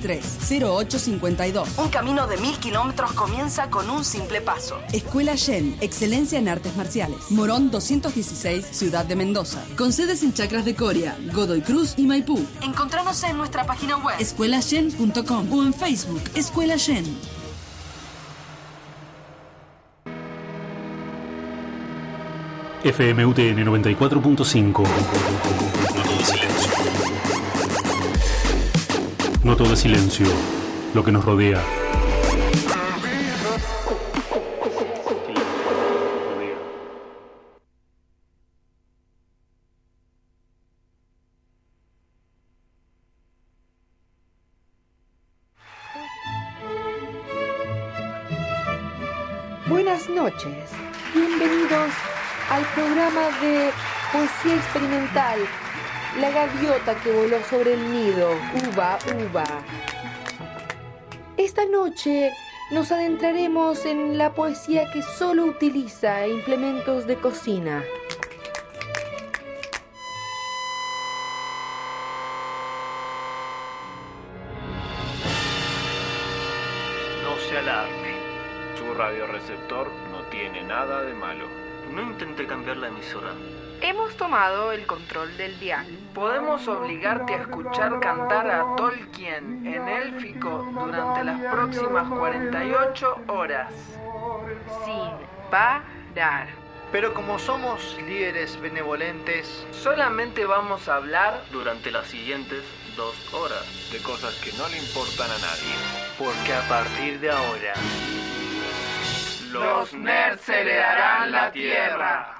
230852. Un camino de mil kilómetros comienza con un simple paso. Escuela Yen, excelencia en artes marciales. Morón 216, Ciudad de Mendoza. Con sedes en Chacras de Coria, Godoy Cruz y Maipú. Encontranos en nuestra página web escuelayen.com o en Facebook Escuela Yen. FMUTN 94.5. Todo silencio. Lo que nos rodea. Buenas noches. Bienvenidos al programa de poesía experimental La gaviota que voló sobre el nido, uva, uva. Esta noche nos adentraremos en la poesía que solo utiliza implementos de cocina. Tomado el control del dial. Podemos obligarte a escuchar cantar a Tolkien en élfico durante las próximas 48 horas. Sin parar. Pero como somos líderes benevolentes, solamente vamos a hablar durante las siguientes dos horas de cosas que no le importan a nadie. Porque a partir de ahora, los nerds heredarán la tierra.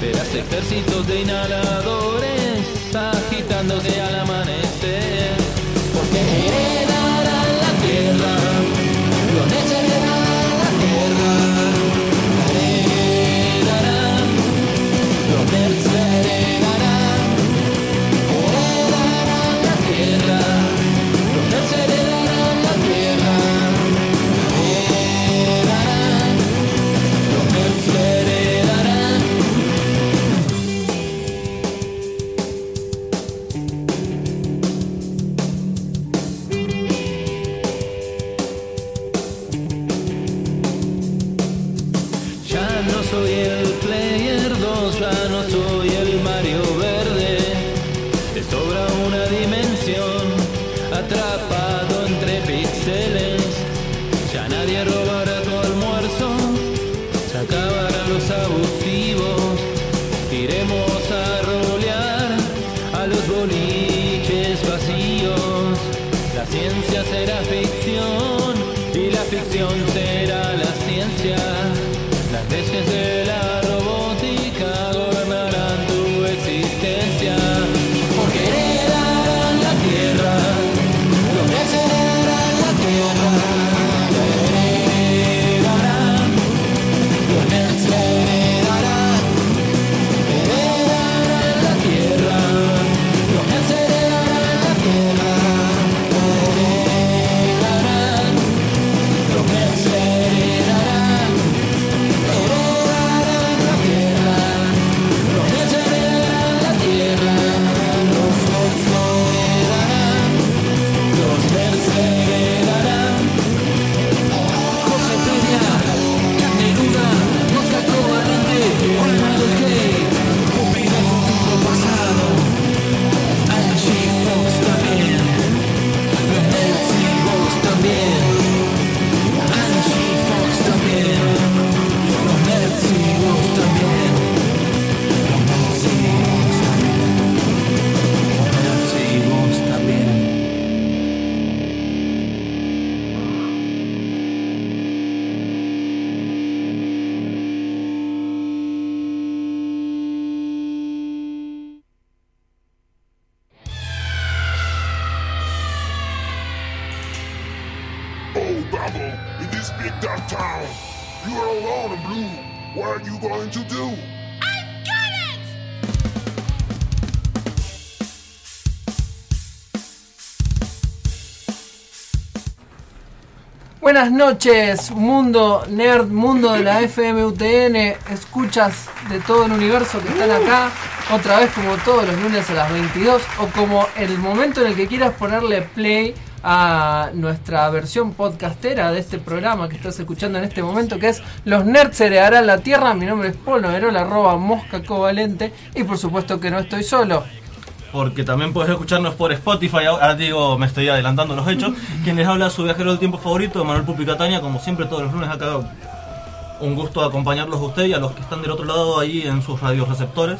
Verás ejércitos de inhaladores agitándose al amanecer. Será ficción y la ficción será la ciencia. Buenas noches, mundo nerd, mundo de la FMUTN, escuchas de todo el universo que están acá, otra vez como todos los lunes a las 22, o como el momento en el que quieras ponerle play a nuestra versión podcastera de este programa que estás escuchando en este momento, que es Los Nerds heredarán la Tierra. Mi nombre es Paul Noverola, arroba mosca covalente, y por supuesto que no estoy solo. Porque también puedes escucharnos por Spotify. Ahora digo, me estoy adelantando los hechos. Quien les habla su viajero del tiempo favorito, Manuel Pupi Cataña. Como siempre, todos los lunes acá. Un gusto acompañarlos a ustedes y a los que están del otro lado ahí en sus radioreceptores.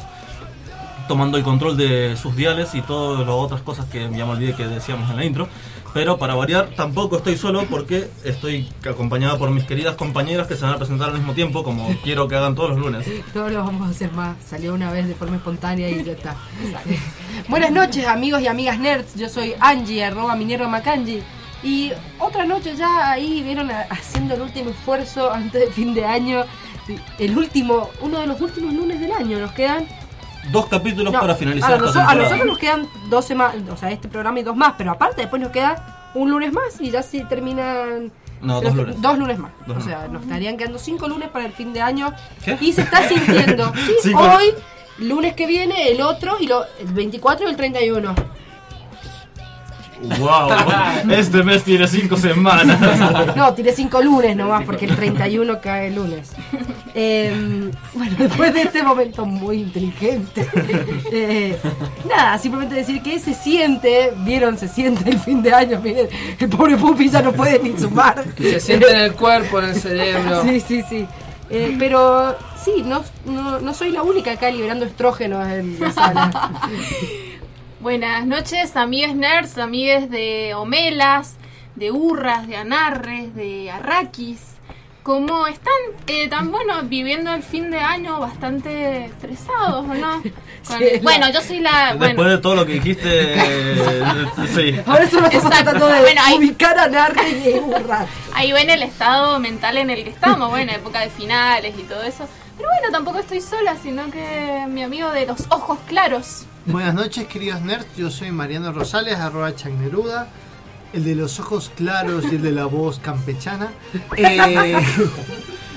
Tomando el control de sus diales y todas las otras cosas que ya me olvidé que decíamos en la intro. Pero para variar, tampoco estoy solo porque estoy acompañado por mis queridas compañeras que se van a presentar al mismo tiempo, como quiero que hagan todos los lunes. No lo vamos a hacer más. Salió una vez de forma espontánea y ya está. Buenas noches, amigos y amigas nerds. Yo soy Angie, arroba Minerva Macanji. Y otra noche ya ahí vieron haciendo el último esfuerzo antes del fin de año. El último, uno de los últimos lunes del año. Nos quedan Dos capítulos No, para finalizar a, esta nosotros nos quedan dos semanas, o sea, este programa y dos más, pero aparte después nos queda un lunes más y ya sí terminan... No, dos lunes. dos lunes más. Dos o lunes. sea, nos estarían quedando cinco lunes para el fin de año. ¿Qué? Y se está sintiendo. sí, hoy, lunes que viene, el otro, y lo, el 24 y el 31. ¡Wow! Este mes tiene cinco semanas. No, tiré cinco lunes nomás porque el 31 cae el lunes. Eh, bueno, después de este momento muy inteligente, eh, nada, simplemente decir que se siente, vieron, se siente el fin de año, miren, el pobre Pupi ya no puede ni sumar. Se siente en el cuerpo, en el cerebro. Sí, sí, sí. Eh, pero sí, no, no, no soy la única acá liberando estrógenos en la sala. Buenas noches, amigues nerds, amigues de Homelas, de Urras, de Anarres, de Arrakis. ¿Cómo están? Eh, tan bueno, viviendo el fin de año bastante estresados, ¿o no? Con- Sí, la- bueno, yo soy la. Después Bueno, de todo lo que dijiste, eh, sí. Ahora solo estamos tratando de Bueno, ahí- ubicar a Narre y Urras. ahí ven el estado mental en el que estamos, bueno, época de finales y todo eso. Pero bueno, tampoco estoy sola, sino que mi amigo de los ojos claros. Buenas noches, queridos nerds. Yo soy Mariano Rosales, arroba Chagneruda, el de los ojos claros y el de la voz campechana. Eh,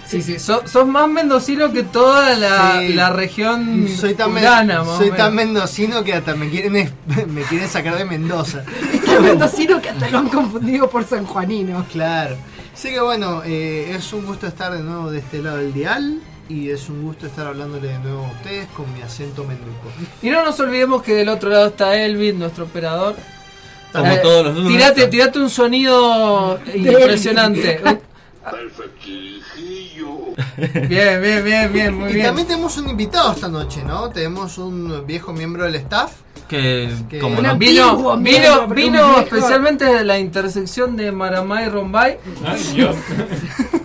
Sí, sí, so- sos más mendocino que toda la, Sí. la región soy tan, o soy menos. tan mendocino que hasta me quieren, me quieren sacar de Mendoza. Tan mendocino que hasta lo han confundido por San Juanino. Claro. Así que bueno, eh, es un gusto estar de nuevo de este lado del dial y es un gusto estar hablándole de nuevo a ustedes con mi acento menduco. Y no nos olvidemos que del otro lado está Elvin, nuestro operador. Como Eh, todos los lunes. tirate, tirate un sonido impresionante. Bien, bien, bien, bien, muy y bien. también tenemos un invitado esta noche, ¿no? Tenemos un viejo miembro del staff. Que, Que- como Un no. Vino, vino, vino especialmente de la intersección de Maramá y Rombay.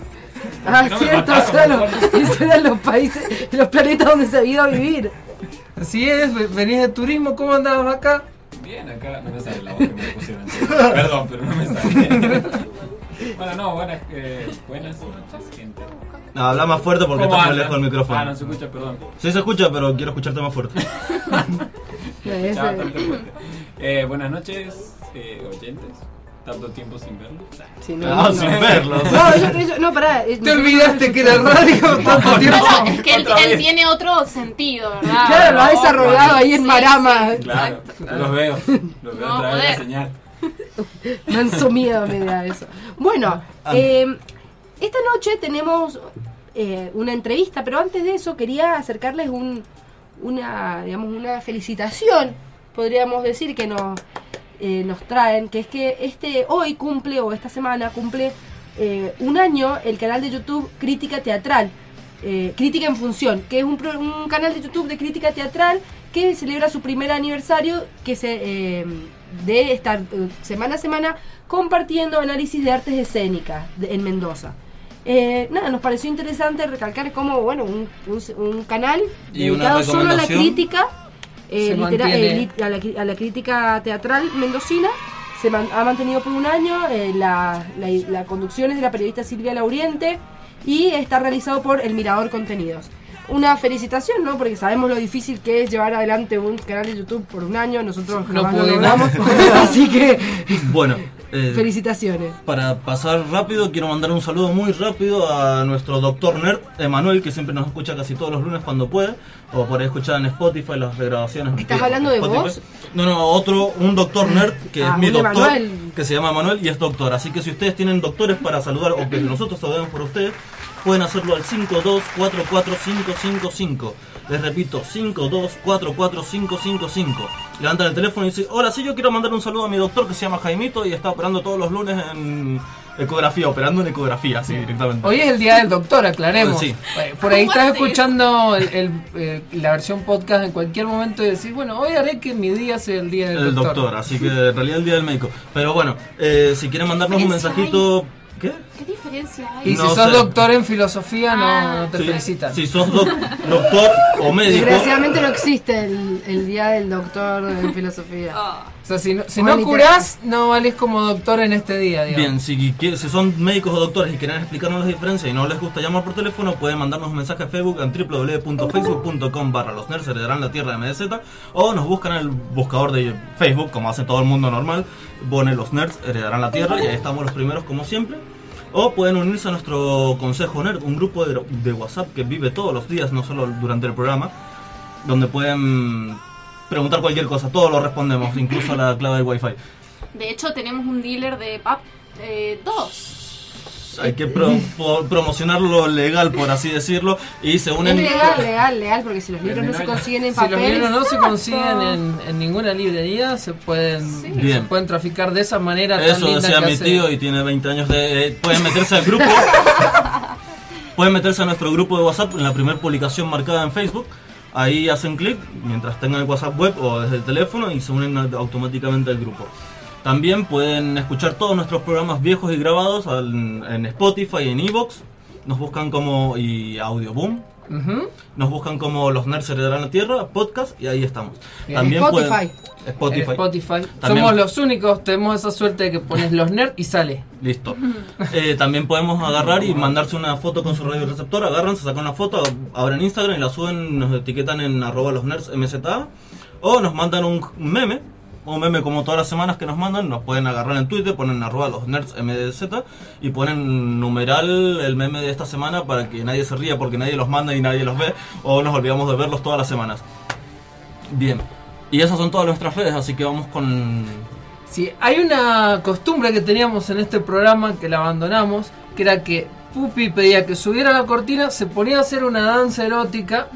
Ah, No cierto, mataron, solo. Esos eran los países, los planetas donde se ha ido a vivir. Así es, ve- venís de turismo, ¿cómo andabas acá? Bien, acá no me sale la voz que me pusieron. Perdón, pero no me sale. Bueno, no, buenas, eh, buenas noches, gente. No, habla más fuerte porque ¿Cómo estás muy lejos del micrófono. Ah, no se escucha, perdón. Sí se escucha, pero quiero escucharte más fuerte. Eh, buenas noches, eh, oyentes. Tanto tiempo sin verlos. Sí, no, Ah, no, sin no. verlos. No, yo, yo- no, pará. Te olvidaste que era radio tanto tiempo. Es que él, tiene otro sentido, ¿verdad? Claro, lo ha desarrollado ahí en sí, Marama. Claro, los veo. Los veo No, a través de la señal. Manso miedo me da eso. Bueno, eh, esta noche tenemos eh, una entrevista, pero antes de eso quería acercarles un, una, digamos, una felicitación, podríamos decir, que nos, eh, nos traen, que es que este hoy cumple, o esta semana cumple eh, un año el canal de YouTube Crítica Teatral. eh, Crítica en Función, que es un, pro- un canal de YouTube de crítica teatral que celebra su primer aniversario, que se eh, de estar eh, semana a semana compartiendo análisis de artes escénicas de- en Mendoza. Eh, nada, nos pareció interesante recalcar como, bueno, un, un- un canal Y dedicado solo a la crítica, eh, litera- eh, a, la, cri- a la crítica teatral mendocina, se man- ha mantenido por un año. eh, la, la, la conducción es de la periodista Silvia Lauriente y está realizado por El Mirador Contenidos. Una felicitación, ¿no? Porque sabemos lo difícil que es llevar adelante un canal de YouTube por un año. Nosotros No jamás lo logramos. Así que, Bueno, eh, felicitaciones. Para pasar rápido, quiero mandar un saludo muy rápido a nuestro doctor nerd, Emanuel, que siempre nos escucha casi todos los lunes cuando puede, o por ahí escuchar en Spotify las regrabaciones. ¿Estás hablando de Spotify. vos? No, no, otro, un doctor nerd, que Ah, es mi doctor, Emanuel. que se llama Emanuel y es doctor. Así que si ustedes tienen doctores para saludar, o que nosotros saludemos por ustedes, pueden hacerlo al 5244555. Les repito, 5244555. Levantan el teléfono y dicen, hola, sí, yo quiero mandar un saludo a mi doctor que se llama Jaimito y está operando todos los lunes en ecografía, operando en ecografía, así directamente. Hoy es el día del doctor, aclaremos. Sí. Eh, Por ahí estás escuchando el- el, eh, la versión podcast en cualquier momento y decís, bueno, hoy haré que mi día sea el día del El doctor. doctor, así que en realidad el día del médico. Pero bueno, eh, si quieren mandarnos un mensajito... ¿Qué? ¿Qué diferencia hay? Y No si sos sé. doctor en filosofía, no, Ah. no te Sí, felicitan. Si sos doc- doctor o médico... Desgraciadamente no existe el, el día del doctor en filosofía. O sea, si no, si no curás, no valés como doctor en este día, digamos. Bien, si, si son médicos o doctores y quieren explicarnos la diferencia y no les gusta llamar por teléfono, pueden mandarnos un mensaje a Facebook en www.facebook.com barra los nerds heredarán la tierra de MDZ o nos buscan en el buscador de Facebook, como hace todo el mundo normal, pone los nerds heredarán la tierra y ahí estamos los primeros como siempre. O pueden unirse a nuestro Consejo Nerd, un grupo de, WhatsApp que vive todos los días, no solo durante el programa, donde pueden preguntar cualquier cosa, todo lo respondemos, incluso la clave del wifi. De hecho, tenemos un dealer de PAP eh, 2. Hay que pro- promocionar lo legal, por así decirlo, y se Es unen... legal, legal, legal, porque si los libros no se consiguen en Si los papel. libros no se exacto. consiguen en, en ninguna librería, se pueden, Bien. se pueden traficar de esa manera tan Eso linda decía que mi hace- tío y tiene 20 años de... eh, pueden meterse al grupo... pueden meterse a nuestro grupo de WhatsApp en la primera publicación marcada en Facebook. Ahí hacen clic mientras tengan el WhatsApp web o desde el teléfono y se unen automáticamente al grupo. También pueden escuchar todos nuestros programas viejos y grabados en Spotify y en Evox. Nos buscan como y Audioboom. Ujú. Nos buscan como Los Nerds Heredarán la Tierra, podcast, y ahí estamos. Bien. También Spotify. pueden- Spotify. En Spotify. También- Somos los únicos, tenemos esa suerte de que pones los nerds y sale. Listo. Eh, también podemos agarrar y mandarse una foto con su radio receptor. Agarran, se sacan una foto, abren Instagram y la suben, nos etiquetan en arroba los nerds MZA. O nos mandan un meme, un meme como todas las semanas que nos mandan. Nos pueden agarrar en Twitter, ponen arroba los nerds MDZ y ponen numeral el meme de esta semana para que nadie se ría porque nadie los manda y nadie los ve. O nos olvidamos de verlos todas las semanas. Bien. Y esas son todas nuestras redes, así que vamos con Sí, hay una costumbre que teníamos en este programa que la abandonamos, que era que Pupi pedía que subiera la cortina, se ponía a hacer una danza erótica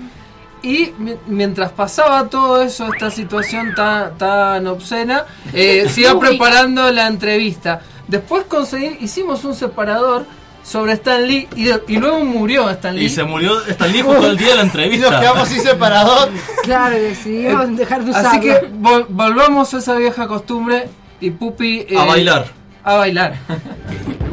y mi- mientras pasaba todo eso, esta situación tan, tan obscena, eh, se iba Uy. preparando la entrevista. Después conseguir, hicimos un separador sobre Stan Lee y, de- y luego murió Stan Lee. Y se murió Stan Lee justo el día de la entrevista. Y nos quedamos sin separador. Claro, decidimos dejar de usarlo. Así que vol- volvamos a esa vieja costumbre y Pupi... eh, A bailar. A bailar.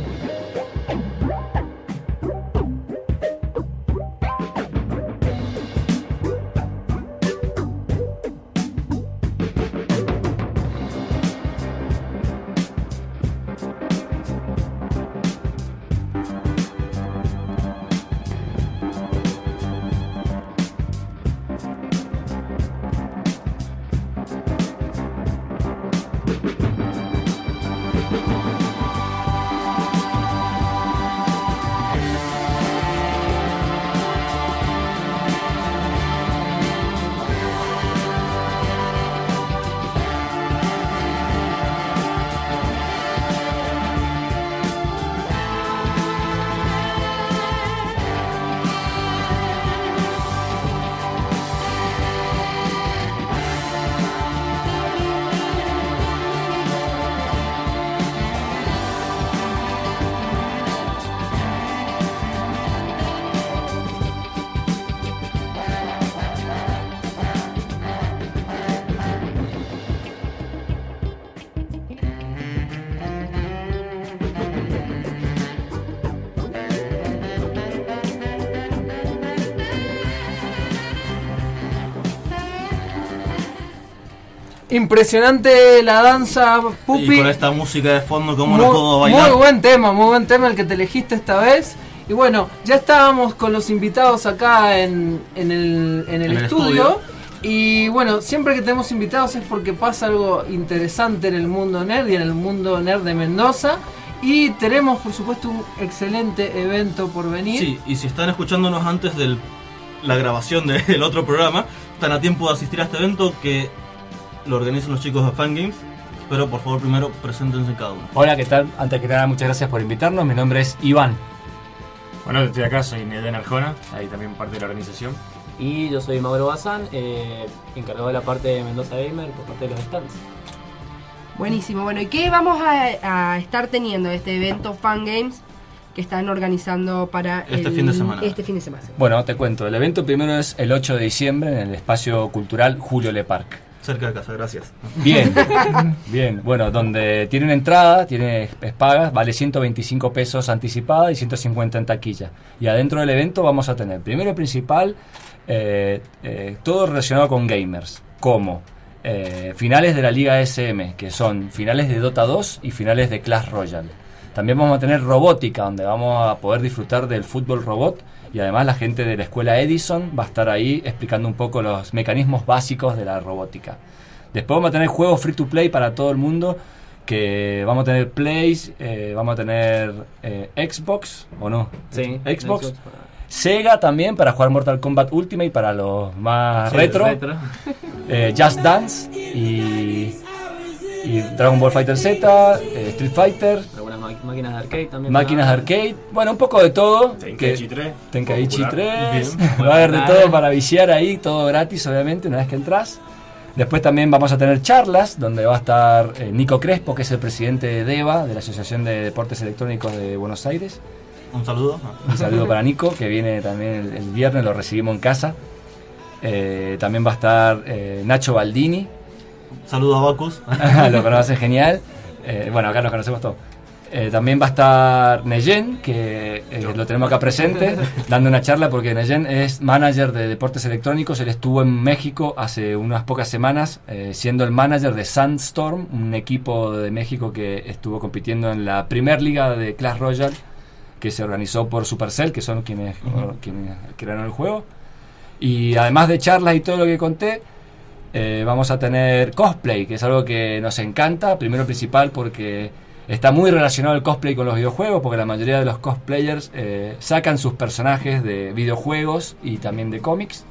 Impresionante la danza, Pupi. Y con esta música de fondo, ¿cómo no Muy- puedo bailar? Muy buen tema, muy buen tema el que te elegiste esta vez. Y bueno, ya estábamos con los invitados acá en, en el, en el En el estudio. estudio. Y bueno, siempre que tenemos invitados es porque pasa algo interesante en el mundo nerd y en el mundo nerd de Mendoza. Y tenemos, por supuesto, un excelente evento por venir. Sí, y si están escuchándonos antes de la grabación del otro programa, están a tiempo de asistir a este evento que lo organizan los chicos de Fangames. Pero por favor, primero preséntense cada uno. Hola, ¿qué tal? Antes que nada, muchas gracias por invitarnos. Mi nombre es Iván. Bueno, estoy acá, soy Neden Arjona, ahí también parte de la organización. Y yo soy Mauro Bazán, eh, encargado de la parte de Mendoza Gamer por parte de los stands. Buenísimo. Bueno, ¿y qué vamos a, a estar teniendo este evento Fan Games que están organizando para Este el- fin de semana. Este fin de semana. Bueno, te cuento. El evento primero es el 8 de diciembre en el espacio cultural Julio Le Parc. Cerca de casa, gracias. Bien, bien. Bueno, donde tiene una entrada, tiene es paga, vale 125 pesos anticipada y 150 en taquilla. Y adentro del evento vamos a tener, primero y principal, eh, eh, todo relacionado con gamers, como eh, finales de la Liga SM, que son finales de Dota 2 y finales de Clash Royale. También vamos a tener robótica, donde vamos a poder disfrutar del fútbol robot y además la gente de la escuela Edison va a estar ahí explicando un poco los mecanismos básicos de la robótica. Después vamos a tener juegos free to play para todo el mundo, que vamos a tener Plays, eh, vamos a tener eh, Xbox, ¿o no? Sí, Xbox. Xbox. Sega también para jugar Mortal Kombat Ultimate para los más Sí, retro. retro. Eh, Just Dance y, y Dragon Ball Fighter Z, Street Fighter. Máquinas de arcade también. Máquinas de arcade, bueno, un poco de todo. Tenkaichi 3, Tenkaichi popular. 3. Bien. Va a haber de todo para viciar ahí, todo gratis, obviamente, una vez que entras. Después también vamos a tener charlas donde va a estar eh, Nico Crespo, que es el presidente de DEVA, de la Asociación de Deportes Electrónicos de Buenos Aires. Un saludo. Un saludo para Nico, que viene también el, el viernes, lo recibimos en casa. Eh, también va a estar eh, Nacho Baldini. Saludo a Bacus. lo conoce genial. Eh, bueno, acá nos conocemos todos. Eh, también va a estar Neyen, que eh, lo tenemos acá presente, dando una charla porque Neyen es manager de deportes electrónicos. Él estuvo en México hace unas pocas semanas eh, siendo el manager de Sandstorm, un equipo de México que estuvo compitiendo en la primer liga de Clash Royale que se organizó por Supercell, que son quienes, Ujú. quienes crearon el juego. Y además de charlas y todo lo que conté, eh, vamos a tener cosplay, que es algo que nos encanta, primero principal porque está muy relacionado el cosplay con los videojuegos, porque la mayoría de los cosplayers eh, sacan sus personajes de videojuegos y también de cómics,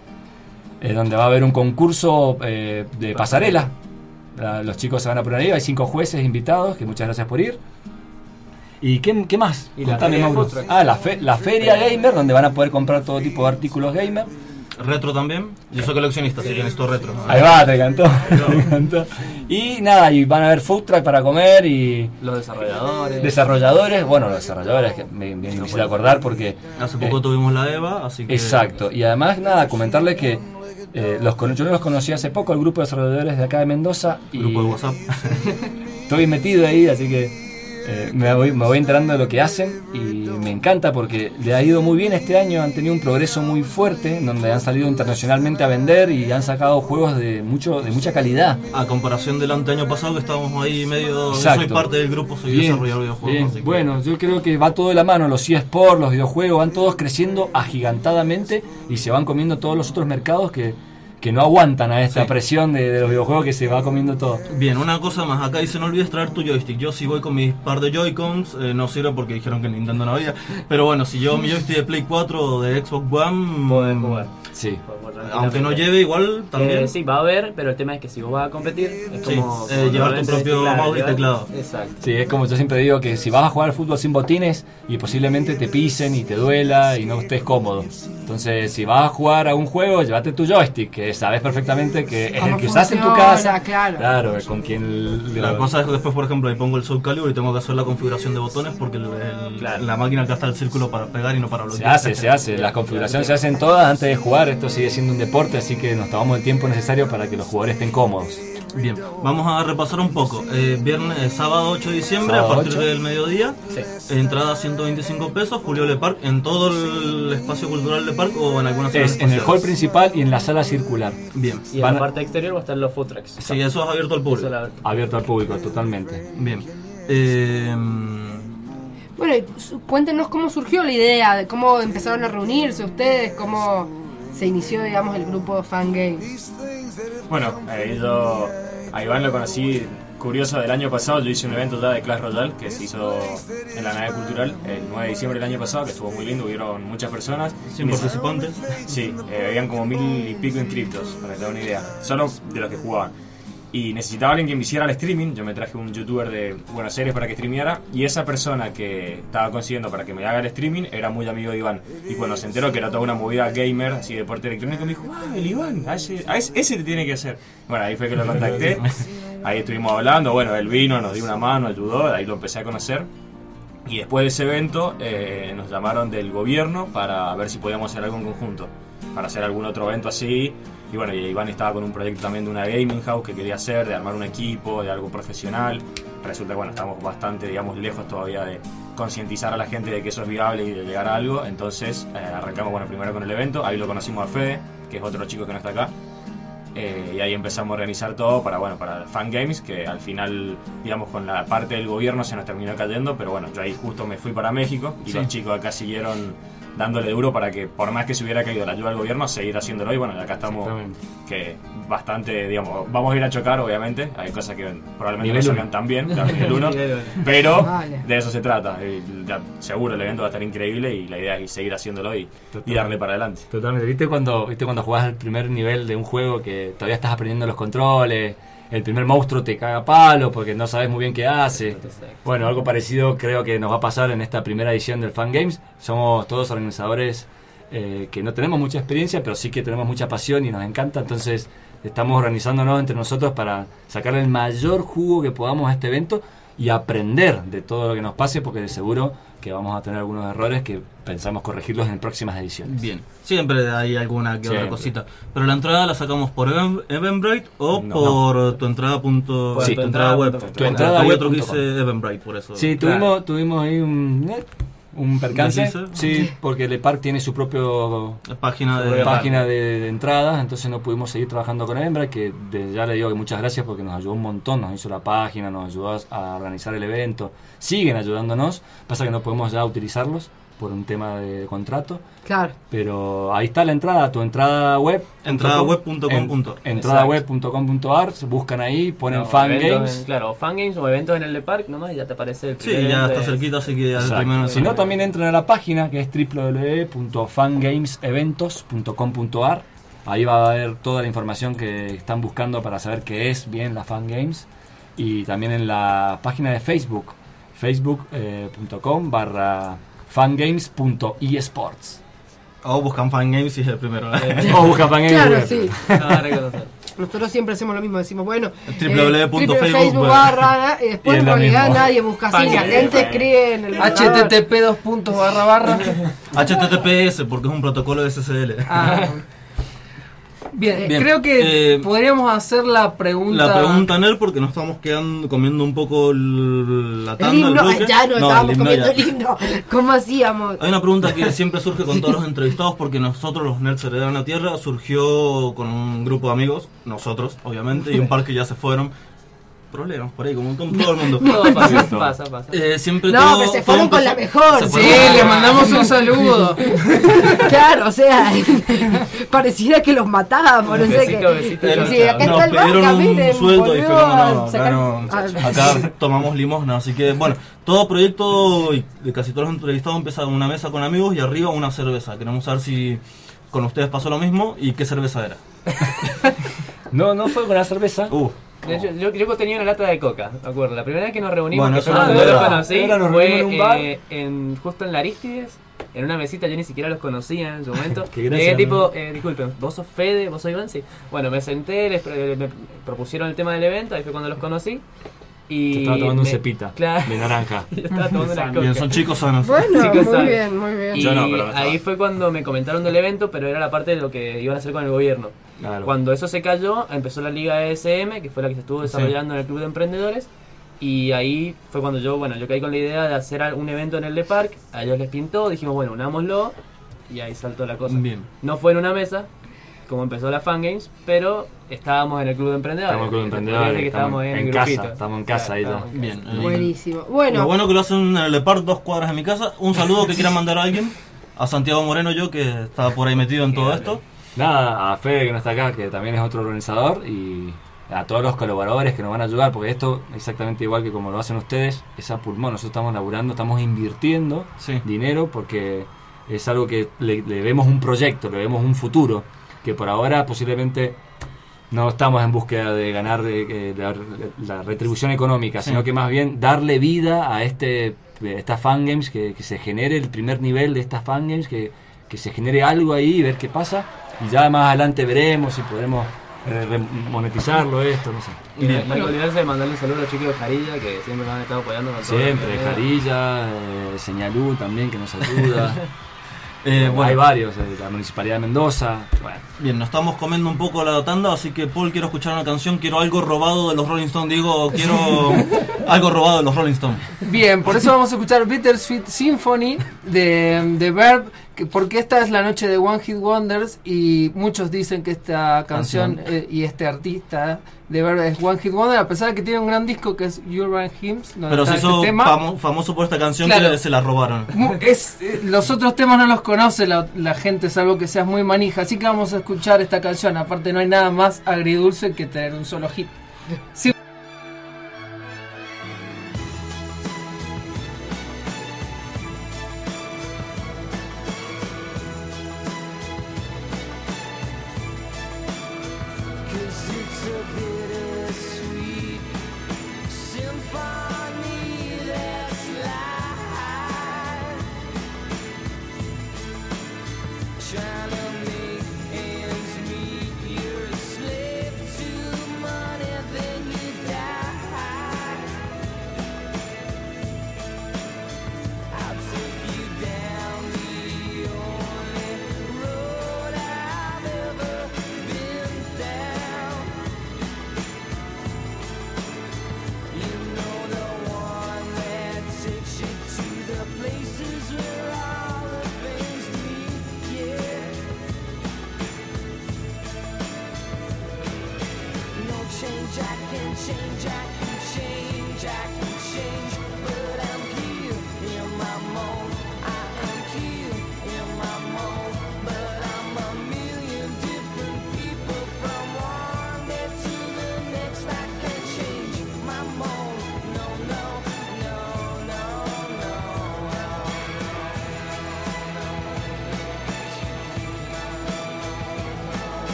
eh, donde va a haber un concurso eh, de pasarela. La- los chicos se van a poner ahí, hay cinco jueces invitados, que muchas gracias por ir. ¿Y qué, qué más? Y la Contame, Mauro. Ah, la, fe- la feria gamer, donde van a poder comprar todo tipo de artículos gamer. Retro también. Yo soy coleccionista, así que necesito retro. Ahí va, te encantó. te encantó. Y nada, y van a haber food truck para comer y. Los desarrolladores. Desarrolladores, bueno, los desarrolladores, que me, me difícil acordar porque. Hace poco eh, tuvimos la EVA, así que. Exacto, y además, nada, comentarle que. eh, los, cono- yo los conocí hace poco, el grupo de desarrolladores de acá de Mendoza. Y Grupo de WhatsApp. Estoy metido ahí, así que eh, me, voy, me voy enterando de lo que hacen y me encanta porque le ha ido muy bien este año, han tenido un progreso muy fuerte, donde han salido internacionalmente a vender y han sacado juegos de mucho de mucha calidad. A comparación del año pasado que estábamos ahí medio... Yo soy parte del grupo, soy Bien, desarrollador de videojuegos. bien. así que- Bueno, yo creo que va todo de la mano, los eSports, los videojuegos, van todos creciendo agigantadamente y se van comiendo todos los otros mercados que, que no aguantan a esta Sí. presión de, de los videojuegos que se va comiendo todo. Bien, una cosa más, acá dice no olvides traer tu joystick. Yo si voy con mis par de Joy-Cons, eh, no sirve porque dijeron que Nintendo no había. Pero bueno, si llevo mi joystick de Play 4 o de Xbox One, Poder jugar. Sí. aunque no lleve igual también. Eh, sí, va a haber, pero el tema es que si vos vas a competir, es Sí, como. eh, llevar tu propio claro, mouse y teclado. Exacto. Sí, es como yo siempre digo que si vas a jugar al fútbol sin botines y posiblemente te pisen y te duela y no estés cómodo. Entonces, si vas a jugar a un juego, llévate tu joystick, que sabes perfectamente que es el que usas en tu casa. claro. Claro, con quien le- La cosa es que después, por ejemplo, ahí pongo el Soul Calibur y tengo que hacer la configuración de botones porque el- el- la máquina acá está el círculo para pegar y no para Se bloquear. hace, se hace. Las configuraciones se hacen todas antes de jugar. Esto sigue siendo un deporte, así que nos tomamos el tiempo necesario para que los jugadores estén cómodos. Bien, vamos a repasar un poco. Eh, viernes, eh, sábado 8 de diciembre, Sábado a partir 8. del mediodía. Entrada 125 pesos, Julio Le Parc, en todo el espacio cultural de Parc o en alguna zona Es en el hall principal y en la sala circular. Bien. Y en Van la a- parte exterior va a estar los food trucks. Sí, eso es abierto al público. La- Abierto al público, totalmente. Bien. Eh, Bueno, cuéntenos cómo surgió la idea, de cómo empezaron a reunirse ustedes, cómo se inició, digamos, el grupo Fan Games. Bueno, eh, yo a Iván lo conocí curioso del año pasado. Yo hice un evento ya de Clash Royale que se hizo en la nave cultural el 9 de diciembre del año pasado, que estuvo muy lindo. Hubieron muchas personas. 100 Y neces- participantes. Sí, eh, habían como mil y pico inscriptos, para que te den una idea. Solo de los que jugaban. Y necesitaba alguien que me hiciera el streaming. Yo me traje un youtuber de Buenos Aires para que streameara. Y esa persona que estaba consiguiendo para que me haga el streaming era muy amigo de Iván. Y cuando se enteró que era toda una movida gamer, así de deporte electrónico, me dijo: ¡Ah, el Iván! a ese, a ese, ese te tiene que hacer. Bueno, ahí fue que lo contacté. Ahí estuvimos hablando. Bueno, él vino, nos dio una mano, ayudó. Ahí lo empecé a conocer. Y después de ese evento eh, nos llamaron del gobierno para ver si podíamos hacer algo en conjunto, para hacer algún otro evento así. Y bueno, y Iván estaba con un proyecto también de una gaming house que quería hacer, de armar un equipo, de algo profesional. Resulta que bueno, estamos bastante, digamos, lejos todavía de concientizar a la gente de que eso es viable y de llegar a algo. Entonces eh, arrancamos, bueno, primero con el evento, ahí lo conocimos a Fede, que es otro chico que no está acá. Eh, y ahí empezamos a organizar todo para bueno para fan games que al final digamos con la parte del gobierno se nos terminó cayendo pero bueno yo ahí justo me fui para México y Sí. los chicos acá siguieron dándole duro para que por más que se hubiera caído la ayuda del gobierno seguir haciéndolo. Y bueno acá estamos que bastante digamos vamos a ir a chocar obviamente. Hay cosas que probablemente Nivel no salgan tan bien nivel uno, pero Vale. de eso se trata. Y ya, seguro el evento va a estar increíble y la idea es seguir haciéndolo y, y darle para adelante. Totalmente. ¿Viste cuando, ¿Viste cuando jugás el primer nivel de un juego que todavía estás aprendiendo los controles? El primer monstruo te caga palo porque no sabes muy bien qué hace. Bueno, algo parecido creo que nos va a pasar en esta primera edición del Fan Games. Somos todos organizadores eh, que no tenemos mucha experiencia, pero sí que tenemos mucha pasión y nos encanta. Entonces estamos organizándonos entre nosotros para sacarle el mayor jugo que podamos a este evento y aprender de todo lo que nos pase porque de seguro que vamos a tener algunos errores que pensamos corregirlos en próximas ediciones. Bien, siempre hay alguna que otra cosita. Pero la entrada la sacamos por Even- Eventbrite o No, por tu entrada punto, Sí. tu entrada web. Tu entrada Hay web otro que dice. Eventbrite, por eso. Sí, tuvimos, tuvimos ahí un, eh, un percance. Sí, porque Le Parc tiene su propio página de- página de, de entradas, entonces no pudimos seguir trabajando con Hembra, que de- ya le digo que muchas gracias porque nos ayudó un montón, nos hizo la página, nos ayudó a organizar el evento, siguen ayudándonos, pasa que no podemos ya utilizarlos por un tema de contrato. Claro. Pero ahí está la entrada, tu entrada web. Entradaweb.com.ar. En- Entradaweb.com.ar, se buscan ahí, ponen No, fan games. en- claro, fan games o eventos en el de Park nomás y ya te aparece el Sí, ya está cerquita, así que ya el primero Si no, también entran a la página que es www.fangameseventos.com.ar. Ahí va a haber toda la información que están buscando para saber qué es bien la Fan Games. Y también en la página de Facebook, facebook.com barra fangames.esports. O buscan fangames y es el primero. O buscan Fan Games Claro, web. sí. Nosotros siempre hacemos lo mismo, decimos, bueno, www.facebook eh, barra, y después Y es en realidad nadie busca así, la gente escribe en el buscador. http dos puntos barra barra HTTPS, porque es un protocolo de SSL. Ah. Bien, Bien, creo que eh, podríamos hacer la pregunta. La pregunta, Ner, porque nos estamos quedando comiendo un poco la tanda, el himno, ya no, el estábamos comiendo ya. el himno. ¿Cómo hacíamos? Hay una pregunta que siempre surge con todos los entrevistados porque nosotros los Nerds Heredaron la Tierra surgió con un grupo de amigos, nosotros obviamente, y un par que ya se fueron. Problemas por ahí, como con todo el mundo. No, pasa, pasa, pasa. Eh, siempre No, todo- pero se fueron con la mejor. Sí, fueron- le mandamos un saludo. Claro, o sea, pareciera que los matábamos, no sé qué. Sí, acá Nos está el pidieron un miren, sueldo y fue volvió como, no, a acá, no, Ah, acá tomamos limosna, así que bueno, todo proyecto y de casi todos los entrevistados empieza en una mesa con amigos y arriba una cerveza. Queremos saber si con ustedes pasó lo mismo y qué cerveza era. No, no fue con la cerveza. Uh, Yo, yo, yo tenía una lata de coca, me acuerdo. La primera vez que nos reunimos, Bueno, que no yo los conocí, nos fue reunimos en un bar. eh, en, justo en la Aristides, en una mesita, yo ni siquiera los conocía en su momento. Llegué ¿no? tipo, eh, disculpen, ¿vos sos Fede? ¿Vos sos Iván? Sí. Bueno, me senté, les pre- me propusieron el tema del evento, ahí fue cuando los conocí. Se Y estaba tomando un me- cepita Claro. de naranja. Yo estaba tomando una Bien, coca. son chicos sanos. Bueno, Chicos muy sanos. bien, muy bien. Y Yo no, pero ahí fue cuando me comentaron del evento, pero era la parte de lo que iban a hacer con el gobierno. Claro. Cuando eso se cayó, empezó la Liga ESM, que fue la que se estuvo desarrollando en el Club de Emprendedores. Y ahí fue cuando yo, bueno, yo caí con la idea de hacer un evento en el de Park. A ellos les pintó, dijimos, bueno, unámoslo. Y ahí saltó la cosa. Bien. No fue en una mesa, como empezó la Fangames, pero estábamos en el Club de Emprendedores. Estamos con Se podría emprendedores, decir que estamos estábamos en, el casa, grupito. estamos en casa ahí ya. en Bien. casa. Buenísimo. Bueno, Lo bueno que lo hacen en el Lepar, dos cuadras de mi casa. Un saludo que quiera mandar a alguien. A Santiago Moreno, yo que estaba por ahí metido en todo esto. Nada, a Fede que no está acá, que también es otro organizador, y a todos los colaboradores que nos van a ayudar, porque esto, exactamente igual que como lo hacen ustedes, es a pulmón. Nosotros estamos laburando, estamos invirtiendo Sí. dinero porque es algo que le, le vemos un proyecto, le vemos un futuro, que por ahora posiblemente no estamos en búsqueda de ganar eh, la, la retribución económica, Sí. sino que más bien darle vida a este estas fangames, que, que se genere el primer nivel de estas fangames, que, que se genere algo ahí y ver qué pasa. Y ya más adelante veremos si podemos eh, monetizarlo esto, no sé. Y no que olvidarse de mandarle un saludo a los chicos de Jarilla, que siempre nos han estado apoyando con Siempre, Jarilla, eh, Señalú también que nos ayuda. Eh, bueno. Hay varios, eh, la Municipalidad de Mendoza. Bueno, Bien, nos estamos comiendo un poco la tanda, así que Paul, quiero escuchar una canción, quiero algo robado de los Rolling Stones, digo, quiero algo robado de los Rolling Stones. Bien, por eso vamos a escuchar Bittersweet Symphony de, de Verb, que- porque esta es la noche de One Hit Wonders y muchos dicen que esta canción, Canción. eh, y este artista de Verb es One Hit Wonder, a pesar de que tiene un gran disco que es Urban Hymns. Pero se este hizo tema. famo- famoso por esta canción Claro. que se la robaron. Es, eh, los otros temas no los conoce la, la gente, salvo que seas muy manija. Así que vamos a escuchar esta canción. Aparte, no hay nada más agridulce que tener un solo hit. Sí.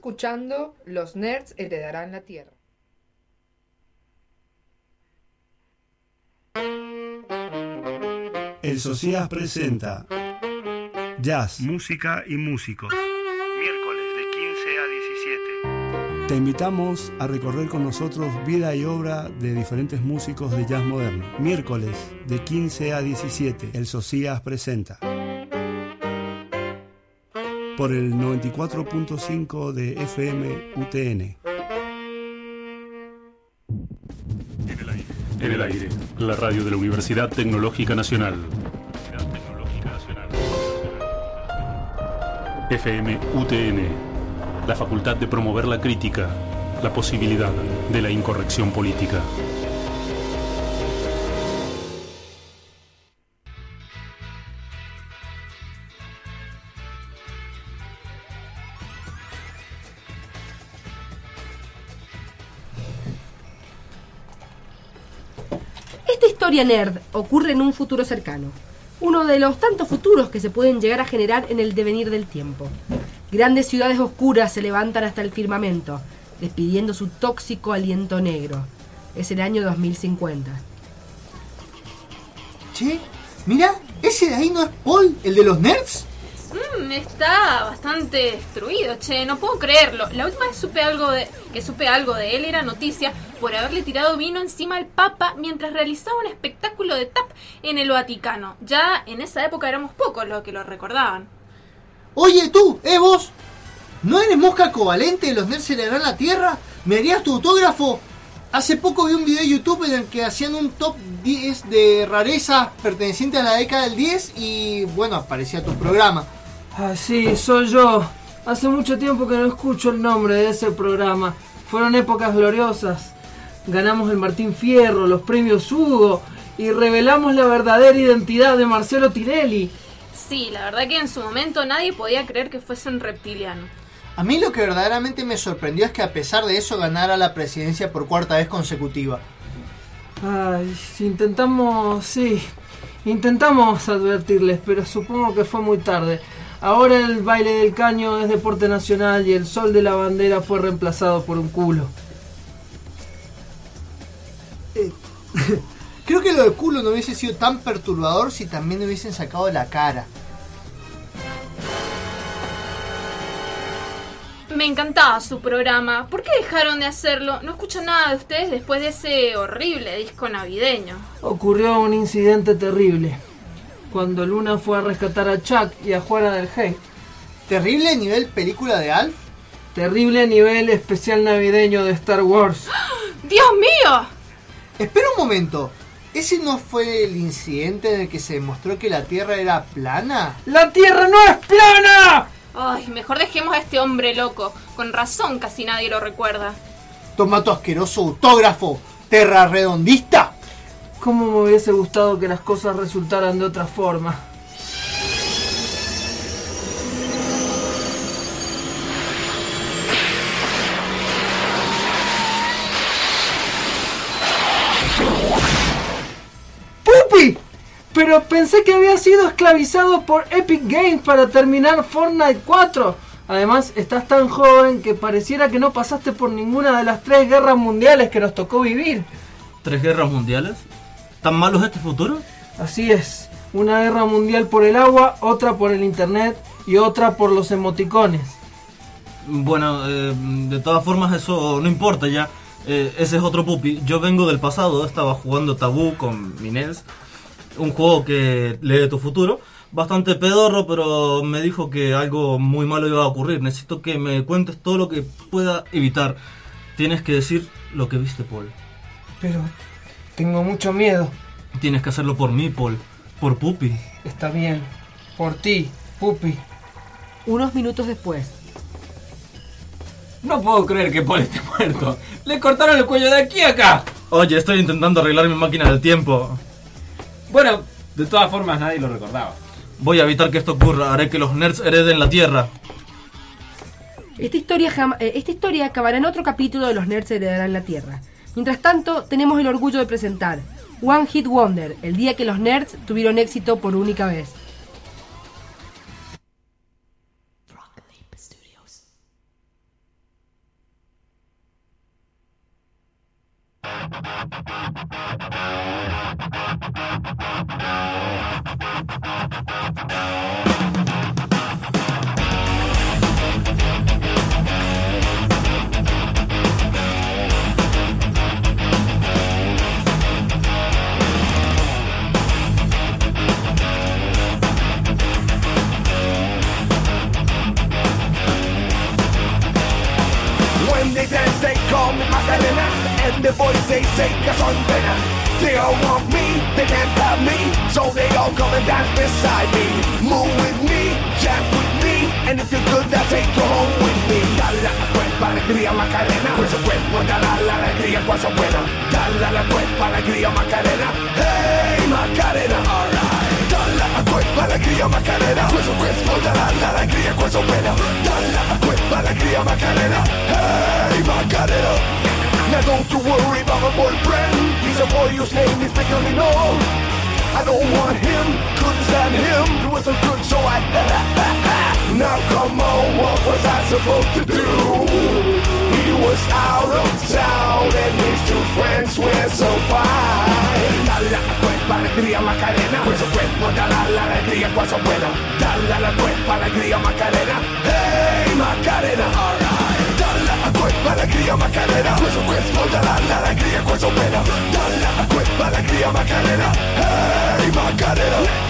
Escuchando Los Nerds Heredarán la Tierra. El Socias presenta Jazz, música y músicos. Miércoles de 15 a 17. Te invitamos a recorrer con nosotros vida y obra de diferentes músicos de jazz moderno. Miércoles de 15 a 17, El Socias presenta. Por el 94.5 de FM UTN. En el aire, la radio de la Universidad Tecnológica Nacional. FM UTN, la facultad de promover la crítica, la posibilidad de la incorrección política. Nerd ocurre en un futuro cercano, uno de los tantos futuros que se pueden llegar a generar en el devenir del tiempo. Grandes ciudades oscuras se levantan hasta el firmamento, despidiendo su tóxico aliento negro. Es el año 2050. Che, mira, ese de ahí no es Paul, el de los nerds. Mm, está bastante destruido, che, no puedo creerlo. La última vez supe algo de, que supe algo de él era noticia por haberle tirado vino encima al Papa mientras realizaba un espectáculo de tap en el Vaticano. Ya en esa época éramos pocos los que lo recordaban. Oye tú, eh vos, ¿no eres mosca covalente de los nerds heredarán la Tierra? ¿Me harías tu autógrafo? Hace poco vi un video de YouTube en el que hacían un top 10 de rarezas pertenecientes a la década del 10 y bueno, aparecía tu programa. Ah, sí, soy yo. Hace mucho tiempo que no escucho el nombre de ese programa. Fueron épocas gloriosas. Ganamos el Martín Fierro, los premios Hugo y revelamos la verdadera identidad de Marcelo Tirelli. Sí, la verdad que en su momento nadie podía creer que fuesen reptiliano. A mí lo que verdaderamente me sorprendió es que a pesar de eso ganara la presidencia por cuarta vez consecutiva. Ay, si intentamos, sí, intentamos advertirles, pero supongo que fue muy tarde. Ahora el baile del caño es deporte nacional y el sol de la bandera fue reemplazado por un culo. Creo que lo del culo no hubiese sido tan perturbador si también le hubiesen sacado la cara. Me encantaba su programa. ¿Por qué dejaron de hacerlo? No escucho nada de ustedes después de ese horrible disco navideño. Ocurrió un incidente terrible. Cuando Luna fue a rescatar a Chuck y a Juana del Hey. ¿Terrible nivel película de Alf? Terrible nivel especial navideño de Star Wars. ¡Dios mío! Espera un momento. ¿Ese no fue el incidente en el que se demostró que la Tierra era plana? ¡La Tierra no es plana! Ay, mejor dejemos a este hombre loco. Con razón casi nadie lo recuerda. Toma tu asqueroso autógrafo, terra redondista. ¿Cómo me hubiese gustado que las cosas resultaran de otra forma? ¡Pupi! Pero pensé que había sido esclavizado por Epic Games para terminar Fortnite 4. Además, estás tan joven que pareciera que no pasaste por ninguna de las tres guerras mundiales que nos tocó vivir. ¿Tres guerras mundiales? ¿Tan malo es este futuro? Así es. Una guerra mundial por el agua, otra por el internet y otra por los emoticones. Bueno, eh, de todas formas eso no importa ya. Eh, ese es otro pupi. Yo vengo del pasado, estaba jugando Tabú con Minels. Un juego que lee tu futuro. Bastante pedorro, pero me dijo que algo muy malo iba a ocurrir. Necesito que me cuentes todo lo que pueda evitar. Tienes que decir lo que viste, Paul. Pero tengo mucho miedo. Tienes que hacerlo por mí, Paul. Por Pupi. Está bien. Por ti, Pupi. Unos minutos después. No puedo creer que Paul esté muerto. Le cortaron el cuello de aquí a acá. Oye, estoy intentando arreglar mi máquina del tiempo. Bueno, de todas formas nadie lo recordaba. Voy a evitar que esto ocurra. Haré que los nerds hereden la Tierra. Esta historia, jam- eh, esta historia acabará en otro capítulo de Los Nerds Heredarán la Tierra. Mientras tanto, tenemos el orgullo de presentar One Hit Wonder, el día que los nerds tuvieron éxito por única vez. Macarena, and the boys they take us on better. They all want me, they can't have me, so they all come and dance beside me. Move with me, jam with me, and if you're good, I'll take you home with me. Dale a la cuerpa, alegría Macarena, con su cuerpo, a la alegría, con su buena. Dale a la cuerpa, alegría Macarena, hey Macarena. Cuerpa, alegría Macarena, cuerpo, dale a la alegría, su buena. Dale a la cuerpa, alegría Macarena, hey Macarena. Now don't you worry about my boyfriend He's a boy whose name is than all I don't want him, couldn't stand him He wasn't good so I Now come on, what was I supposed to do? Was out of town and his two friends were so fine Dale la cuerpa, alegría Macarena Con su cuerpo, a la alegría, con su buena Dale la cuerpa, alegría Macarena Hey Macarena, alright Dale la cuerpa, alegría Macarena Con su cuerpo, a la alegría, con su buena Dale la cuerpa, alegría Macarena Hey Macarena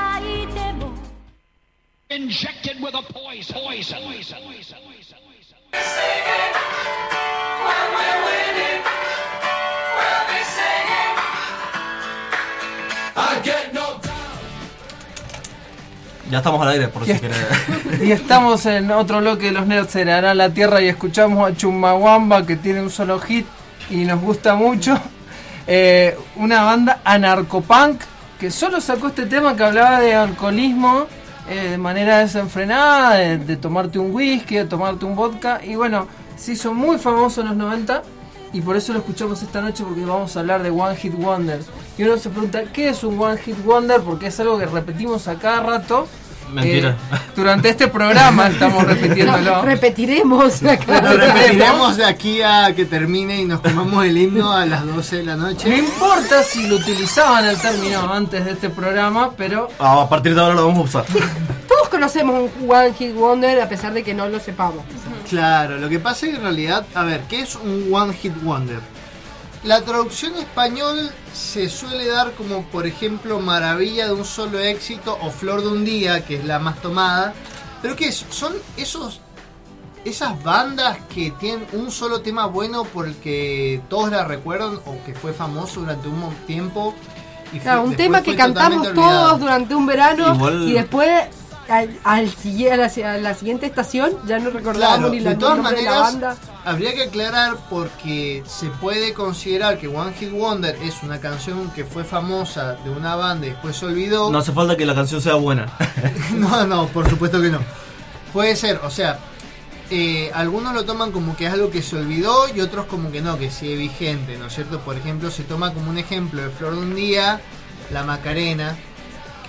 Injected with a poison. poison. Ya estamos al aire, por si querés. y estamos en otro bloque de los nerds heredarán la tierra y escuchamos a Chumbawamba que tiene un solo hit y nos gusta mucho. Eh, una banda anarcopunk que solo sacó este tema que hablaba de alcoholismo eh, de manera desenfrenada, de, tomarte un whisky, de tomarte un vodka. Y bueno, se hizo muy famoso en los 90 y por eso lo escuchamos esta noche porque vamos a hablar de One Hit Wonder. Y uno se pregunta, ¿qué es un One Hit Wonder? Porque es algo que repetimos a cada rato. Mentira. Eh, durante este programa estamos repitiéndolo. No, repetiremos acá. Lo repetiremos de aquí a que termine y nos comamos el himno a las 12 de la noche. No importa si lo utilizaban el término antes de este programa, pero Ah, a partir de ahora lo vamos a usar. Todos conocemos un One Hit Wonder a pesar de que no lo sepamos. Claro, lo que pasa es que en realidad, a ver, ¿qué es un One Hit Wonder? La traducción español se suele dar como, por ejemplo, Maravilla de un solo éxito o Flor de un día, que es la más tomada. Pero ¿qué es? Son esos esas bandas que tienen un solo tema bueno por el que todos la recuerdan o que fue famoso durante un tiempo. Y fue- un tema que cantamos todos durante un verano Igual- y después al, a, la, a la siguiente estación ya no recordábamos Claro, ni la de todas nombre de la maneras, banda. habría que aclarar porque se puede considerar que One Hit Wonder es una canción que fue famosa de una banda y después se olvidó. No hace falta que la canción sea buena. No, no, por supuesto que no. Puede ser, o sea, eh, algunos lo toman como que es algo que se olvidó y otros como que no, que sigue vigente, ¿no es cierto? Por ejemplo, se toma como un ejemplo de Flor de un Día, La Macarena,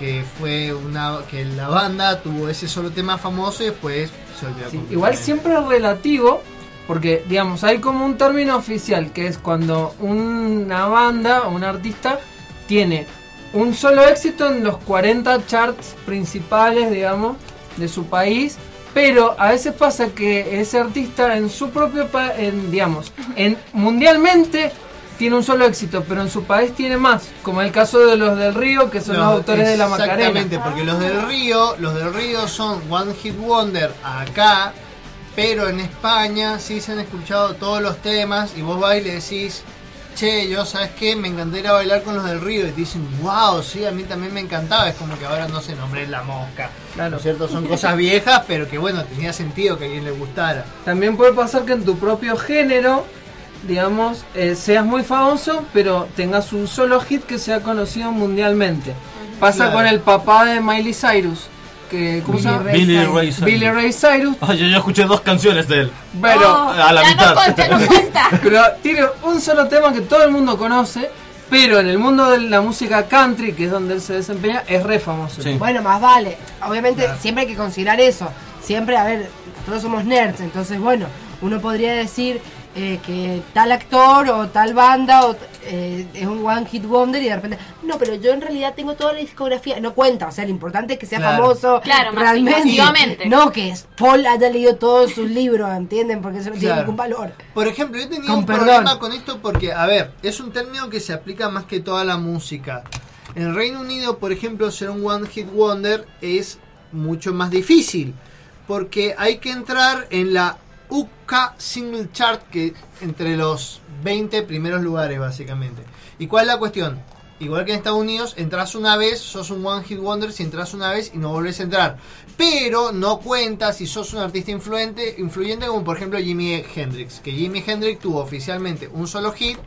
que fue una que la banda tuvo ese solo tema famoso y después se olvidó. igual siempre es relativo, porque digamos, hay como un término oficial que es cuando una banda o un artista tiene un solo éxito en los 40 charts principales, digamos, de su país. Pero a veces pasa que ese artista en su propio país, digamos, en, mundialmente tiene un solo éxito, pero en su país tiene más, como el caso de los del Río, que son No, los autores de la Exactamente, Macarena. porque los del Río, los del Río son One Hit Wonder acá, pero en España sí se han escuchado todos los temas y vos vas y le decís, che, yo sabes qué, me encantaría bailar con los del Río y te dicen, wow, sí, a mí también me encantaba, es como que ahora no se nombre la mosca. ¿No es cierto? Son cosas viejas, pero que bueno, tenía sentido que a alguien le gustara. También puede pasar que en tu propio género, digamos, eh, seas muy famoso, pero tengas un solo hit que sea conocido mundialmente. Pasa Claro. con el papá de Miley Cyrus, que ¿cómo se llama? Billy Ray Cyrus. Billy Ray Cyrus. Ay, yo ya escuché dos canciones de él. Pero a la mitad. pero tiene un solo tema que todo el mundo conoce, pero en el mundo de la música country, que es donde él se desempeña, es re famoso. Bueno, más vale. Obviamente siempre hay que considerar eso. Siempre, a ver, nosotros somos nerds, entonces bueno, uno podría decir eh, que tal actor o tal banda o, eh, es un one hit wonder y de repente, no, pero yo en realidad tengo toda la discografía, no cuenta, o sea, lo importante es que sea Claro. famoso Claro, realmente, no que Paul haya leído todos sus libros, ¿entienden? Porque eso no tiene ningún valor. Por ejemplo, yo tenía Con un perdón. problema con esto porque, a ver, es un término que se aplica más que toda la música. En el Reino Unido, por ejemplo, ser un One Hit Wonder es mucho más difícil porque hay que entrar en la UK Single Chart, que entre los 20 primeros lugares, básicamente. ¿Y cuál es la cuestión? Igual que en Estados Unidos, entras una vez, sos un One Hit Wonder si entras una vez y no volvés a entrar. Pero no cuenta si sos un artista influente, influyente como por ejemplo Jimi Hendrix. Que Jimi Hendrix tuvo oficialmente un solo hit,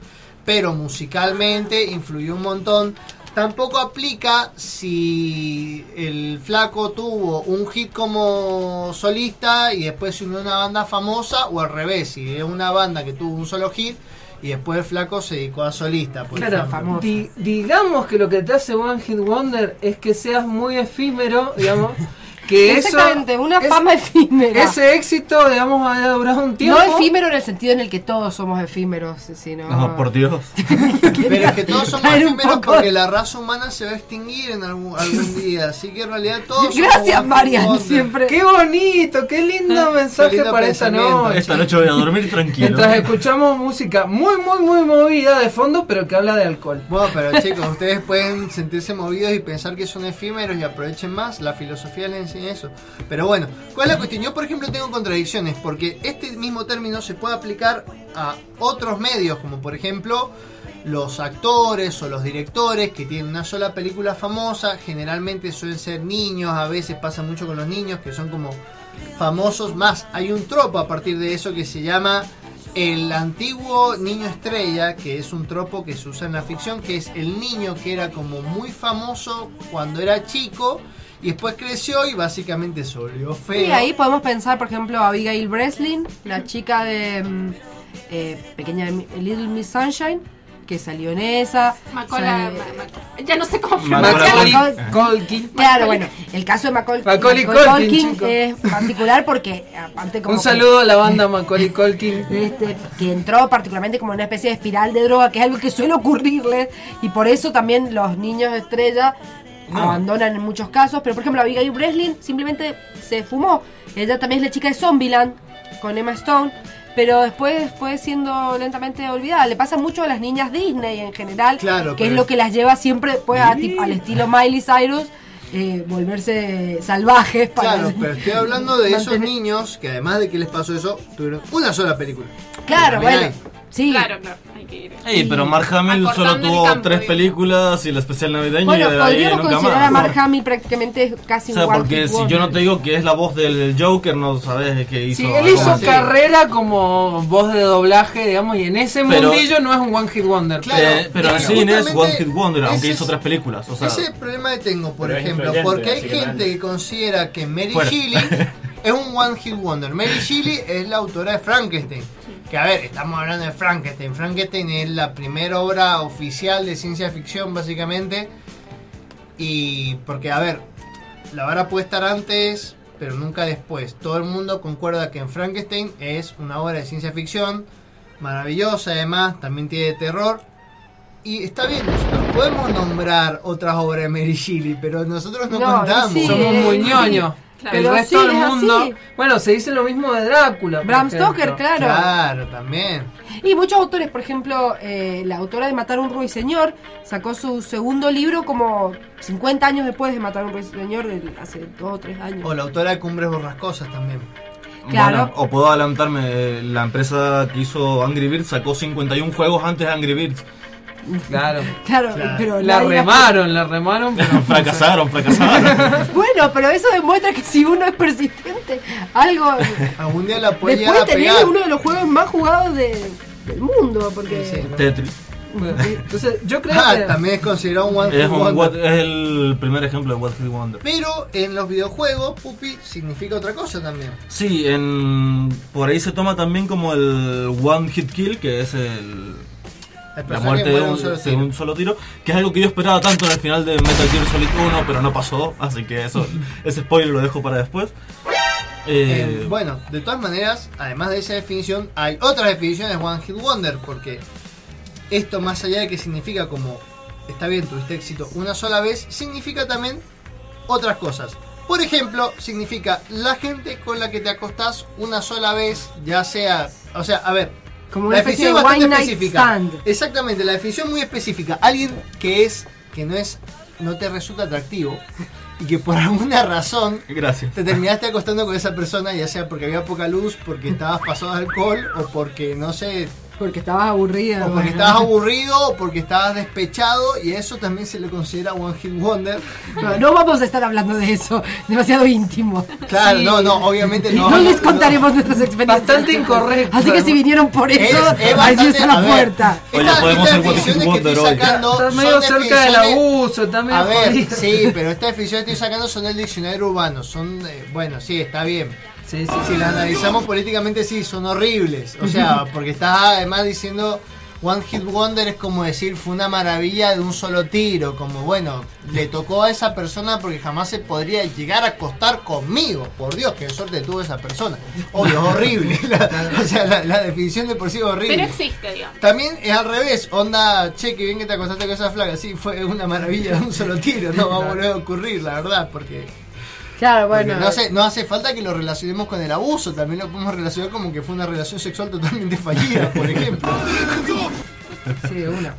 pero musicalmente influyó un montón. Tampoco aplica si el flaco tuvo un hit como solista y después se unió a una banda famosa o al revés, si es una banda que tuvo un solo hit y después el flaco se dedicó a solista. Por Claro, di- digamos que lo que te hace One Hit Wonder es que seas muy efímero, digamos. Que eso, Exactamente, una fama efímera. Ese éxito, digamos, ha durado un tiempo. No efímero en el sentido en el que todos somos efímeros, sino... No, por Dios. Pero es que todos somos efímeros poco- porque la raza humana se va a extinguir en algún, algún día. Así que en realidad todos somos Gracias, One Marian, siempre. Qué bonito, qué lindo mensaje lindo para esta noche. Esta noche voy a dormir tranquilo. Mientras escuchamos música muy, muy, muy movida de fondo, pero que habla de alcohol. Bueno, pero chicos, ustedes pueden sentirse movidos y pensar que son efímeros y aprovechen más. La filosofía les enseña eso. Pero bueno, ¿cuál es la cuestión? Yo, por ejemplo, tengo contradicciones porque este mismo término se puede aplicar a otros medios, como por ejemplo los actores o los directores que tienen una sola película famosa. Generalmente suelen ser niños, a veces pasa mucho con los niños que son como famosos. Más, hay un tropo a partir de eso que se llama el antiguo niño estrella, que es un tropo que se usa en la ficción, que es el niño que era como muy famoso cuando era chico y después creció y básicamente se volvió feo. Y ahí podemos pensar, por ejemplo, a Abigail Breslin, la chica de mm, eh, Pequeña Mi- Little Miss Sunshine, que salió en esa. Macola- Sale- ma- ma- ya no sé cómo Macaulay. Culkin. Claro, bueno, el caso de Macaul- Macaulay Macaulay chico. es particular porque aparte como Un que- saludo a la banda Macaulay Culkin. este, que entró particularmente como una especie de espiral de droga, que es algo que suele ocurrirles, y por eso también los niños estrella abandonan en muchos casos. Pero por ejemplo, Abigail Breslin simplemente se fumó. Ella también es la chica de Zombieland con Emma Stone. Pero después fue siendo lentamente olvidada. Le pasa mucho a las niñas Disney en general, Claro, que es lo que las lleva siempre pues, a al estilo Miley Cyrus, eh, volverse salvajes para Claro, pero estoy hablando de esos niños que además de que les pasó eso, tuvieron una sola película. Claro, bueno, hay. Sí. Claro, claro, hay que ir. Ey, pero Mark Hamill solo tuvo campo, tres digo. películas y el especial navideño Bueno, y de ahí nunca considerar más. a Mark Hamill prácticamente casi O sea, porque si yo no te digo que es la voz del Joker, no sabes qué hizo. Sí, él hizo carrera como voz de doblaje, digamos, y en ese Pero- mundillo no es un one hit wonder. Eh, pero en Claro. cine es One Hit Wonder, aunque ese hizo tres películas. O sea, Ese problema que tengo, por ejemplo, porque hay gente que considera que Mary. Shelley es un One Hit Wonder. Mary Shelley es la autora de Frankenstein. Que a ver, estamos hablando de Frankenstein. Frankenstein es la primera obra oficial de ciencia ficción, básicamente. Y porque, a ver, la vara puede estar antes, pero nunca después. Todo el mundo concuerda que en Frankenstein es una obra de ciencia ficción maravillosa, además, también tiene terror. Y está bien, nosotros podemos nombrar otras obras de Mary Shelley, pero nosotros no, No, contamos. sí, Somos muy ñoños. Claro. el resto sí, del mundo. así. Bueno, se dice lo mismo de Drácula. Bram. Stoker, claro. Claro, también. Y muchos autores, por ejemplo, eh, la autora de Matar a un ruiseñor sacó su segundo libro como 50 años después de Matar a un ruiseñor, de- hace 2 o 3 años. O la autora de Cumbres Borrascosas también. Claro. Bueno, o puedo adelantarme, la empresa que hizo Angry Birds sacó 51 juegos antes de Angry Birds. Claro. Claro, pero La remaron, la remaron. pero- fracasaron, fracasaron. Bueno, pero eso demuestra que si uno es persistente, algo. Algún día la puede Después tener pegar. uno de los juegos más jugados de- del mundo, porque. Tetris. Entonces, yo creo Ah, que. también es considerado un One Es, Hit un Wonder. what- es el primer ejemplo de What Hit Wonder. Pero en los videojuegos, Pupi significa otra cosa también. Sí, en, por ahí se toma también como el One Hit Kill, que es el, la muerte de un solo tiro, que es algo que yo esperaba tanto en el final de Metal Gear Solid 1, pero no pasó, así que eso, ese spoiler lo dejo para después. Eh, Eh, bueno, de todas maneras, además de esa definición, hay otras definiciones One Hit Wonder, porque esto más allá de que significa como, está bien, tuviste éxito una sola vez, significa también otras cosas. Por ejemplo, significa la gente con la que te acostás una sola vez, ya sea, o sea, a ver, Como la una especie definición de es bastante one night específica. stand. Exactamente, la definición muy específica. Alguien que es, que no es, no te resulta atractivo y que por alguna razón Gracias. te terminaste acostando con esa persona, ya sea porque había poca luz, porque estabas pasado de alcohol o porque no sé. Porque estabas aburrida. O porque bueno. estabas aburrido o porque estabas despechado y eso también se le considera One Hit Wonder. No, no vamos a estar hablando de eso, demasiado íntimo. Claro, no, no, obviamente no. No les contaremos nuestras experiencias. Bastante incorrecto. Así que si vinieron por Es- eso, es ahí bastante- está la puerta. Oye, Esta- podemos estas hacer What Hit definiciones que Wonder estoy hoy. sacando Estás son medio cerca del abuso, A ver, jodido. sí, pero estas definiciones que estoy sacando son del diccionario urbano. Son, eh, bueno, sí, está bien. Sí, sí, Si las analizamos políticamente, sí, son horribles. O sea, porque estás además diciendo One Hit Wonder es como decir fue una maravilla de un solo tiro. Como bueno, le tocó a esa persona porque jamás se podría llegar a acostar conmigo. Por Dios, qué suerte tuvo esa persona. Obvio, es horrible. La- o sea, la, la definición de por sí es horrible. Pero existe, digamos. También es al revés, onda, che, que bien que te acostaste con esa flaca, sí, fue una maravilla de un solo tiro, no va a volver a ocurrir, la verdad, porque, Claro, porque bueno. no, hace, no hace falta que lo relacionemos con el abuso, también lo podemos relacionar como que fue una relación sexual totalmente fallida, por ejemplo. Sí, una.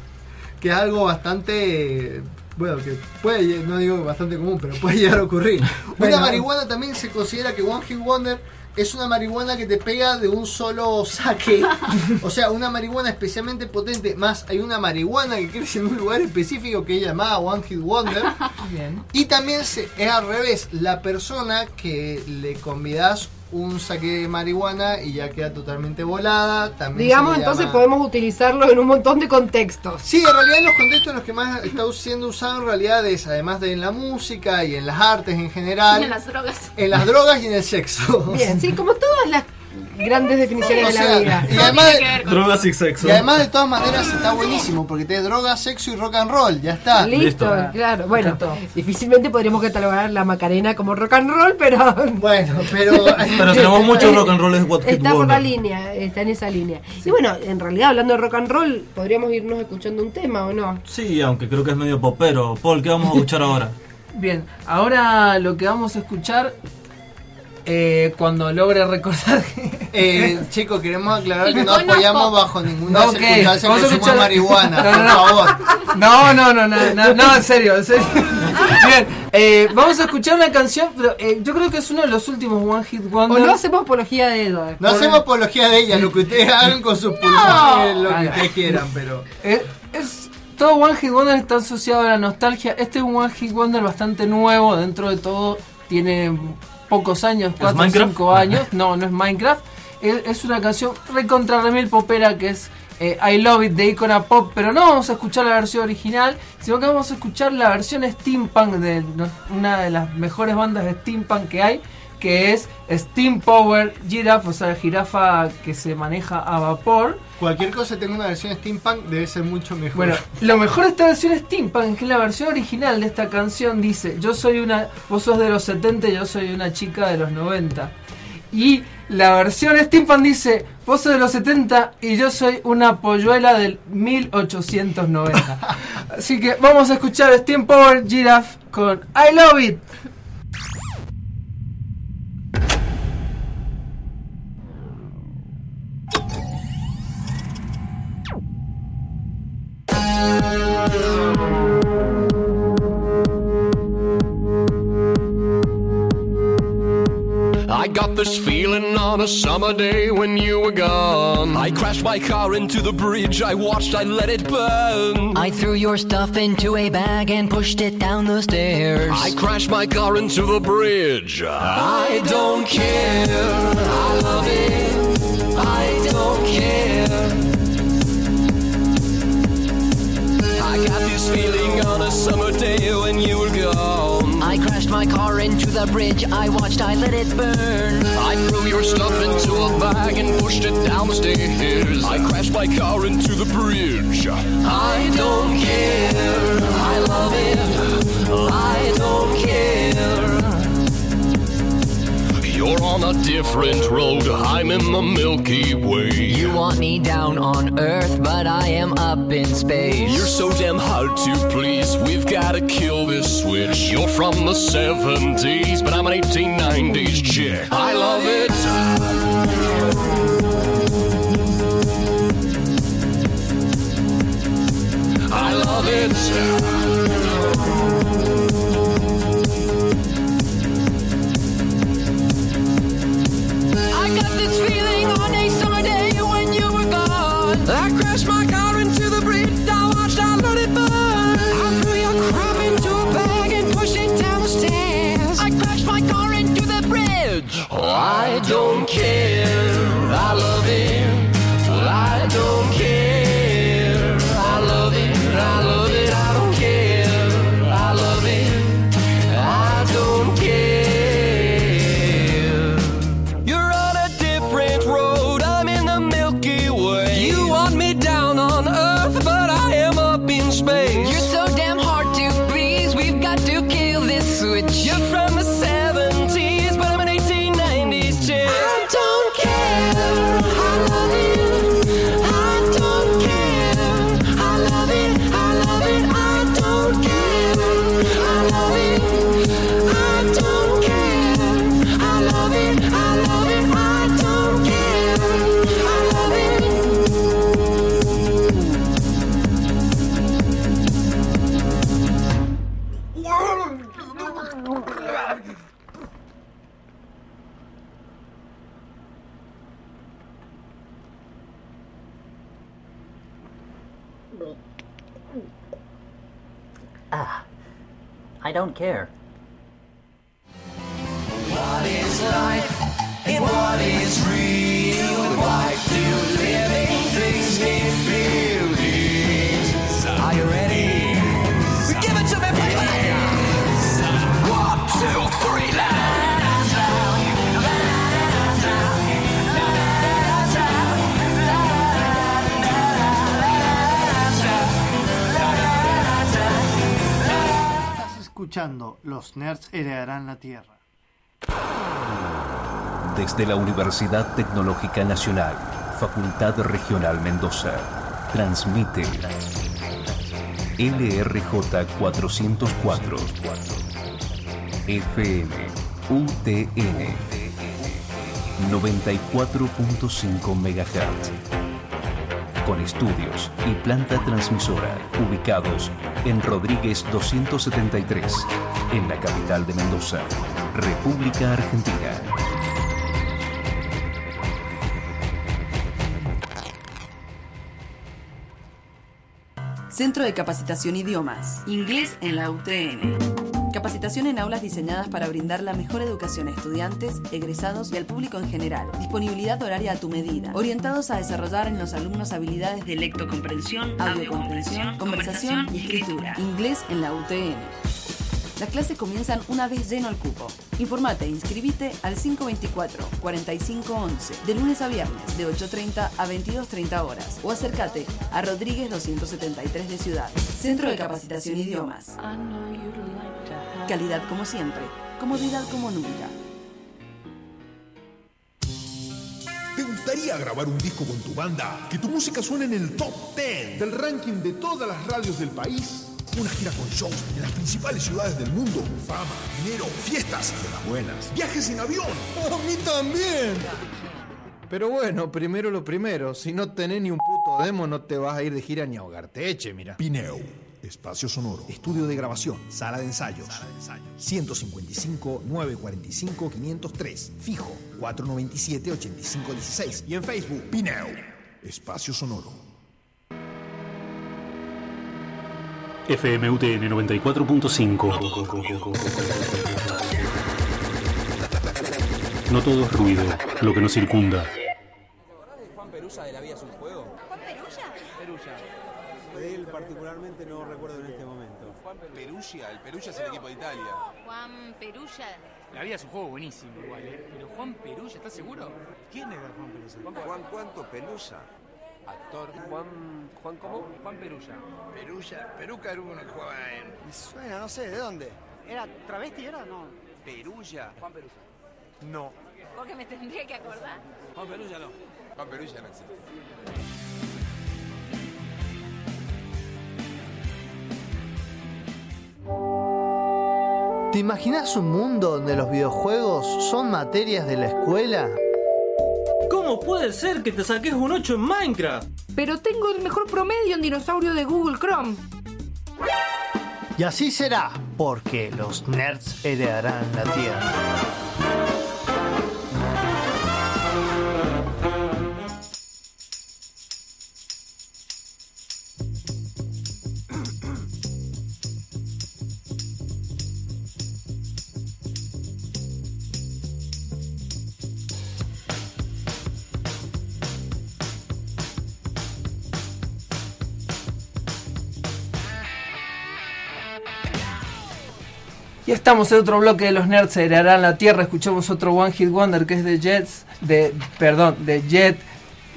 Que es algo bastante, bueno, que puede, no digo bastante común, pero puede llegar a ocurrir. Bueno. Una marihuana también se considera que One Hit Wonder es una marihuana que te pega de un solo saque. O sea, una marihuana especialmente potente. Más, hay una marihuana que crece en un lugar específico que es llamada One Hit Wonder. Bien. Y también se- es al revés, la persona que le convidas un saque de marihuana y ya queda totalmente volada. También Digamos, entonces llama- podemos utilizarlo en un montón de contextos. Sí, en realidad en los contextos en los que más está siendo usado en realidad es además de en la música y en las artes en general, Y en las drogas. en las drogas y en el sexo. Bien, sí, como todas las grandes definiciones O de la sea, vida. y además, Drogas y sexo. y además de todas maneras está buenísimo porque te droga, sexo y rock and roll, ya está. Listo, claro. Bueno, difícilmente podríamos catalogar la Macarena como rock and roll, pero. Bueno, pero. Pero tenemos muchos rock and roll es What Hit Está por la línea, está en esa línea. Y bueno, en realidad hablando de rock and roll, podríamos irnos escuchando un tema o no. Sí, aunque creo que es medio popero. Paul, ¿qué vamos a escuchar ahora? Bien, ahora lo que vamos a escuchar eh, cuando logre recordar. Eh, chicos, queremos aclarar que no apoyamos bajo ninguna circunstancia que escuchar- marihuana, No, por no, no. favor. No, no, no, no, no, no, en serio, en serio. Bien, eh, vamos a escuchar una canción, pero eh, yo creo que es uno de los últimos One Hit O Wonder. no hacemos apología de Edward. No hacemos apología de ella, lo que ustedes hagan con sus pulmones, lo que ustedes quieran, pero. Eh, es, todo One Hit Wonder está asociado a la nostalgia. Este es un One Hit Wonder bastante nuevo, dentro de todo tiene pocos años, 4 o Minecraft? 5 años. No, no es Minecraft. Es, es una canción recontra remil popera que es eh, I Love It de Icona Pop, pero no vamos a escuchar la versión original, sino que vamos a escuchar la versión steampunk de una de las mejores bandas de steampunk que hay, que es Steam Power Giraffe, o sea, jirafa que se maneja a vapor. Cualquier cosa tenga una versión steampunk debe ser mucho mejor. Bueno, lo mejor de esta versión steampunk es que la versión original de esta canción dice, yo soy una, vos sos de los 70 y yo soy una chica de los 90. Y la versión steampunk dice, vos sos de los 70 y yo soy una polluela del 1890. Así que vamos a escuchar Steam Power Giraffe con I Love It. I got this feeling on a summer day when you were gone. I crashed my car into the bridge, I watched, I let it burn. I threw your stuff into a bag and pushed it down the stairs. I crashed my car into the bridge. I don't care. I love it. I don't care. I got this feeling on a summer day when you my car into the bridge. I watched, I let it burn. I threw your stuff into a bag and pushed it down the stairs. I crashed my car into the bridge. I don't care. I love it. I don't care. You're on a different road. I'm in the Milky Way. You want me down on Earth, but I am up in space. You're so damn hard to please. We've gotta kill this switch. You're from the 70s, but I'm an 1890s chick. I love it. I love it. Don't. Don't care. Escuchando Los Nerds heredarán la Tierra. Desde la Universidad Tecnológica Nacional, Facultad Regional Mendoza, transmite LRJ 404 FM UTN 94.5 MHz con estudios y planta transmisora ubicados en Rodríguez 273, en la capital de Mendoza, República Argentina. Centro de Capacitación Idiomas. Inglés en la UTN. Capacitación en aulas diseñadas para brindar la mejor educación a estudiantes, egresados y al público en general. Disponibilidad horaria a tu medida. Orientados a desarrollar en los alumnos habilidades de lectocomprensión, audiocomprensión, conversación y escritura. Inglés en la UTN. Las clases comienzan una vez lleno el cupo. Informate e inscribite al 524-4511 de lunes a viernes de 8.30 a 22.30 horas o acércate a Rodríguez 273 de Ciudad. Centro de Capacitación Idiomas. Calidad como siempre, comodidad como nunca. ¿Te gustaría grabar un disco con tu banda? Que tu música suene en el top 10 del ranking de todas las radios del país. Una gira con shows en las principales ciudades del mundo. Fama, dinero, fiestas de las buenas. Viajes en avión. A mí también. Pero bueno, primero lo primero. Si no tenés ni un puto demo, no te vas a ir de gira ni a ahogarte. Eche, mira. Pineo. Espacio sonoro. Estudio de grabación. Sala de ensayos. 155 945 503. Fijo. 497 8516. Y en Facebook. Pineo. Espacio sonoro. FMUTN 94.5. No todo es ruido, lo que nos circunda. Juan Perusa de La Vida es un juego? ¿Juan Perulla? Perulla. De él particularmente no recuerdo en este momento. Juan Perugia, el Perugia es el equipo de Italia. Juan Perulla. La vida es un juego buenísimo igual, ¿eh? Pero Juan Perulla, ¿estás seguro? ¿Quién era Juan Perusa? Juan cuánto Pelusa. Actor. Juan. ¿Juan cómo? Juan Perulla. Perulla. Peruca era uno que jugaba en. Me suena, no sé, ¿de dónde? ¿Era travesti, era? No. Perulla. Juan Perulla. No. Porque me tendría que acordar. Juan Perulla no. Juan Perulla no existe. ¿Te imaginas un mundo donde los videojuegos son materias de la escuela? ¿Cómo puede ser que te saques un 8 en Minecraft? Pero tengo el mejor promedio en dinosaurio de Google Chrome. Y así será, porque los nerds heredarán la Tierra. Y estamos en otro bloque de los nerds heredarán la tierra. Escuchamos otro One Hit Wonder que es de Jets, de perdón, de Jet.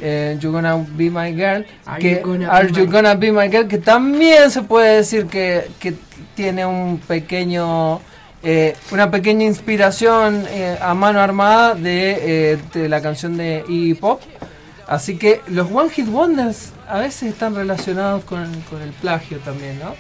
eh, you gonna be my girl. Are que, you gonna Are be you my- gonna be my girl? Que también se puede decir que, que tiene un pequeño. eh, una pequeña inspiración eh, a mano armada de, eh, de la canción de Iggy Pop. Así que los One Hit Wonders a veces están relacionados con, con el plagio también, ¿no?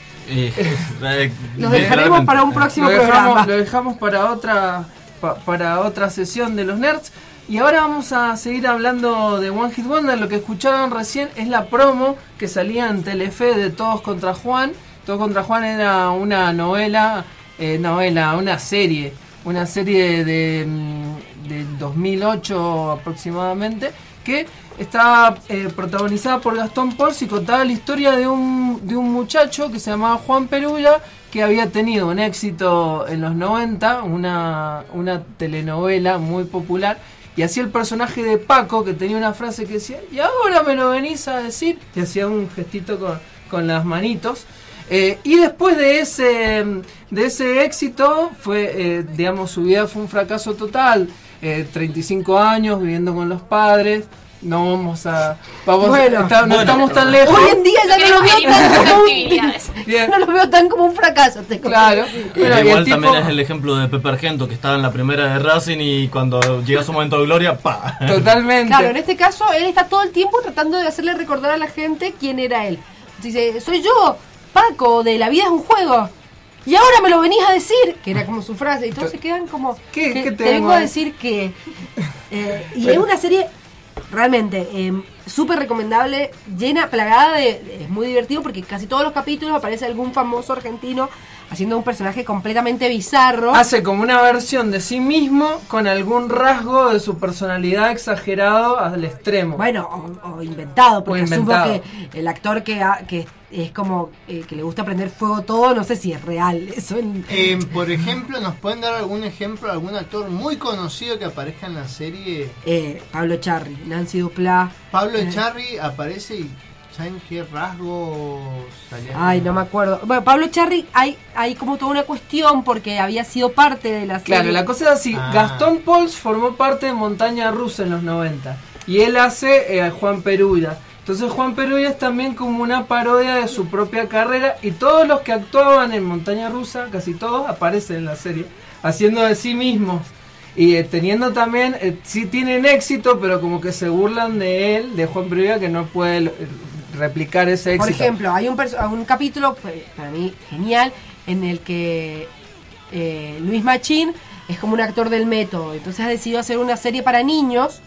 Los dejaremos para un próximo lo dejamos, programa. Lo dejamos para otra pa- para otra sesión de los nerds. Y ahora vamos a seguir hablando de One Hit Wonder. Lo que escucharon recién es la promo que salía en Telefe de Todos contra Juan. Todos contra Juan era una novela, eh, novela, una serie, una serie de, mm, del 2008 aproximadamente, que estaba eh, protagonizada por Gastón y contaba la historia de un, de un muchacho que se llamaba Juan Perulla, que había tenido un éxito en los 90, una, una telenovela muy popular, y hacía el personaje de Paco, que tenía una frase que decía, y ahora me lo venís a decir, y hacía un gestito con, con las manitos. Eh, y después de ese, de ese éxito, fue, eh, digamos, su vida fue un fracaso total. Eh, 35 años viviendo con los padres, no vamos a. Vamos, Bueno. está- no Bueno. estamos tan lejos. Hoy en día ya no lo veo tan como un, no lo veo tan como un fracaso. te Claro. y el Igual tipo- también es el ejemplo de Pepe Argento, que estaba en la primera de Racing y cuando llega su momento de gloria, ¡pa! Totalmente. Claro, en este caso él está todo el tiempo tratando de hacerle recordar a la gente quién era él. Dice, soy yo, Paco, de La vida es un juego. Y ahora me lo venís a decir, que era como su frase, y todos se quedan como, ¿Qué- que qué te te vengo a a decir que... eh, y Pero- es una serie realmente eh, súper recomendable, llena, plagada de... Es muy divertido porque casi todos los capítulos aparece algún famoso argentino haciendo un personaje completamente bizarro. Hace como una versión de sí mismo con algún rasgo de su personalidad exagerado al extremo. Bueno, o, o inventado, porque O inventado. asumo que el actor que, ha- que es como eh, que le gusta prender fuego todo, no sé si es real eso. en- Eh, por ejemplo, ¿nos pueden dar algún ejemplo, algún actor muy conocido que aparezca en la serie? Eh, Pablo Charri, Nancy Duplá. Pablo Eh. Echarri aparece y ¿saben qué rasgos salían? Ay, no me acuerdo. Bueno, Pablo Charri hay, hay como toda una cuestión porque había sido parte de la serie. Claro, la cosa es así. Ah. Gastón Pauls formó parte de Montaña Rusa en los 90. Y él hace eh, a Juan Perulla. Entonces Juan Perulla es también como una parodia de su propia carrera. Y todos los que actuaban en Montaña Rusa, casi todos, aparecen en la serie. Haciendo de sí mismos. Y eh, teniendo también, eh, sí tienen éxito, pero como que se burlan de él, de Juan Perulla, que no puede eh, replicar ese éxito. Por ejemplo, hay un, un capítulo, pues, para mí, genial, en el que eh, Luis Machín es como un actor del método. Entonces ha decidido hacer una serie para niños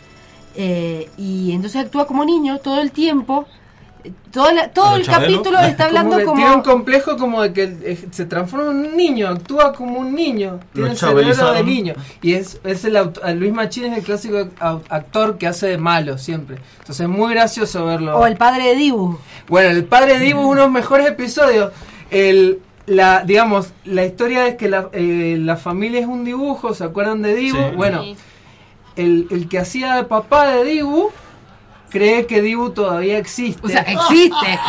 eh, y entonces actúa como niño todo el tiempo. Todo, la- todo el Chabelo, capítulo está hablando como... Tiene un complejo como de que eh, se transforma en un niño, actúa como un niño, tiene el cerebro de niño. Y es, es el auto- eh, Luis Machín es el clásico actor que hace de malo siempre. Entonces es muy gracioso verlo. O el padre de Dibu. Bueno, el padre de Dibu es uno de los mejores episodios. El, la, digamos, la historia es que la, eh, la familia es un dibujo, ¿se acuerdan de Dibu? Sí. Bueno, Sí. el, el que hacía de papá de Dibu cree que Dibu todavía existe. O sea, existe.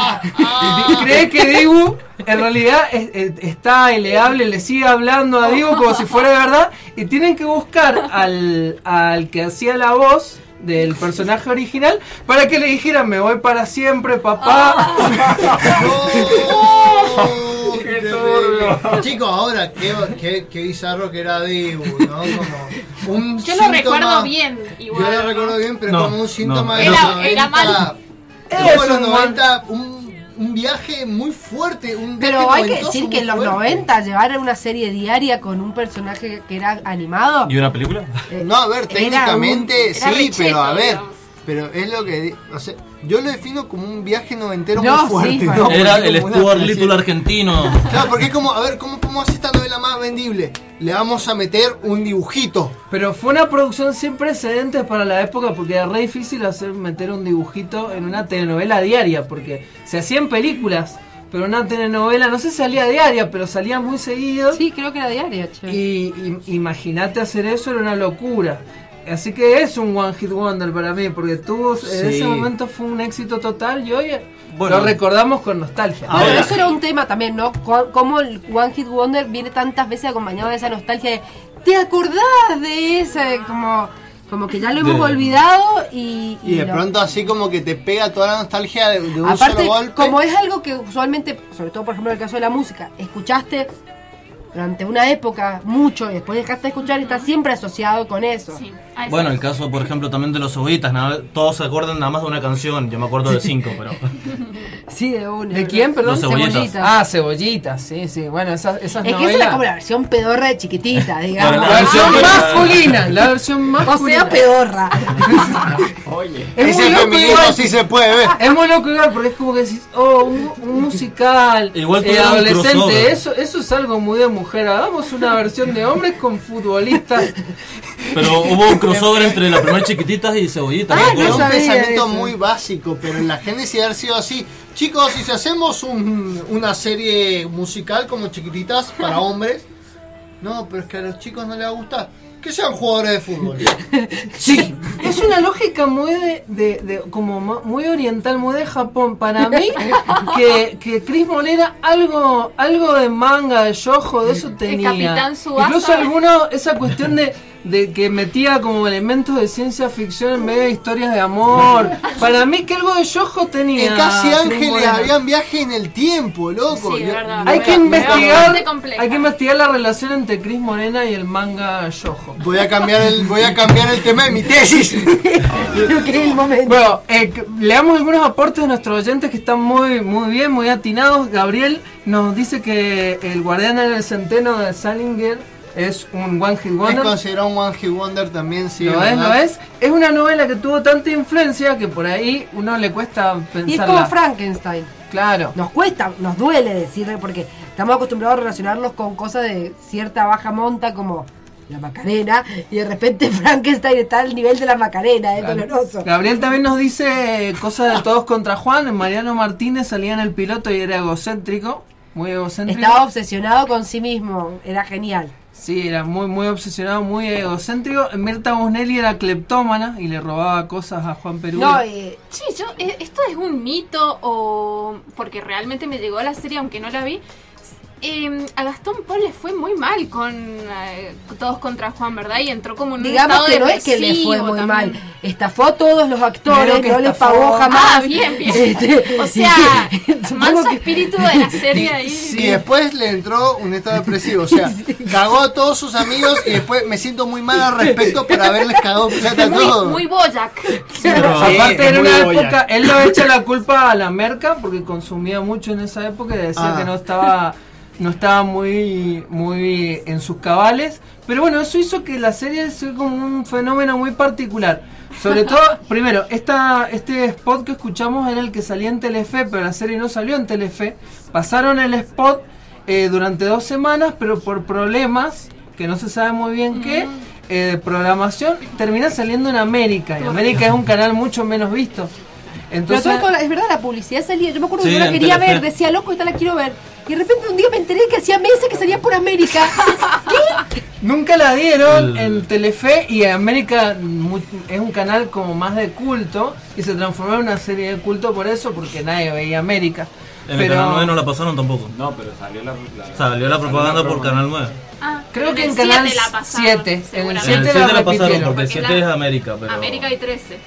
Cree que Dibu en realidad es- es- está y le habla y le sigue hablando a Dibu como si fuera de verdad y tienen que buscar al, al que hacía la voz del personaje original para que le dijeran me voy para siempre papá Chicos, ahora qué, qué, qué bizarro que era Dibu, ¿no? Como un Yo lo recuerdo bien, igual. Yo lo recuerdo bien, pero No, como un síntoma no. de los Era- 90. era malo. Como Es los un 90, un, un viaje muy fuerte. Un viaje Pero hay que decir que en los fuerte. 90 llevar una serie diaria con un personaje que era animado. ¿Y una película? eh, No, a ver, técnicamente un- sí, recheto, pero a ver. digamos. Pero es lo que. O sea, yo lo defino como un viaje noventero No, muy fuerte. sí, ¿no? Era el Stuart Little argentino. Claro, porque es como, a ver, ¿cómo podemos hacer esta novela más vendible? Le vamos a meter un dibujito. pero fue una producción sin precedentes para la época porque era re difícil hacer meter un dibujito en una telenovela diaria porque se hacían películas pero una telenovela no sé si salía diaria pero salía muy seguido Sí, creo que era diaria, che. Y, y- imagínate hacer eso era una locura. Así que es un one hit wonder para mí, porque tuvo en ese momento fue un éxito total y hoy Bueno. lo recordamos con nostalgia. Bueno, Ahora- eso era un tema también, ¿no? Cómo el One Hit Wonder viene tantas veces acompañado de esa nostalgia de ¿te acordás de ese? Como, como que ya lo hemos De- olvidado y... Y de lo- pronto así como que te pega toda la nostalgia de, de un Aparte, solo golpe. como es algo que usualmente, sobre todo por ejemplo en el caso de la música, escuchaste durante una época mucho y después dejaste de escuchar y está siempre asociado con eso. Sí. Ah, Bueno, el caso, por ejemplo, también de los cebollitas. nada- todos se acuerdan nada más de una canción. Yo me acuerdo de cinco, pero. Sí, de una. ¿De quién, perdón? Los cebollitas. Ah, cebollitas, sí, sí. Bueno, esas, esas Es que esa era como la versión pedorra de chiquitita, digamos. La versión Ah, masculina, la versión o masculina. sea, pedorra. Oye. Es muy loco feminismo igual. sí se puede ver. Es muy loco igual porque es como que decís, oh, un, un musical, Igual eh, adolescente, eso, eso es algo muy de mujer. Hagamos una versión de hombres con futbolistas. Pero hubo un crossover entre la primera chiquititas y cebollitas. Ah, ¿no? Es un pensamiento eso. muy básico, pero en la génesis haber sido así. Chicos, y si hacemos un- una serie musical como chiquititas para hombres, no, pero es que a los chicos no les va a gustar. Que sean jugadores de fútbol. Sí, es una lógica muy de, de- de- como muy oriental, muy de Japón. Para mí, que, que Chris Molera algo, algo de manga, de yojo, de eso tenía. Capitán Tsubasa. Incluso alguno, esa cuestión de, de que metía como elementos de ciencia ficción en medio de historias de amor. Para mí que algo de Yojo tenía. En Casi Ángeles habían viaje en el tiempo, loco. Sí, Yo- verdad. Hay que investigar, hay que investigar la relación entre Cris Morena y el manga Yojo. Voy a cambiar el, voy a cambiar el tema de mi tesis. Creo que es el momento. Bueno, eh, leamos algunos aportes de nuestros oyentes que están muy, muy bien, muy atinados. Gabriel nos dice que el guardián en el centeno de Salinger es un One Hit Es Wonder. considerado un One Hit Wonder también, sí. lo es, lo es. Es una novela que tuvo tanta influencia que por ahí uno le cuesta pensar. Y es como Frankenstein. Claro. Nos cuesta, nos duele decirle porque estamos acostumbrados a relacionarlos con cosas de cierta baja monta como la Macarena y de repente Frankenstein está al nivel de la Macarena, es doloroso. Gabriel también nos dice eh, cosas de todos contra Juan. Mariano Martínez salía en el piloto y era egocéntrico. Muy egocéntrico. Estaba obsesionado con sí mismo, era genial. Sí, era muy muy obsesionado, muy egocéntrico. Mirta Busnelli era cleptómana y le robaba cosas a Juan Perú. No, eh, Sí, yo, eh, esto es un mito o porque realmente me llegó la serie aunque no la vi. Eh, a Gastón Paul le fue muy mal con eh, todos contra Juan, ¿verdad? Y entró como en un digamos estado que no es que le fue muy también. mal, estafó a todos los actores, no les estafó. pagó jamás. Ah, bien, bien. Este, o sea, manso que- espíritu de la serie ahí. Y después le entró un estado depresivo. O sea, cagó a todos sus amigos y después me siento muy mal al respecto por haberles cagado plata a Muy, todos. muy Boyac. Pero Sí, aparte en una Boyac. época, él le echa la culpa a la merca porque consumía mucho en esa época y decía Ah. que no estaba no estaba muy muy en sus cabales, pero bueno, eso hizo que la serie sea como un fenómeno muy particular. Sobre todo, primero, esta, este spot que escuchamos era el que salía en Telefe, pero la serie no salió en Telefe. Pasaron el spot eh, durante dos semanas, pero por problemas, que no se sabe muy bien qué, eh, de programación, termina saliendo en América. Y América es un canal mucho menos visto. Pero Entonces, todo esto, es verdad, la publicidad salía. Yo me acuerdo Sí, que yo la quería ver, decía loco, esta la quiero ver. Y de repente un día me enteré que hacía meses que salía por América. Nunca la dieron en Telefe y América es un canal como más de culto y se transformó en una serie de culto por eso, porque nadie veía América. En el Canal 9 no la pasaron tampoco. No, pero salió la, Salió la propaganda por Canal 9. Ah, creo que en Canal 7 la pasaron, 7, en el seguramente. 7 En el la 7 la pasaron porque el Porque 7 la- es América, pero... América y 13.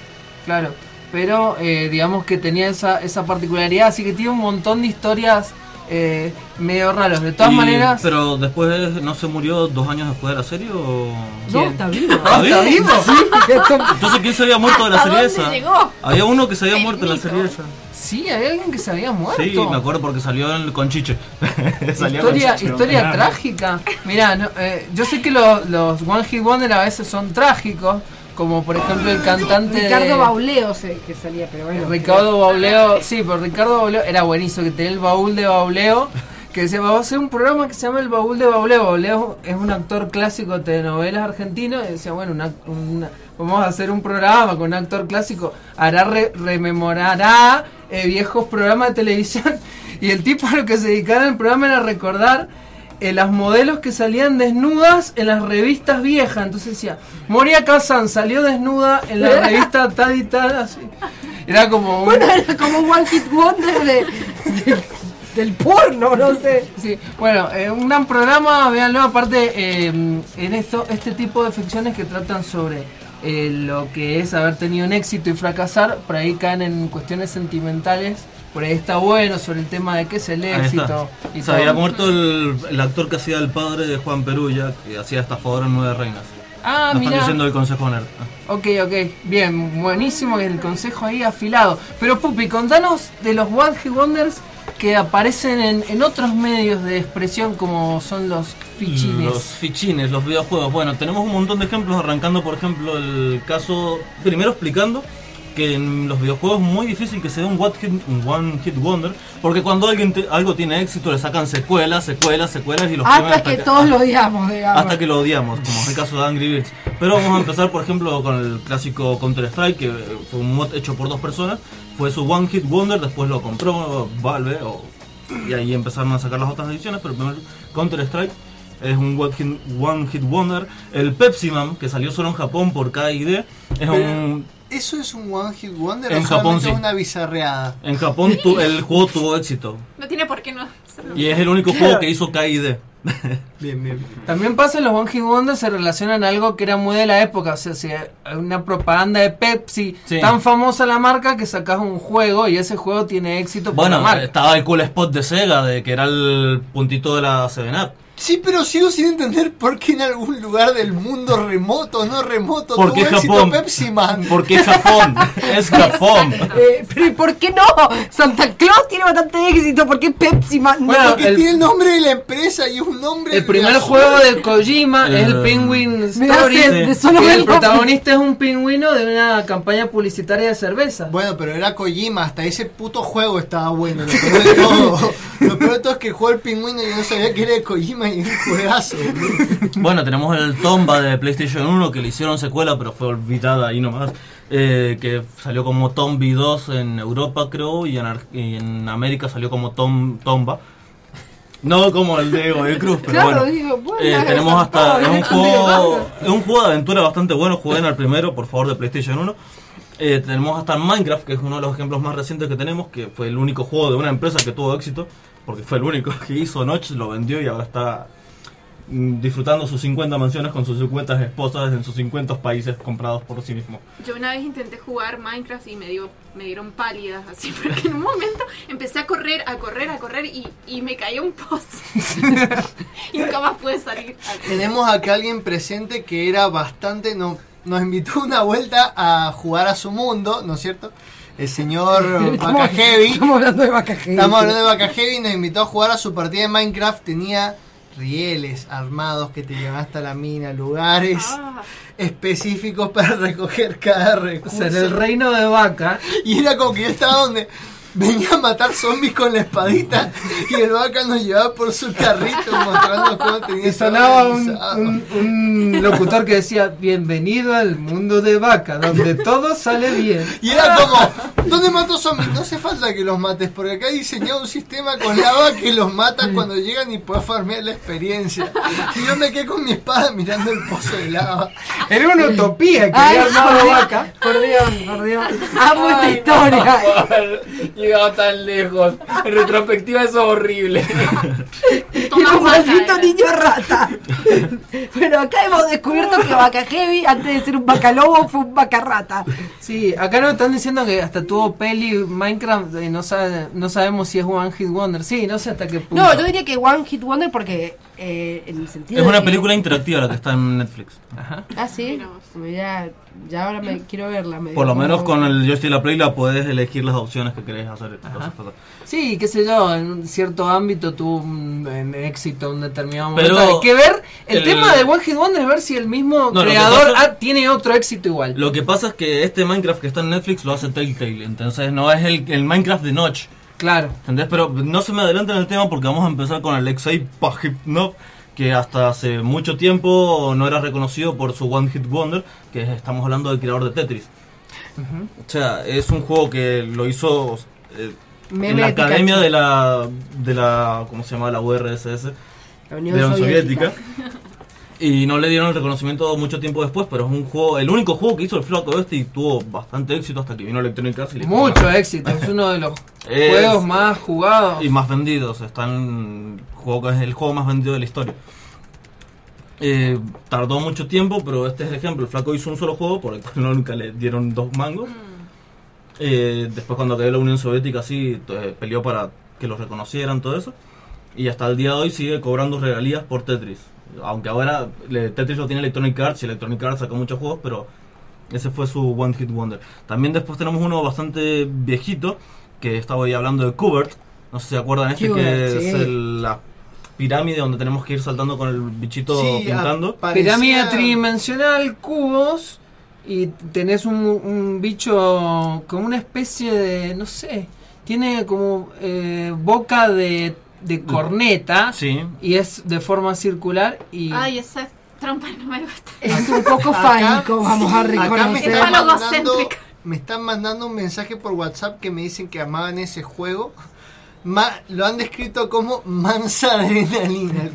Claro, pero eh, digamos que tenía esa, esa particularidad, así que tiene un montón de historias eh, medio raras. De todas Y- maneras, Pero después, ¿no se murió dos años después de la serie o...? No, está vivo. ¿Está ¿Está vivo? Entonces, ¿quién se había muerto de la ¿A serie esa? llegó? Había uno que se había muerto en la serie esa. sí, hay alguien que se había muerto. Sí, me acuerdo porque salió en, con Chiche. Salió con Historia, Chiche. historia trágica. Mira, no, eh, yo sé que lo- los One Hit Wonder a veces son trágicos, como por ejemplo el cantante de- Ricardo Bauleo que salía, pero bueno. Ricardo Bauleo, sí, pero Ricardo Bauleo era buenísimo, que tenía el baúl de Bauleo, que decía, vamos a hacer un programa que se llama El Baúl de Bauleo. Bauleo es un actor clásico de telenovelas argentino, y decía, bueno, una- una- vamos a hacer un programa con un actor clásico, hará re- rememorará eh, viejos programas de televisión, y el tipo a lo que se dedicaba en el programa era recordar eh, las modelos que salían desnudas en las revistas viejas. Entonces decía, Moria Kazan salió desnuda en la revista tal y tal, así. Era como un... Bueno, era como un One Hit Wonder de, de- del porno, no sé. Sí, bueno, eh, un gran programa, véanlo, aparte eh, en esto, este tipo de ficciones que tratan sobre eh, lo que es haber tenido un éxito y fracasar, por ahí caen en cuestiones sentimentales, por ahí está bueno sobre el tema de qué es el éxito. y Se había todo. muerto el, el actor que hacía el padre de Juan Perulla, que hacía estafador en Nueve Reinas. Ah, Nos mira. están diciendo el consejo nerd. Ok, ok, bien, buenísimo el consejo ahí afilado. Pero Pupi, contanos de los One Hit Wonders que aparecen en, en otros medios de expresión como son los fichines. Los fichines, los videojuegos. Bueno, tenemos un montón de ejemplos, arrancando por ejemplo el caso, primero explicando que en los videojuegos es muy difícil que se dé un one hit, un one hit wonder, porque cuando alguien te- algo tiene éxito le sacan secuelas, secuelas, secuelas y los ponen Hasta que todos lo odiamos, digamos. hasta que lo odiamos, como es el caso de Angry Birds. Pero vamos a empezar, por ejemplo, con el clásico Counter Strike, que fue un mod hecho por dos personas. Fue su One Hit Wonder, después lo compró Valve, o- y ahí empezaron a sacar las otras ediciones. Pero primero Counter Strike es un one hit, one hit Wonder. El Pepsi Man, que salió solo en Japón por KID, es Pero- un. ¿Eso es un One Hit Wonder En o Japón, sí. una bizarreada? En Japón tu- el juego tuvo éxito. No tiene por qué no hacerlo. Y es el único Claro. juego que hizo KID. Bien, bien. También pasa en los One Hit Wonder se relacionan a algo que era muy de la época, o sea, si hay una propaganda de Pepsi, Sí. tan famosa la marca que sacas un juego y ese juego tiene éxito por la Bueno, marca. estaba el cool spot de Sega, de que era el puntito de la 7-Up. Sí, pero sigo sin entender por qué en algún lugar del mundo remoto, no remoto, ¿Por tuvo Japón? Pepsi Man. Porque es Japón, es Japón. Eh, pero ¿y por qué no? Santa Claus tiene bastante éxito. ¿Por qué Pepsi Man? no? Porque tiene el nombre de la empresa y es un nombre El primer azul. juego de Kojima es el Eh, Penguin Story. de solo el el protagonista es un pingüino de una campaña publicitaria de cerveza. Bueno, pero era Kojima, hasta ese puto juego estaba bueno. Lo de todo, lo peor de todo es que jugó el pingüino y yo no sabía que era de Kojima y un juegazo. Bueno, tenemos el Tomba de PlayStation 1 que le hicieron secuela, pero fue olvidada ahí nomás. eh, que salió como Tombi 2 en Europa, creo, y en, Ar- y en América salió como Tom, Tomba. No como el de Godoy Cruz, pero Claro, bueno. digo, bueno, Eh, tenemos hasta. Es un, juego, es un juego de aventura bastante bueno. Jueguen al primero, por favor, de PlayStation 1. Eh, tenemos hasta Minecraft, que es uno de los ejemplos más recientes que tenemos, que fue el único juego de una empresa que tuvo éxito, porque fue el único que hizo Notch, lo vendió y ahora está mm, disfrutando sus 50 mansiones con sus 50 esposas en sus 50 países comprados por sí mismo. Yo una vez intenté jugar Minecraft y me dio me dieron pálidas así porque en un momento empecé a correr, a correr, a correr y, y me cayó un pozo y nunca más pude salir. Tenemos acá alguien presente que era bastante. No, nos invitó una vuelta a jugar a su mundo, ¿no es cierto? El señor Vaca Heavy. Estamos hablando de Vaca Heavy. Estamos hablando de Vaca Heavy y nos invitó a jugar a su partida de Minecraft. Tenía rieles armados que te llevan hasta la mina, lugares Ah. específicos para recoger cada O recurso. sea, en el reino de Vaca. Y era como que yo estaba donde venía a matar zombies con la espadita y el vaca nos llevaba por su carrito mostrando cómo tenía Y sonaba un, un- un locutor que decía, bienvenido al mundo de Vaca, donde todo sale bien. Y era como, ¿dónde mato zombies? No hace falta que los mates, porque acá he diseñado un sistema con lava que los mata cuando llegan y puedes farmear la experiencia. Y yo me quedé con mi espada mirando el pozo de lava. Era una utopía que Ay, había armado Vaca. Por Dios, por Dios. Amo esta historia. Llegado tan lejos. En retrospectiva eso es horrible. Y un maldito niño rata. Bueno, acá hemos descubierto que Vaca Heavy, antes de ser un vaca lobo, fue un vaca rata. Sí, acá nos están diciendo que hasta tuvo peli Minecraft y no, sabe, no sabemos si es One Hit Wonder. Sí, no sé hasta qué punto. No, yo diría que One Hit Wonder porque eh, en el sentido Es de una que- película interactiva la que está en Netflix. Ajá. Ah, sí. Ya, ya ahora me quiero verla. me Por lo menos con el joystick y la Play la puedes elegir las opciones que querés hacer. cosas, cosas. Sí, qué sé yo, en un cierto ámbito tuvo un, en éxito un determinado Pero momento. Hay que ver, el, el- tema de One Hit Wonder es ver si el mismo No, creador pasa- ah, tiene otro éxito igual. Lo que pasa es que este Minecraft que está en Netflix lo hace Telltale, entonces no es el, el Minecraft de Notch. Claro. ¿Entendés? Pero no se me adelanten en el tema porque vamos a empezar con Alexei Pajitnov, que hasta hace mucho tiempo no era reconocido por su One Hit Wonder, que es- estamos hablando del creador de Tetris. O sea, es un juego que lo hizo eh, en la academia de la, de la, ¿cómo se llama? La URSS, La Unión de la Unión Soviética. Soviética. Y no le dieron el reconocimiento mucho tiempo después, pero es un juego, el único juego que hizo el flaco este y tuvo bastante éxito hasta que vino Electronic Arts y le Mucho éxito, es uno de los juegos más jugados. y más vendidos. Están juego es el juego más vendido de la historia. Eh, tardó mucho tiempo, pero este es el ejemplo. El flaco hizo un solo juego por el cual no nunca le dieron dos mangos. Eh, después cuando cayó la Unión Soviética sí eh, peleó para que lo reconocieran todo eso. Y hasta el día de hoy sigue cobrando regalías por Tetris. Aunque ahora le- Tetris lo tiene Electronic Arts y Electronic Arts sacó muchos juegos, pero ese fue su One Hit Wonder. También después tenemos uno bastante viejito, que estaba ahí hablando de Kubert. No sé si se acuerdan este, Kubert, que sí. es el- la pirámide donde tenemos que ir saltando con el bichito Sí, pintando. Pirámide tridimensional, cubos, y tenés un, un bicho como una especie de, no sé, tiene como eh, boca de, de corneta Sí. y es de forma circular y... Ay, esa trompa no me gusta. Es un poco fálico, vamos a Acá me reconocer. están, mandando, me están mandando un mensaje por WhatsApp que me dicen que amaban ese juego. Ma- lo han descrito como mansa adrenalina el.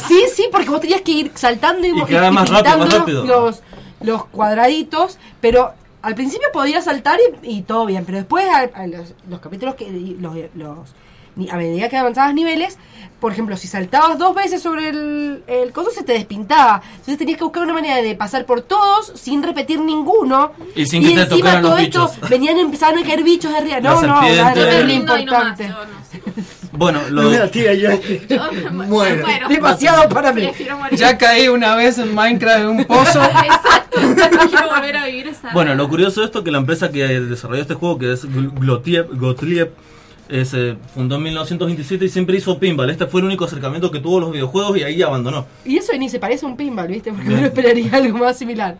Sí, sí, porque vos tenías que ir saltando y, Y cada más rápido, más rápido. Los, los cuadraditos, pero al principio podías saltar y, y todo bien, pero después a, a los, los capítulos que los, los a medida que avanzabas niveles, por ejemplo, si saltabas dos veces sobre el, el coso, se te despintaba. Entonces tenías que buscar una manera de pasar por todos sin repetir ninguno. Y sin que te encima tocaran los todo esto, bichos. venían empezaron a caer bichos de arriba. No, no, lo Lindo ahí nomás, importante. Bueno, lo, tía, yo muero. Demasiado para mí. Ya caí una vez en Minecraft en un pozo. Exacto. No quiero volver a vivir esa. Bueno, lo curioso de esto es que la empresa que desarrolló este juego, que es Gl- Glotiev, Gottlieb, eh, se fundó en 1927 y siempre hizo pinball. Este fue el único acercamiento que tuvo a los videojuegos y ahí abandonó. Y eso ni se parece a un pinball, ¿viste? Porque uno esperaría algo más similar.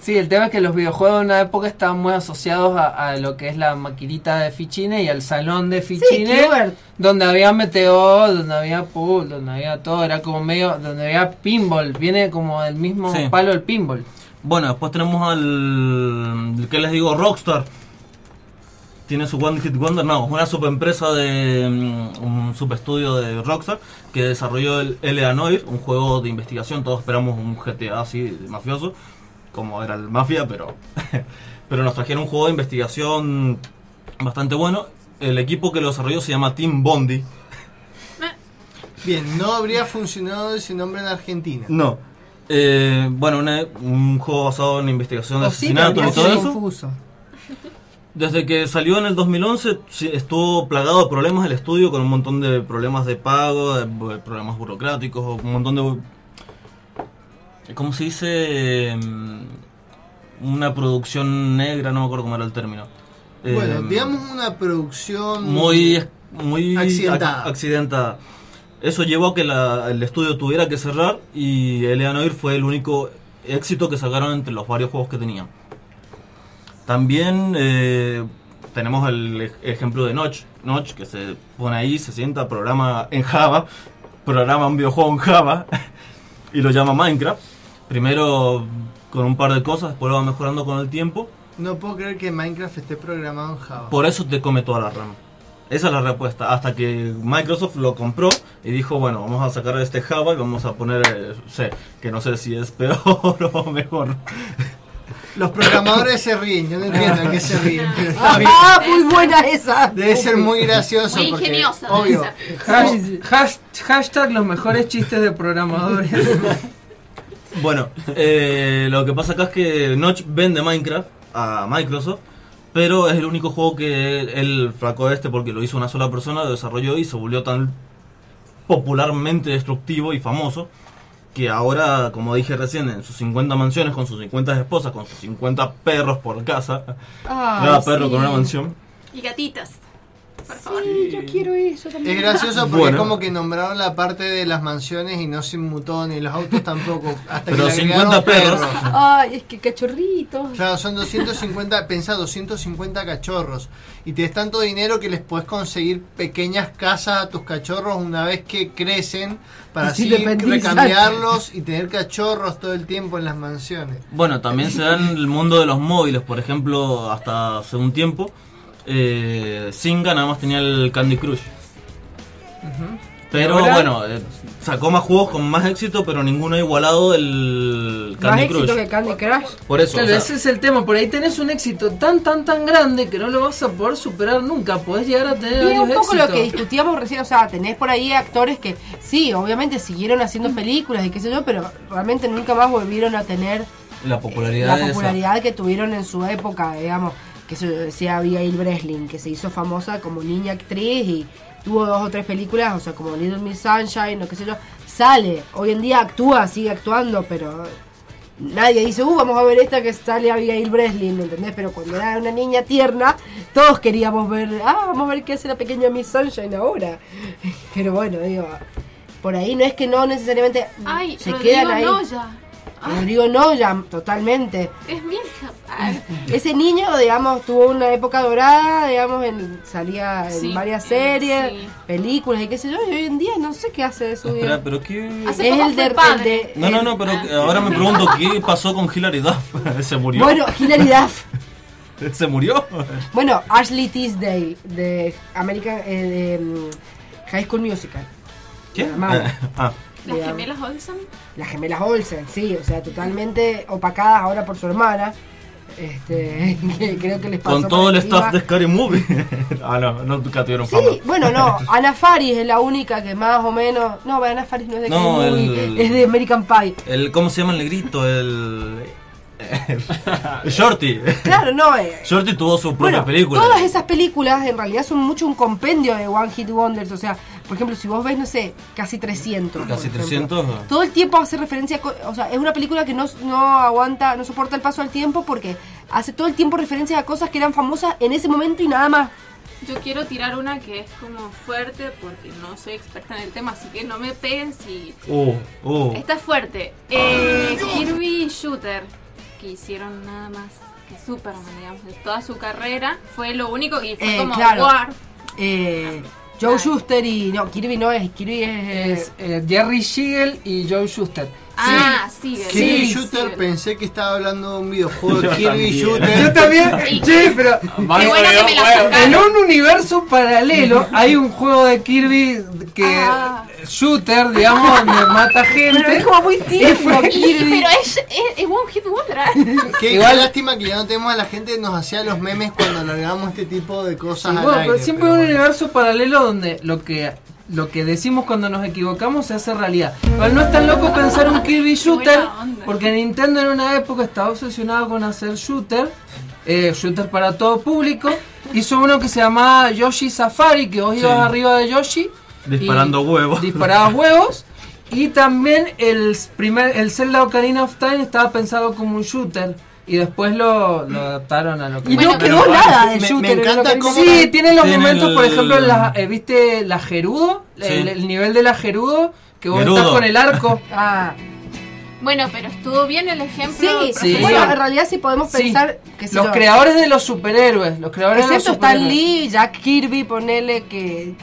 Sí, el tema es que los videojuegos en una época estaban muy asociados a, a lo que es la maquinita de fichines y al salón de fichines, Qbert. donde había meteor, donde había pool, donde había todo, era como medio, donde había pinball, viene como del mismo Sí. palo el pinball. Bueno, después tenemos al. ¿Qué les digo? Rockstar. Tiene su One Hit Wonder, no, una subempresa de. mm, un subestudio de Rockstar que desarrolló el L.A. Noir, un juego de investigación. Todos esperamos un GTA así, de mafioso, como era el Mafia, pero. pero nos trajeron un juego de investigación bastante bueno. El equipo que lo desarrolló se llama Team Bondi. Bien, no habría funcionado ese nombre en Argentina. No. Eh, bueno, una- un juego basado en investigación de O sí, asesinatos pero y todo es eso. confuso. Desde que salió en el 2011 sí, estuvo plagado de problemas el estudio con un montón de problemas de pago, de problemas burocráticos, un montón de... ¿Cómo se dice? Mm, Una producción negra, no me acuerdo cómo era el término. Bueno, Eh, digamos una producción muy muy Accidentada. ac- accidentada. Eso llevó a que la- el estudio tuviera que cerrar y Eleanor fue el único éxito que sacaron entre los varios juegos que tenían. También eh, tenemos el ej- ejemplo de Notch. Notch que se pone ahí, se sienta, programa en Java, programa un videojuego en Java y lo llama Minecraft. Primero con un par de cosas, después lo va mejorando con el tiempo. No puedo creer que Minecraft esté programado en Java. Por eso te come toda la RAM. Esa es la respuesta. Hasta que Microsoft lo compró y dijo, bueno, vamos a sacar este Java y vamos a poner eh, que no sé si es peor o mejor. Los programadores se ríen, yo no entiendo a qué se ríen. pero está bien. Ah, muy buena esa. Debe ser muy gracioso. Muy porque, ingeniosa Obvio. hash- hashtag los mejores chistes de programadores. Bueno, eh, lo que pasa acá es que Notch vende Minecraft a Microsoft, pero es el único juego que el flaco este, porque lo hizo una sola persona, lo desarrolló y se volvió tan popularmente destructivo y famoso que ahora, como dije recién, en sus 50 mansiones, con sus 50 esposas, con sus 50 perros por casa, Ay, cada perro sí. con una mansión. Y gatitas. Por favor. Sí, yo quiero eso también. Es gracioso porque Bueno. es como que nombraron la parte de las mansiones y no se inmutó ni los autos tampoco. Hasta Pero que le 50 agregaron perros. Ay, es que cachorritos. Claro, son 250, pensá, 250 cachorros. Y tienes tanto dinero que les puedes conseguir pequeñas casas a tus cachorros una vez que crecen para así independizan. recambiarlos y tener cachorros todo el tiempo en las mansiones. Bueno, también se da en el mundo de los móviles, por ejemplo, hasta hace un tiempo, eh, nada más tenía el Candy Crush. Pero bueno, eh, sacó más juegos con más éxito, pero ninguno ha igualado el Más Candy éxito Crush. que Candy Crush. Por eso, Claro, o sea, ese es el tema. Por ahí tenés un éxito tan, tan, tan grande que no lo vas a poder superar nunca. Podés llegar a tener Y es un poco lo que discutíamos recién, o sea, tenés por ahí actores que sí, obviamente siguieron haciendo películas y qué sé yo, pero realmente nunca más volvieron a tener la popularidad la esa. popularidad que tuvieron en su época, digamos, que se decía Abigail Breslin, que se hizo famosa como niña actriz y tuvo dos o tres películas, o sea, como Little Miss Sunshine o qué sé yo, sale, hoy en día actúa, sigue actuando, pero nadie dice, uh, vamos a ver esta que sale Abigail Breslin, ¿me entendés? Pero cuando era una niña tierna, todos queríamos ver, ah, vamos a ver qué hace la pequeña Miss Sunshine ahora. Pero bueno, digo, por ahí no es que no necesariamente Ay, se Rodrigo quedan ahí. Noya. Rodrigo Noya, totalmente. Es mi Ese niño, digamos, tuvo una época dorada, digamos, en, salía en Sí, varias eh, series, sí. películas y qué sé yo, y hoy en día no sé qué hace de su vida. pero qué... Hace Es el de, el de- No, no, no, pero ahora me pregunto qué pasó con Hilary Duff. ¿Se murió? Bueno, Hilary Duff. ¿Se murió? Bueno, Ashley Tisdale de American eh, de, mm, High School Musical. ¿Qué? Ah, Las Digamos. gemelas Olsen. Las gemelas Olsen, sí, o sea, totalmente opacadas ahora por su hermana. Este, que creo que les pasó Con todo el staff de Scary Movie. ah, no, no, nunca tuvieron fama. Sí, bueno, no, Ana Faris es la única que más o menos. No, Ana Faris no es de No, Scary el- Movie, es de American Pie. El, ¿Cómo se llama el negrito? El. Shorty. Claro, no. eh, Shorty tuvo su propia Bueno, película. todas esas películas en realidad son mucho un compendio de One Hit Wonders. O sea, por ejemplo, si vos ves, no sé, casi 300. por Casi ejemplo. 300. Todo el tiempo hace referencia, a o sea, es una película que no, no aguanta, no soporta el paso del tiempo porque hace todo el tiempo referencia a cosas que eran famosas en ese momento y nada más. Yo quiero tirar una que es como fuerte porque no soy experta en el tema, así que no me peguen si... Uh, uh. Esta es fuerte. Eh, Kirby Shooter, que hicieron nada más que Superman, digamos, de toda su carrera. Fue lo único y fue Eh, como claro. War. Eh, Joe Schuster y. No, Kirby no es, Kirby es. Es eh, Jerry Siegel y Joe Schuster. Ah, sí. Kirby Sí, Shooter, sí. pensé que estaba hablando de un videojuego Yo Kirby también. Shooter. Yo también, che, pero eh, bueno que me la en un universo paralelo hay un juego de Kirby que shooter, digamos, donde mata gente. Pero es como muy tierno, Kirby. Pero es, es, es One Hit Wonder. Qué, Igual- qué lástima que ya no tenemos a la gente que nos hacía los memes cuando largamos este tipo de cosas Sí, al bueno, aire, pero siempre hay un universo paralelo donde lo que lo que decimos cuando nos equivocamos se hace realidad. Igual no es tan loco pensar un Kirby Shooter, porque Nintendo en una época estaba obsesionado con hacer shooter, eh, shooter para todo público. Hizo uno que se llamaba Yoshi Safari, que vos Sí. ibas arriba de Yoshi. Disparando huevos. Disparabas huevos. Y también el primer el Zelda Ocarina of Time estaba pensado como un shooter. Y después lo, lo adaptaron a lo que Y no quedó nada de me- me shooter. en encanta cómo-. Sí, tiene los Tiene momentos, por ejemplo, la, eh, ¿viste la Gerudo? Sí. El, el nivel de la Gerudo, que vos Gerudo. estás con el arco. Ah, Bueno, pero estuvo bien el ejemplo. sí, Sí. bueno, en realidad sí podemos Sí. pensar que si Los lo- creadores de los superhéroes, los creadores de los Excepto Stan superhéroes. Lee, Jack Kirby, ponele que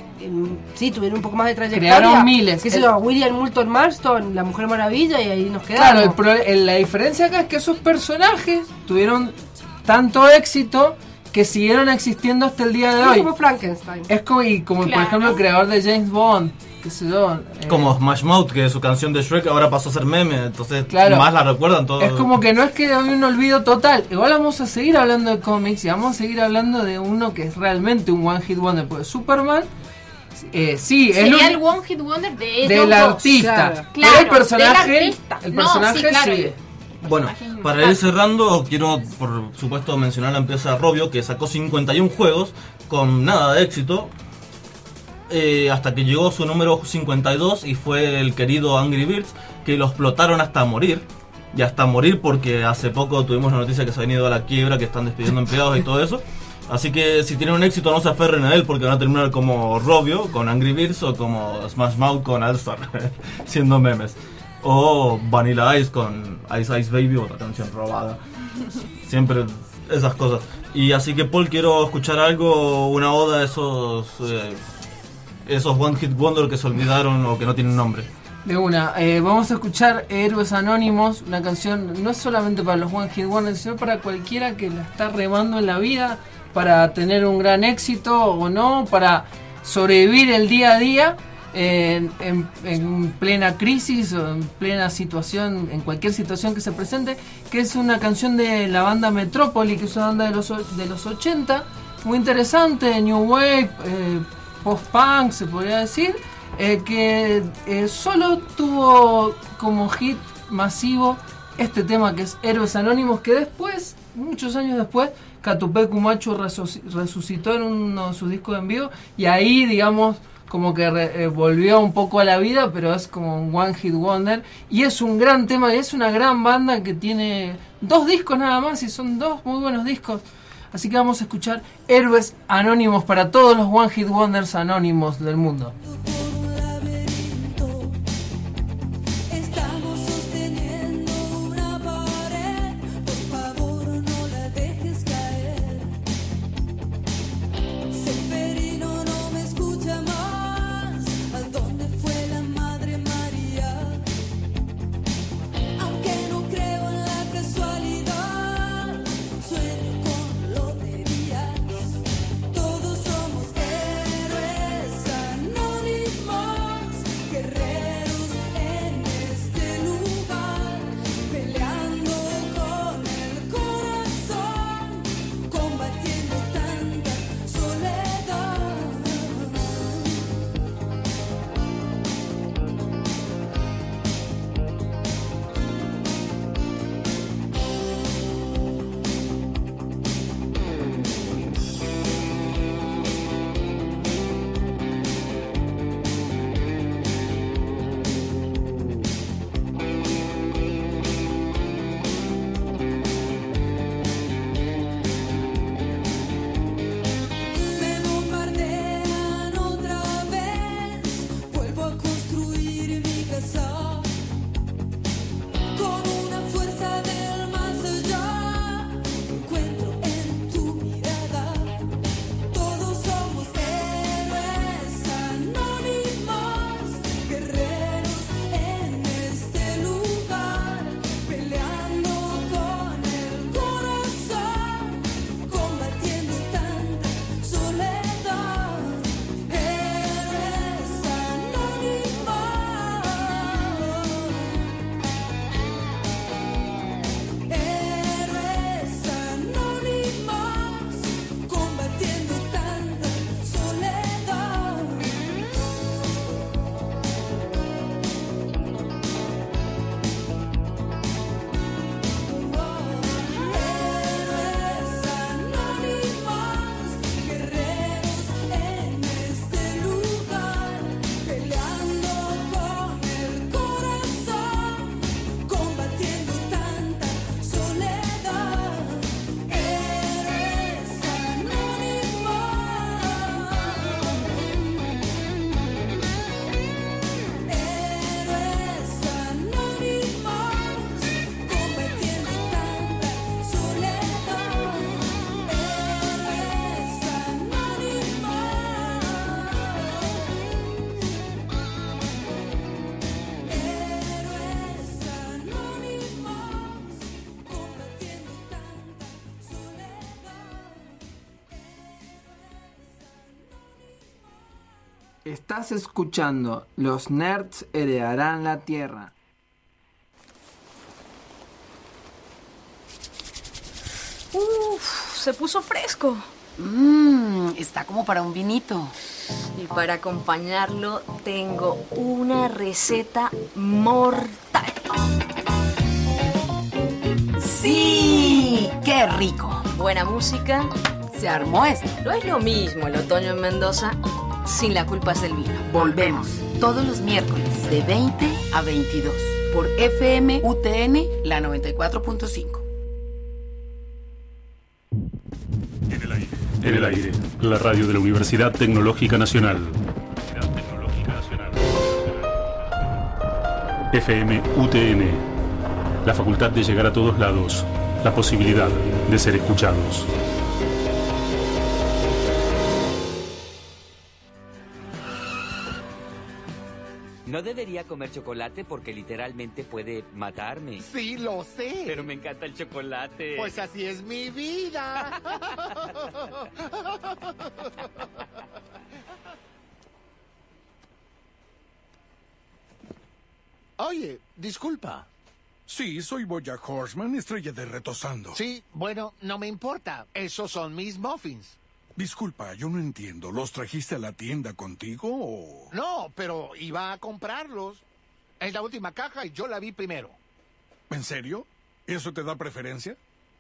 sí tuvieron un poco más de trayectoria. Crearon miles. ¿Qué sé El- yo? William Moulton Marston, La Mujer Maravilla, y ahí nos quedamos. Claro, el pro- el- la diferencia acá es que esos personajes tuvieron tanto éxito que siguieron existiendo hasta el día de Es hoy. como Frankenstein. Es como, y como por ejemplo el creador de James Bond, qué sé yo. eh, Como Smash Mouth, que su canción de Shrek ahora pasó a ser meme, entonces Claro. más la recuerdan todos. Es como que no es que hay un olvido total. Igual vamos a seguir hablando de cómics y vamos a seguir hablando de uno que es realmente un One Hit Wonder. Porque Superman, eh, sí, es Sería un- el One Hit Wonder de ellos del artista. Claro, Pero el personaje, del artista. el No, personaje sí, claro. sigue. Bueno, para ir cerrando, quiero por supuesto mencionar la empresa Robio, que sacó 51 juegos con nada de éxito, eh, hasta que llegó su número 52 y fue el querido Angry Birds, que lo explotaron hasta morir. Y hasta morir porque hace poco tuvimos la noticia que se ha venido a la quiebra, que están despidiendo empleados y todo eso. Así que si tienen un éxito no se aferren a él porque van a terminar como Robio con Angry Birds o como Smash Mouth con Alstar, siendo memes. O Vanilla Ice con Ice Ice Baby, otra canción robada. Siempre esas cosas. Y así que Paul, quiero escuchar algo, una oda a esos, eh, esos One Hit Wonder que se olvidaron o que no tienen nombre. De una, eh, vamos a escuchar Héroes Anónimos, una canción no es solamente para los One Hit Wonders, sino para cualquiera que la está remando en la vida, para tener un gran éxito o no, para sobrevivir el día a día en, en- en plena crisis o en plena situación, en cualquier situación que se presente, que es una canción de la banda Metrópoli, que es una banda de los, de los 80, muy interesante, New Wave, eh, post-punk se podría decir, eh, que eh, solo tuvo como hit masivo este tema que es Héroes Anónimos, que después, muchos años después, Catupé Cumacho resuci- resucitó en uno de sus discos en vivo y ahí, digamos, como que re- eh, volvió un poco a la vida, pero es como un One Hit Wonder y es un gran tema y es una gran banda que tiene dos discos nada más y son dos muy buenos discos. Así que vamos a escuchar Héroes Anónimos para todos los One Hit Wonders anónimos del mundo. Estás escuchando Los nerds heredarán la tierra. Uf, se puso fresco. Mmm, está como para un vinito. Y para acompañarlo tengo una receta mortal. ¡Sí! ¡Qué rico! Buena música. Se armó esto. No es lo mismo el otoño en Mendoza sin la culpa es del vino. Volvemos todos los miércoles de 20 a 22 por FM UTN la 94.5. En el aire, la radio de la Universidad Tecnológica Nacional. FM UTN, la facultad de llegar a todos lados, la posibilidad de ser escuchados. No debería comer chocolate porque literalmente puede matarme. Sí, lo sé. Pero me encanta el chocolate. Pues así es mi vida. Oye, disculpa. Sí, soy Bojack Horseman, estrella de Retosando. Sí, bueno, no me importa. Esos son mis muffins. Disculpa, yo no entiendo. ¿Los trajiste a la tienda contigo o...? No, pero iba a comprarlos. Es la última caja y yo la vi primero. ¿En serio? ¿Eso te da preferencia?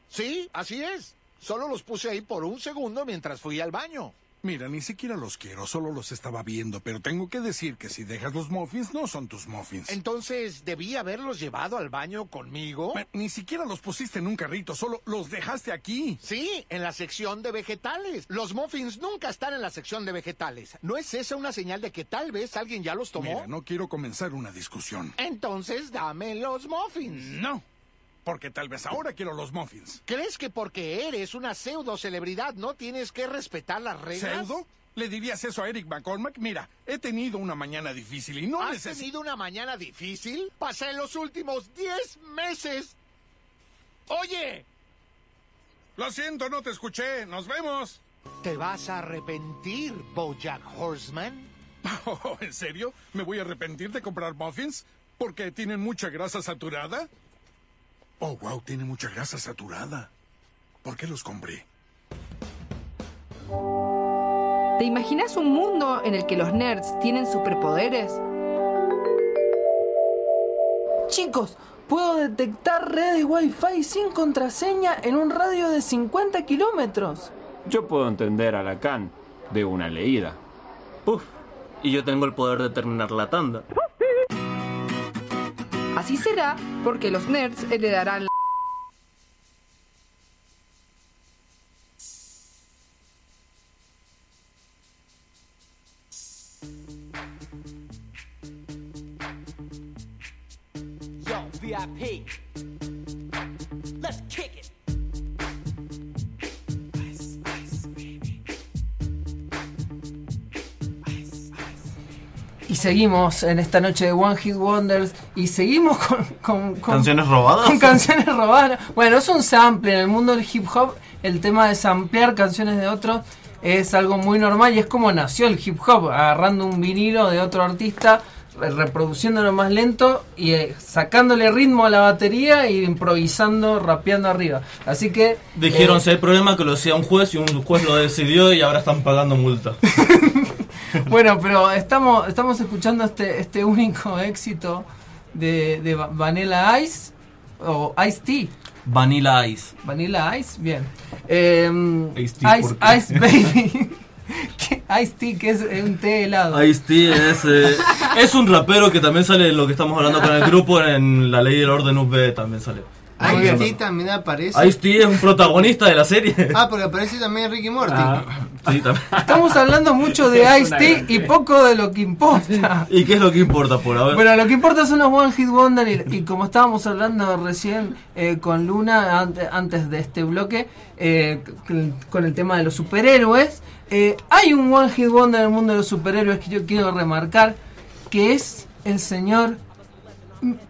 Sí, así es. Solo los puse ahí por un segundo mientras fui al baño. Mira, ni siquiera los quiero, solo los estaba viendo, pero tengo que decir que si dejas los muffins, no son tus muffins. Entonces, ¿debí haberlos llevado al baño conmigo? Ni siquiera los pusiste en un carrito, solo los dejaste aquí. Sí, en la sección de vegetales. Los muffins nunca están en la sección de vegetales. ¿No es esa una señal de que tal vez alguien ya los tomó? Mira, no quiero comenzar una discusión. Entonces, dame los muffins. No, porque tal vez ahora quiero los muffins. ¿Crees que porque eres una pseudo celebridad no tienes que respetar las reglas? ¿Pseudo? ¿Le dirías eso a Eric McCormack? Mira, he tenido una mañana difícil y no ¿Has necesito... tenido una mañana difícil? Pasé los últimos 10 meses. Oye, Lo siento, no te escuché. Nos vemos. ¿te vas a arrepentir, Bojack Horseman? Oh, ¿En serio? ¿Me voy a arrepentir de comprar muffins? ¿Porque tienen mucha grasa saturada? Oh, wow, tiene mucha grasa saturada. ¿Por qué los compré? ¿Te imaginas un mundo en el que los nerds tienen superpoderes? Chicos, puedo detectar redes Wi-Fi sin contraseña en un radio de 50 kilómetros. Yo puedo entender a Lacan de una leída. Puf. Y yo tengo el poder de terminar la tanda. Así será porque los nerds heredarán la... seguimos en esta noche de One Hit Wonders y seguimos con, con- con- ¿Canciones robadas? Con canciones robadas. Bueno, es un sample. En el mundo del hip hop, el tema de samplear canciones de otros es algo muy normal y es como nació el hip hop, agarrando un vinilo de otro artista, re- reproduciéndolo más lento y eh, sacándole ritmo a la batería y improvisando, rapeando arriba. Así que... Dijeron, eh, si hay problema, que lo decía un juez y un juez lo decidió y ahora están pagando multa. Bueno, pero estamos, estamos escuchando este, este único éxito de, de Va- Vanilla Ice o Ice Tea. Vanilla Ice. Vanilla Ice, bien. Eh, Ice tea, Ice. Ice Baby. Ice Tea, que es un té helado. Ice T es, eh, es un rapero que también sale en lo que estamos hablando con el grupo en la ley del orden UV también sale. Ice T también aparece. Ice T es un protagonista de la serie. Ah, porque aparece también Ricky Morty. Ah, sí, también. Estamos hablando mucho de Ice gran y poco de lo que importa. ¿Y qué es lo que importa por haber? Bueno, lo que importa son los One Hit Wonder y, y como estábamos hablando recién eh, con Luna ante- antes de este bloque, eh, con el tema de los superhéroes, eh, hay un One Hit Wonder en el mundo de los superhéroes que yo quiero remarcar, que es el señor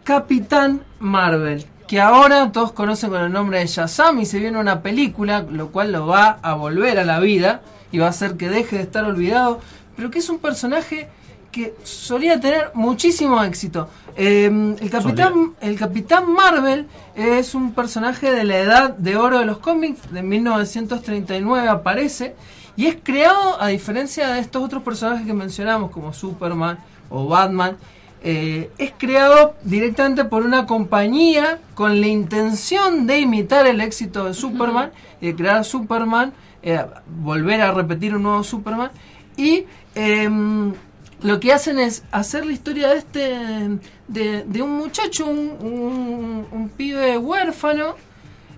Capitán Marvel, que ahora todos conocen con el nombre de Shazam y se viene una película, lo cual lo va a volver a la vida y va a hacer que deje de estar olvidado. pero que es un personaje que solía tener muchísimo éxito. Eh, el, Capitán, el Capitán Marvel es un personaje de la edad de oro de los cómics, de 1939 aparece, y es creado, a diferencia de estos otros personajes que mencionamos, como Superman o Batman, eh, es creado directamente por una compañía con la intención de imitar el éxito de Superman, y de crear Superman, eh, volver a repetir un nuevo Superman, y em, lo que hacen es hacer la historia de este de, de un muchacho, un, un- un pibe huérfano,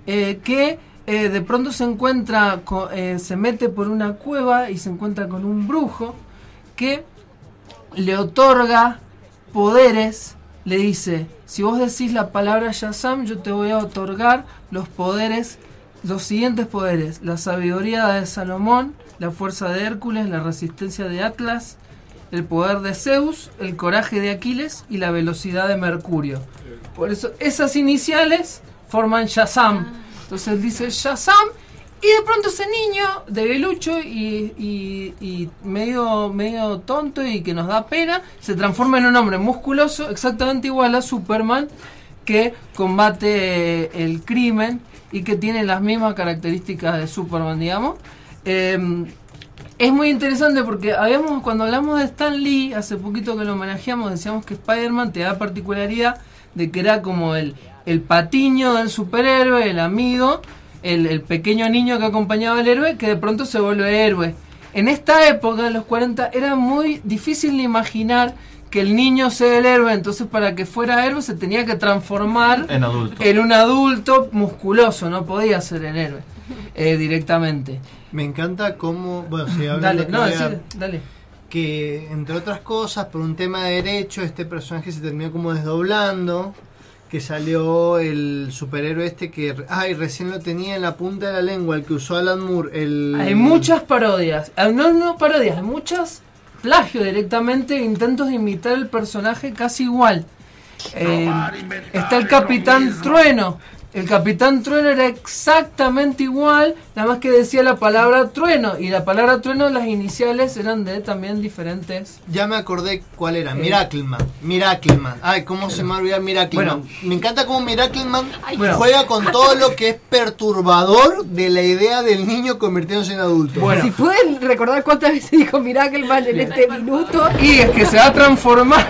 eh, que de pronto se encuentra, co- eh, se mete por una cueva y se encuentra con un brujo que le otorga poderes, le dice, si vos decís la palabra Shazam, yo te voy a otorgar los poderes, los siguientes poderes, la sabiduría de Salomón, la fuerza de Hércules, la resistencia de Atlas, el poder de Zeus, el coraje de Aquiles y la velocidad de Mercurio. Por eso esas iniciales forman Shazam. Entonces él dice Shazam y de pronto ese niño debilucho y, y, medio, medio tonto y que nos da pena, se transforma en un hombre musculoso, exactamente igual a Superman, que combate el crimen y que tiene las mismas características de Superman, digamos. Em, es muy interesante porque habíamos cuando hablamos de Stan Lee, hace poquito que lo homenajeamos, decíamos que Spider-Man te da particularidad de que era como el, el patiño del superhéroe, el amigo, el, el pequeño niño que acompañaba al héroe, que de pronto se vuelve héroe. En esta época, en los 40, era muy difícil de imaginar que el niño sea el héroe, entonces para que fuera héroe se tenía que transformar En adulto. en un adulto musculoso, no podía ser el héroe eh, directamente. Me encanta cómo. Bueno, sí, habla Dale, no, sí, dale. Que entre otras cosas, por un tema de derecho, este personaje se terminó como desdoblando. Que salió el superhéroe este que. Ay, recién lo tenía en la punta de la lengua, el que usó Alan Moore. El... Hay muchas parodias, Ah, no, no parodias, hay muchas plagio directamente, intentos de imitar el personaje casi igual. Eh, está el Capitán Trueno. El Capitán Trueno era exactamente igual, nada más que decía la palabra trueno. Y la palabra trueno, las iniciales eran de también diferentes. Ya me acordé cuál era, Eh. Miracleman. Miracleman. Ay, cómo se me va a olvidar Miracleman. me encanta cómo Miracleman Bueno. juega con todo lo que es perturbador de la idea del niño convirtiéndose en adulto. Si pueden recordar cuántas veces dijo Miracleman en este minuto. Y es que se va a transformar.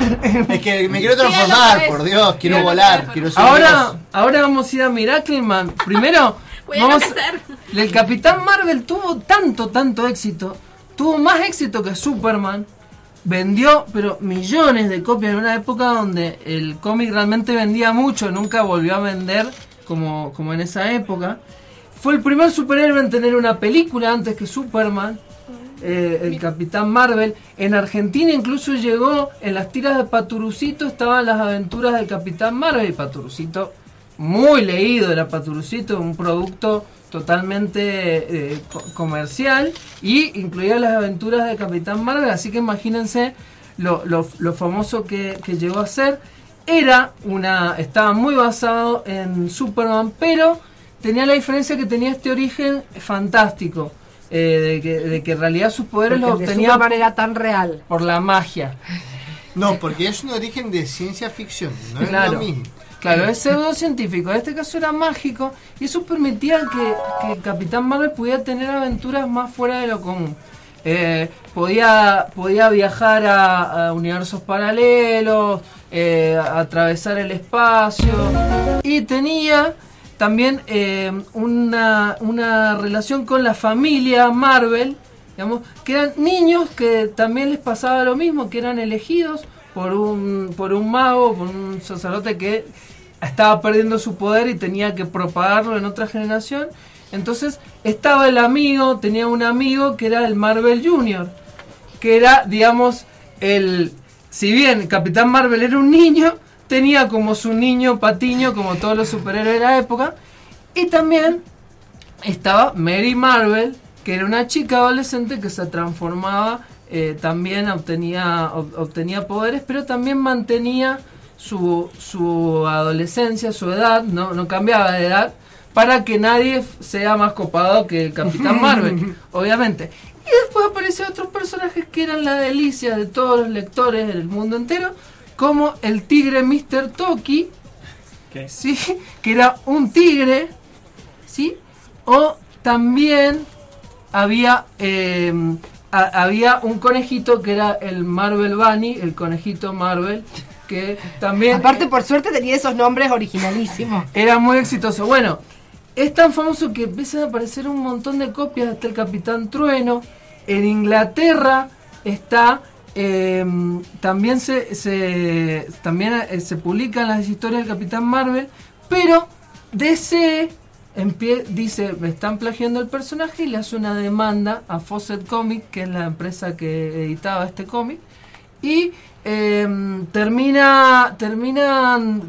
Es que me quiero transformar, por Dios, quiero volar, quiero ser Ahora, ahora vamos a ir a Miracleman. Primero, vamos, el Capitán Marvel tuvo tanto, tanto éxito, tuvo más éxito que Superman, vendió pero millones de copias en una época donde el cómic realmente vendía mucho, nunca volvió a vender como, como en esa época. Fue el primer superhéroe en tener una película antes que Superman. eh, el Capitán Marvel. En Argentina incluso llegó, en las tiras de Paturucito estaban las aventuras del Capitán Marvel. Y Paturucito, muy leído era Paturucito, un producto totalmente eh, co- comercial y incluía las aventuras del Capitán Marvel. Así que imagínense lo, lo- lo famoso que, que llegó a ser. Era una, estaba muy basado en Superman, pero tenía la diferencia que tenía este origen fantástico. eh, de, que, de que en realidad sus poderes los de obtenía Superman era tan real. por la magia. No, porque es un origen de ciencia ficción, no es Claro. lo mismo. Claro, es pseudocientífico. En este caso era mágico y eso permitía que, que Capitán Marvel pudiera tener aventuras más fuera de lo común. Eh, podía, podía viajar a, a universos paralelos, eh, a- atravesar el espacio y tenía también eh, una, una relación con la familia Marvel, digamos, que eran niños que también les pasaba lo mismo, que eran elegidos por un, por un mago, por un sacerdote que estaba perdiendo su poder y tenía que propagarlo en otra generación. Entonces estaba el amigo, tenía un amigo que era el Marvel Junior, que era, digamos, el... Si bien Capitán Marvel era un niño, tenía como su niño patiño, como todos los superhéroes de la época, y también estaba Mary Marvel, que era una chica adolescente que se transformaba, eh, también obtenía, ob- obtenía poderes, pero también mantenía su, su adolescencia, su edad, no, no cambiaba de edad, para que nadie sea más copado que el Capitán Marvel, obviamente. Y después aparecieron otros personajes que eran la delicia de todos los lectores del mundo entero, como el tigre Mr. Toki, ¿sí? que era un tigre, ¿sí? o también había, eh, a- había un conejito que era el Marvel Bunny, el conejito Marvel, que también... Aparte, por suerte tenía esos nombres originalísimos. Era muy exitoso. Bueno, es tan famoso que empiezan a aparecer un montón de copias. Hasta el Capitán Trueno. En Inglaterra está. eh, también se, se- también eh, se publican las historias del Capitán Marvel. Pero DC empie- dice: Me están plagiando el personaje y le hace una demanda a Fawcett Comics, que es la empresa que editaba este cómic. Y eh, termina, terminan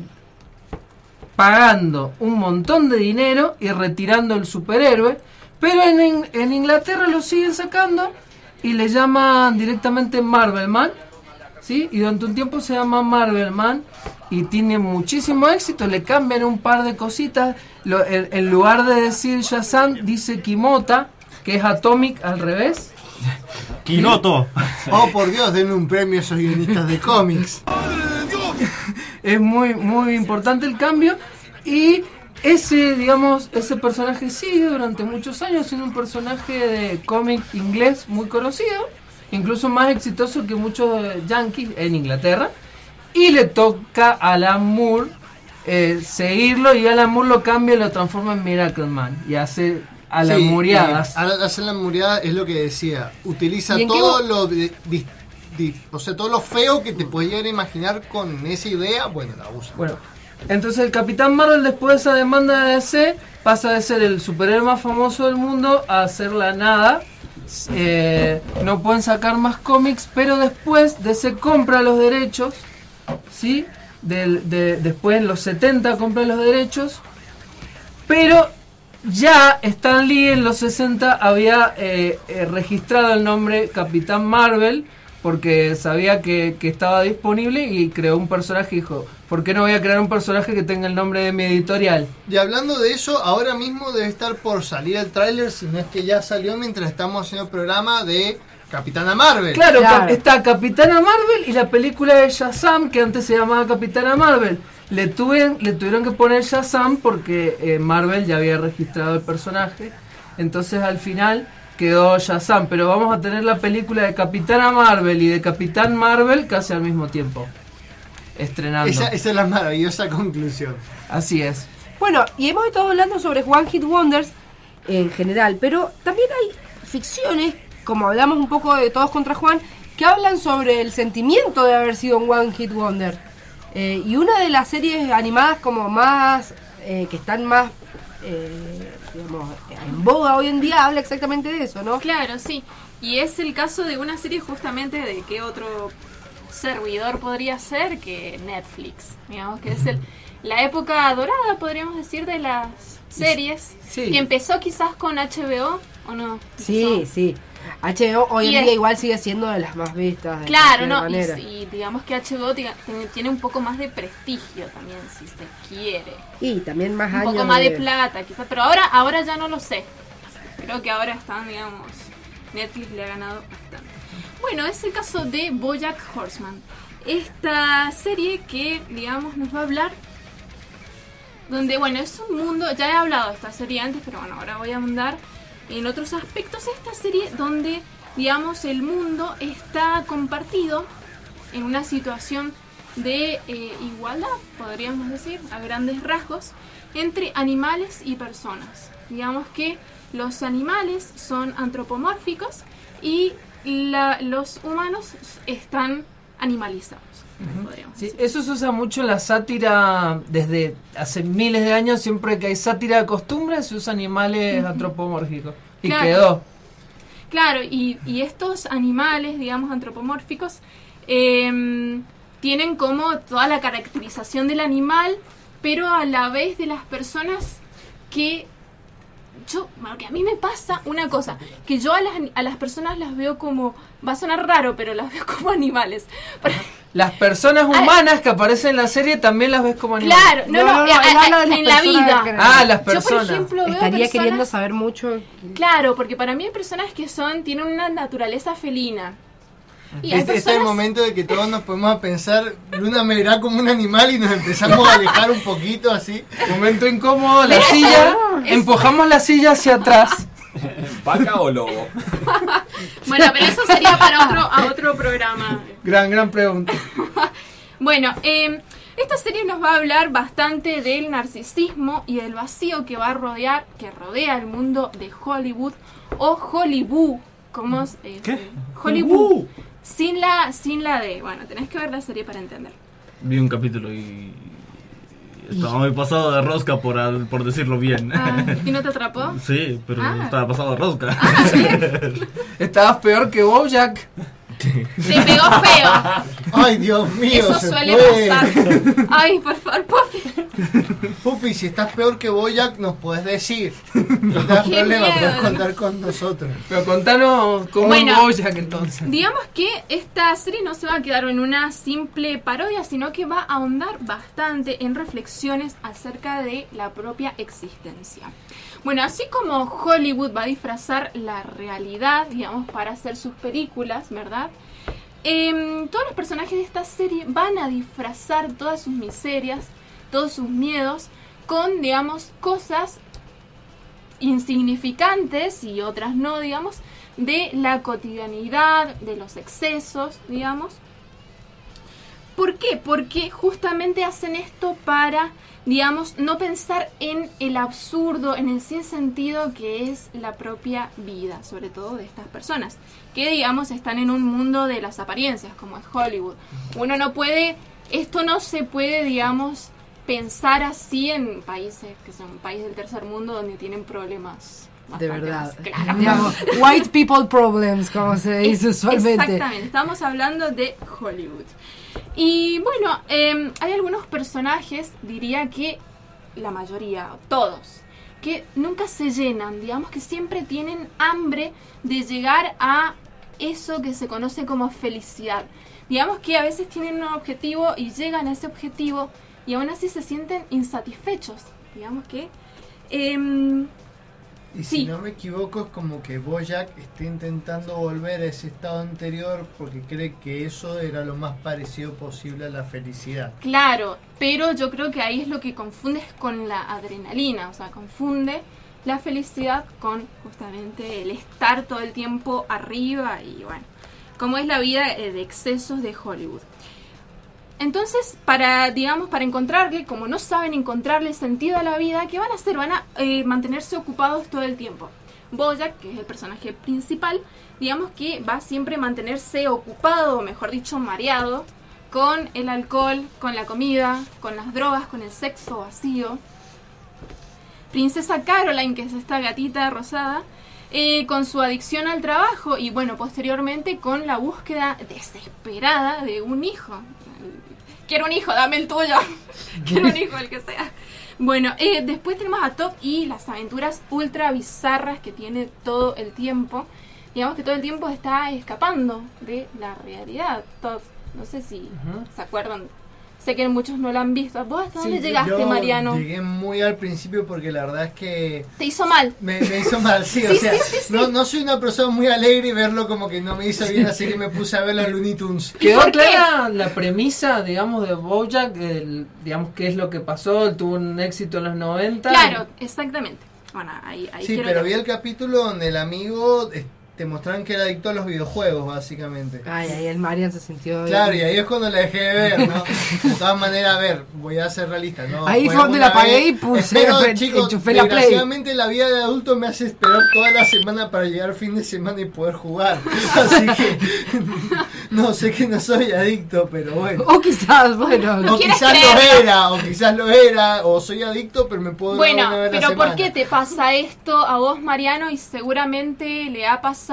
pagando un montón de dinero y retirando el superhéroe, pero en, en Inglaterra lo siguen sacando y le llaman directamente Marvelman, ¿sí? Y durante un tiempo se llama Marvelman y tiene muchísimo éxito, le cambian un par de cositas, lo- en, en lugar de decir Shazam dice Kimota, que es Atomic al revés. Quinoto. Oh, por Dios, denle un premio a esos guionistas de cómics. es muy muy importante el cambio y ese digamos ese personaje sigue durante muchos años siendo un personaje de cómic inglés muy conocido incluso más exitoso que muchos yankees en Inglaterra y le toca a Alan Moore eh, seguirlo y Alan Moore lo cambia y lo transforma en Miracle Man y hace a las Sí, muriadas y a- Hacer la muriada es lo que decía. Utiliza ¿Y en qué todo lo de- di- di- o sea, todo lo feo que te puedes llegar a imaginar con esa idea, bueno, la usa. Bueno, entonces el Capitán Marvel después de esa demanda de DC pasa de ser el superhéroe más famoso del mundo a ser la nada. Eh, no pueden sacar más cómics, pero después DC compra los derechos, ¿sí? Del- de- después en los 70 compra los derechos, pero ya Stan Lee en los 60 había eh, eh, registrado el nombre Capitán Marvel porque sabía que, que estaba disponible y creó un personaje y dijo, ¿por qué no voy a crear un personaje que tenga el nombre de mi editorial? Y hablando de eso, ahora mismo debe estar por salir el tráiler, si no es que ya salió mientras estamos haciendo el programa de Capitana Marvel. Claro, Cap- está Capitana Marvel y la película de Shazam, que antes se llamaba Capitana Marvel. Le, le tuvieron que poner Shazam porque eh, Marvel ya había registrado el personaje. Entonces al final quedó Shazam. Pero vamos a tener la película de Capitana Marvel y de Capitán Marvel casi al mismo tiempo. Estrenando. Esa, esa es la maravillosa conclusión. Así es. Bueno, y hemos estado hablando sobre One Hit Wonders en general, pero también hay ficciones, como hablamos un poco de Todos contra Juan, que hablan sobre el sentimiento de haber sido un One Hit Wonder. Eh, y una de las series animadas como más, eh, que están más, eh, digamos, en boga hoy en día, habla exactamente de eso, ¿no? Claro, sí. Y es el caso de una serie justamente de qué otro servidor podría ser que Netflix. Digamos que es el, la época dorada, podríamos decir, de las series. Sí. Que empezó quizás con HBO, ¿o no? Sí, sí. HBO hoy en es- día igual sigue siendo de las más vistas. de Claro, ¿no? Y, manera. y digamos que HBO tiene- tiene un poco más de prestigio también, si se quiere. Y también más un años. poco más de plata, quizás. Pero ahora, ahora ya no lo sé. Creo que ahora están, digamos, Netflix le ha ganado bastante. Bueno, es el caso de Bojack Horseman. Esta serie que, digamos, nos va a hablar donde, bueno, es un mundo, ya he hablado de esta serie antes, pero bueno, ahora voy a andar en otros aspectos. Esta serie donde, digamos, el mundo está compartido en una situación de eh, igualdad, podríamos decir, a grandes rasgos, entre animales y personas. Digamos que los animales son antropomórficos y los humanos están animalizados. Podríamos Sí, eso se usa mucho en la sátira desde hace miles de años. Siempre que hay sátira de costumbre, se usa animales antropomórficos. Y Claro. quedó. Claro, y, y estos animales, digamos, antropomórficos, em, tienen como toda la caracterización del animal, pero a la vez de las personas que yo, bueno, que a mí me pasa una cosa, que yo a las, a las personas las veo como, va a sonar raro, pero las veo como animales. Las personas humanas que aparecen en la serie también las ves como animales. Claro, no, no, no, a- él a- habla de las en la vida. Ah, las Yo, por personas. ejemplo, veo Estaría personas- queriendo saber mucho. Claro, porque para mí hay personas que son tienen una naturaleza felina. Y Este, es el momento de que todos nos ponemos a pensar, Luna me verá como un animal y nos empezamos a alejar un poquito así. Momento incómodo, la Pero silla, es- empujamos la silla hacia atrás. ¿Vaca o lobo? Bueno, pero eso sería para otro, a otro programa. Gran, gran pregunta. Bueno, eh, esta serie nos va a hablar bastante del narcisismo y del vacío que va a rodear, que rodea el mundo de Hollywood o Hollywood, como es, eh, Hollywood, sin la, sin la D. Bueno, tenés que ver la serie para entender. Vi un capítulo y. Estaba muy pasado de rosca por, al- por decirlo bien. Ah, ¿Y no te atrapó? Sí, pero Ah. estaba pasado de rosca. Estabas peor que Bojack. Se pegó feo. Ay, Dios mío, Eso se suele pasar. Ay, por favor, Puffy. Pupi, si estás peor que Boyac, nos puedes decir. No te das problema, miedo. puedes contar con nosotros. Pero contanos cómo Bueno. es Bojack entonces. Digamos que esta serie no se va a quedar en una simple parodia, sino que va a ahondar bastante en reflexiones acerca de la propia existencia. Bueno, así como Hollywood va a disfrazar la realidad, digamos, para hacer sus películas, ¿verdad? Em, todos los personajes de esta serie van a disfrazar todas sus miserias, todos sus miedos, con, digamos, cosas insignificantes y otras no, digamos, de la cotidianidad, de los excesos, digamos. ¿Por qué? Porque justamente hacen esto para, digamos, no pensar en el absurdo, en el sinsentido que es la propia vida, sobre todo de estas personas, que digamos están en un mundo de las apariencias, como es Hollywood. Uno no puede, esto no se puede, digamos, pensar así en países que son países del tercer mundo donde tienen problemas. De verdad. Digamos, white people problems, como se dice usualmente. Exactamente, estamos hablando de Hollywood. Y bueno, eh, hay algunos personajes, diría que la mayoría, todos, que nunca se llenan, digamos que siempre tienen hambre de llegar a eso que se conoce como felicidad. Digamos que a veces tienen un objetivo y llegan a ese objetivo y aún así se sienten insatisfechos. Digamos que... em, Y si no me equivoco, es como que Boyac está intentando volver a ese estado anterior porque cree que eso era lo más parecido posible a la felicidad. Claro, pero yo creo que ahí es lo que confundes con la adrenalina, o sea, confunde la felicidad con justamente el estar todo el tiempo arriba y bueno, como es la vida eh, de excesos de Hollywood. Entonces, para, digamos, para encontrarle, como no saben encontrarle sentido a la vida, ¿qué van a hacer? Van a eh, mantenerse ocupados todo el tiempo. Bojack, que es el personaje principal, digamos que va a siempre mantenerse ocupado, o mejor dicho, mareado, con el alcohol, con la comida, con las drogas, con el sexo vacío. Princesa Caroline, que es esta gatita rosada, eh, con su adicción al trabajo y bueno, posteriormente con la búsqueda desesperada de un hijo. Quiero un hijo, dame el tuyo. Quiero un hijo, el que sea. Bueno, eh, después tenemos a Top y las aventuras ultra bizarras que tiene todo el tiempo. Digamos que todo el tiempo está escapando de la realidad. Top, no sé si se acuerdan. Sé que muchos no lo han visto. ¿Vos hasta dónde Sí, llegaste, yo Mariano? Llegué muy al principio porque la verdad es que Te hizo mal. me, me hizo mal, sí, o Sí, sea, sí, sí, sí. No, no soy una persona muy alegre y verlo como que no me hizo bien, así que me puse a ver los Looney Tunes. ¿Quedó clara la premisa, digamos, de Bojack? El, digamos, qué es lo que pasó? Él tuvo un éxito en los 90. Claro, exactamente. Bueno, ahí, ahí Sí, quiero pero que- vi el capítulo donde el amigo eh, te mostraron que era adicto a los videojuegos, básicamente. Ay, ahí el Marian se sintió. Claro, y ahí es cuando la dejé de ver, ¿no? De todas maneras, a ver, voy a ser realista, ¿no? Ahí fue donde la apagué y puse- Espero, pe- chicos, enchufé la Play. la vida de adulto me hace esperar toda la semana para llegar fin de semana y poder jugar. Así que, no sé que no soy adicto, pero bueno. O quizás, bueno. O quizás lo era, o quizás lo era, o soy adicto, pero me puedo Bueno, una vez a la pero ¿por qué te pasa esto a vos, Mariano? Y seguramente le ha pasado,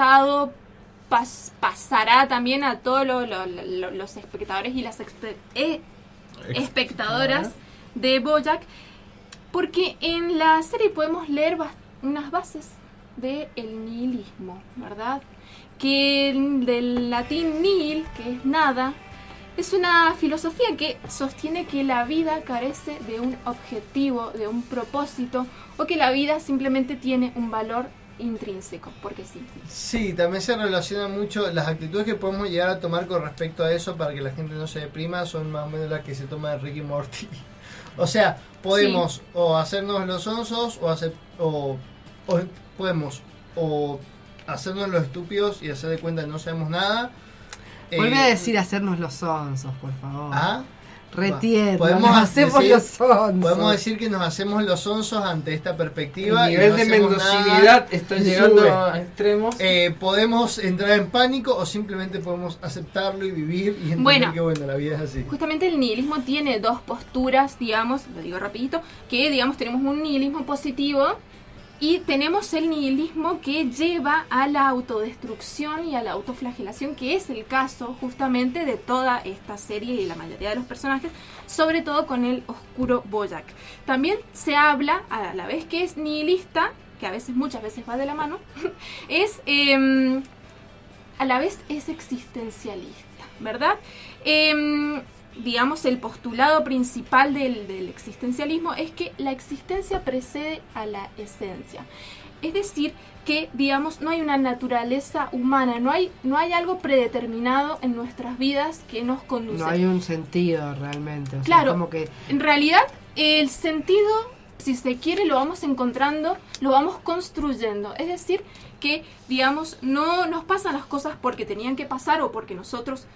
pas- pasará también a todos lo- lo- lo- los espectadores y las expe- eh, espectadoras de Bojack. Porque en la serie podemos leer bas- unas bases del nihilismo, ¿verdad? Que el- del latín nihil, que es nada, Es una filosofía que sostiene que la vida carece de un objetivo, de un propósito, o que la vida simplemente tiene un valor intrínseco, porque sí. Sí, también se relaciona mucho las actitudes que podemos llegar a tomar con respecto a eso para que la gente no se deprima son más o menos las que se toma de Ricky Morty. O sea, podemos o hacernos los onzos o hacer o, o podemos o hacernos los estúpidos y hacer de cuenta que no sabemos nada. Vuelve Eh, a decir hacernos los sonsos, por favor. ¿Ah? Retiendo, Podemos decir- los sonsos. Podemos decir que nos hacemos los onzos ante esta perspectiva. El nivel no de mendocinidad está llegando Sube. a extremos. Eh, podemos entrar en pánico o simplemente podemos aceptarlo y vivir y entender Bueno. que bueno, la vida es así. Justamente el nihilismo tiene dos posturas, digamos, lo digo rapidito, que digamos tenemos un nihilismo positivo y tenemos el nihilismo que lleva a la autodestrucción y a la autoflagelación, que es el caso justamente de toda esta serie y la mayoría de los personajes, sobre todo con el oscuro Boyac. También se habla, a la vez que es nihilista, que a veces, muchas veces va de la mano, es em, a la vez es existencialista, ¿verdad? Em, digamos, el postulado principal del, del existencialismo es que la existencia precede a la esencia. Es decir, que, digamos, no hay una naturaleza humana, no hay, no hay algo predeterminado en nuestras vidas que nos conduce. No hay un sentido realmente. o sea, Claro, como que en realidad el sentido, si se quiere, lo vamos encontrando, lo vamos construyendo. Es decir, que, digamos, no nos pasan las cosas porque tenían que pasar o porque nosotros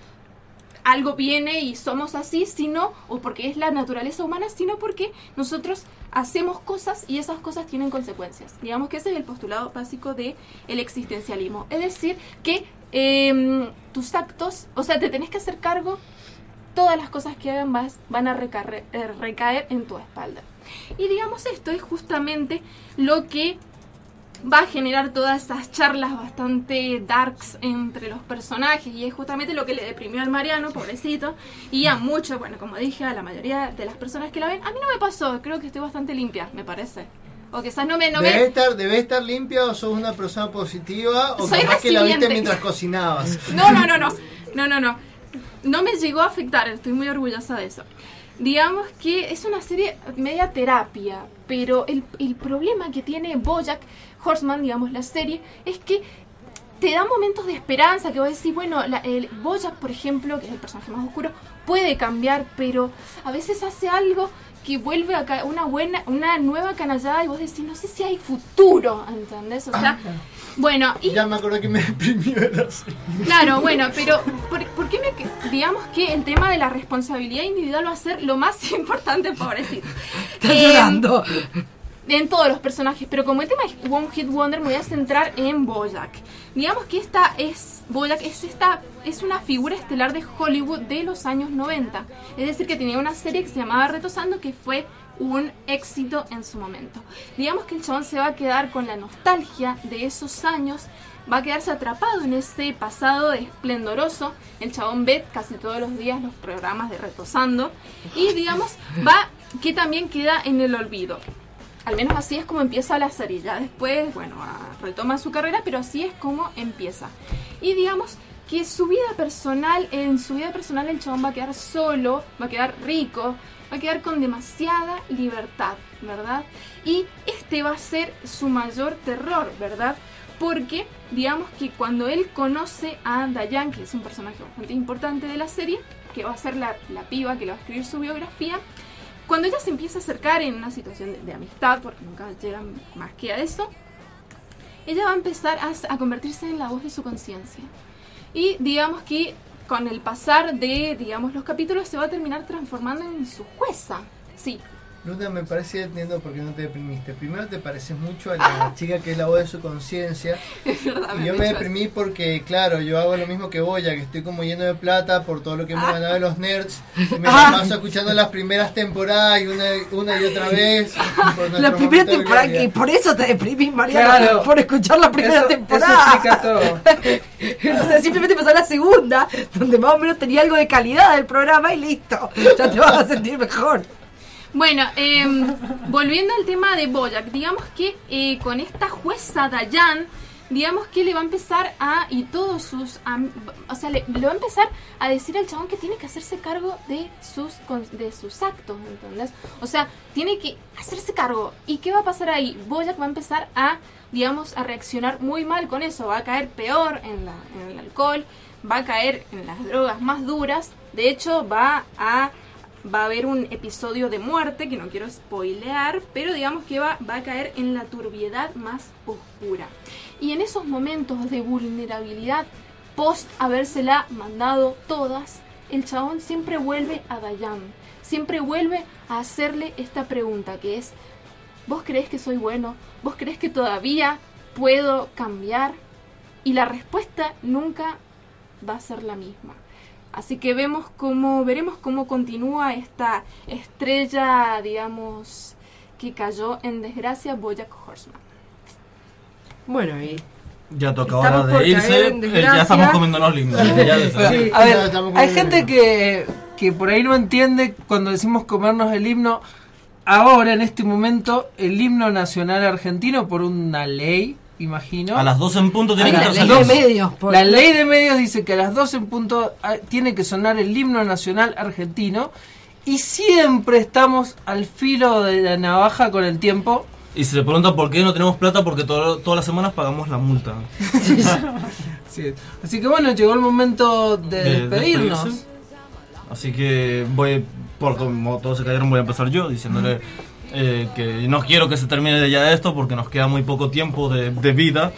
algo viene y somos así, sino, o porque es la naturaleza humana, sino porque nosotros hacemos cosas y esas cosas tienen consecuencias. Digamos que ese es el postulado básico del el existencialismo. Es decir, que em, tus actos, o sea, te tenés que hacer cargo, todas las cosas que hagan vas, van a eh, recaer en tu espalda. Y digamos, esto es justamente lo que va a generar todas esas charlas bastante darks entre los personajes y es justamente lo que le deprimió al Mariano, pobrecito, y a muchos, bueno, como dije, a la mayoría de las personas que la ven. A mí no me pasó, creo que estoy bastante limpia, me parece. O quizás no me... No ¿Debe, me estar, ¿Debe estar limpia o sos una persona positiva o Soy capaz que la viste mientras cocinabas? No, no, no, no. No, no, no. No me llegó a afectar, estoy muy orgullosa de eso. Digamos que es una serie media terapia, pero el, el problema que tiene Bojack Horseman, digamos, la serie, es que te da momentos de esperanza, que vos decís, bueno, la- el Bojack, por ejemplo, que es el personaje más oscuro, puede cambiar, pero a veces hace algo que vuelve a ca- una buena, una nueva canallada y vos decís, no sé si hay futuro, ¿entendés? O sea, bueno, y Ya me acuerdo que me deprimió de la serie. Claro, bueno, pero ¿por, por qué me, digamos que el tema de la responsabilidad individual va a ser lo más importante, pobrecito? Estás Em, llorando. En todos los personajes, pero como el tema es One Hit Wonder, me voy a centrar en Bojack. Digamos que esta es Bojack es esta es una figura estelar de Hollywood de los años 90. Es decir, que tenía una serie que se llamaba Retosando que fue un éxito en su momento. Digamos que el chabón se va a quedar con la nostalgia de esos años, va a quedarse atrapado en ese pasado esplendoroso. El chabón ve casi todos los días los programas de Retosando y digamos va que también queda en el olvido. Al menos así es como empieza la serie. Ya después, bueno, retoma su carrera, pero así es como empieza. Y digamos que su vida personal, en su vida personal el chabón va a quedar solo, va a quedar rico, va a quedar con demasiada libertad, ¿verdad? Y este va a ser su mayor terror, ¿verdad? Porque digamos que cuando él conoce a Dayan, que es un personaje bastante importante de la serie, que va a ser la, la piba que le va a escribir su biografía, cuando ella se empieza a acercar en una situación de, amistad, porque nunca llegan más que a eso, ella va a empezar a, a convertirse en la voz de su conciencia. Y digamos que con el pasar de, digamos, los capítulos se va a terminar transformando en su jueza. Sí. Luna, me parece que entiendo por qué no te deprimiste. Primero te pareces mucho a la chica que es la voz de su conciencia. Y yo me deprimí porque, claro, yo hago lo mismo que Boya, que estoy como lleno de plata por todo lo que hemos ganado de los nerds. Y me la Ah. paso escuchando las primeras temporadas y una, una y otra vez. La primera temporada, y por eso te deprimís, Mariano, Claro. por escuchar la primera Eso- temporada. eso todo. o sea, simplemente pasar la segunda, donde más o menos tenía algo de calidad del programa y listo. Ya te vas a sentir mejor. Bueno, em, volviendo al tema de Boyack, digamos que eh, con esta jueza Dayan, digamos que le va a empezar a, y todos sus, am- o sea, le, va a empezar a decir al chabón que tiene que hacerse cargo de sus, de sus actos, ¿entendés? O sea, tiene que hacerse cargo. ¿Y qué va a pasar ahí? Boyack va a empezar a, digamos, a reaccionar muy mal con eso, va a caer peor en, la, en el alcohol, va a caer en las drogas más duras, de hecho va a va a haber un episodio de muerte que no quiero spoilear, pero digamos que va, va a caer en la turbiedad más oscura. Y en esos momentos de vulnerabilidad, post habérsela mandado todas, el chabón siempre vuelve a Dayan, siempre vuelve a hacerle esta pregunta que es, ¿vos crees que soy bueno? ¿Vos crees que todavía puedo cambiar? Y la respuesta nunca va a ser la misma. Así que vemos cómo, veremos cómo continúa esta estrella, digamos, que cayó en desgracia, Bojack Horseman. Bueno, y Ya toca Estamos hora por de irse. eh, ya estamos comiendo los lindos. Ya de- Sí, a ver, hay gente que, que por ahí no entiende cuando decimos comernos el himno. Ahora, en este momento, el himno nacional argentino, por una ley, imagino. A las 12 en punto tiene que estar 12. saliendo. La ley de medios dice que a las 12 en punto ah, tiene que sonar el himno nacional argentino. Y siempre estamos al filo de la navaja con el tiempo. Y se le pregunta por qué no tenemos plata, porque todo- todas las semanas pagamos la multa. Sí. Así que bueno, llegó el momento de, De despedirnos. despedirse. Así que voy, por como todos se cayeron, voy a empezar yo diciéndole eh, que no quiero que se termine ya esto porque nos queda muy poco tiempo de, de vida.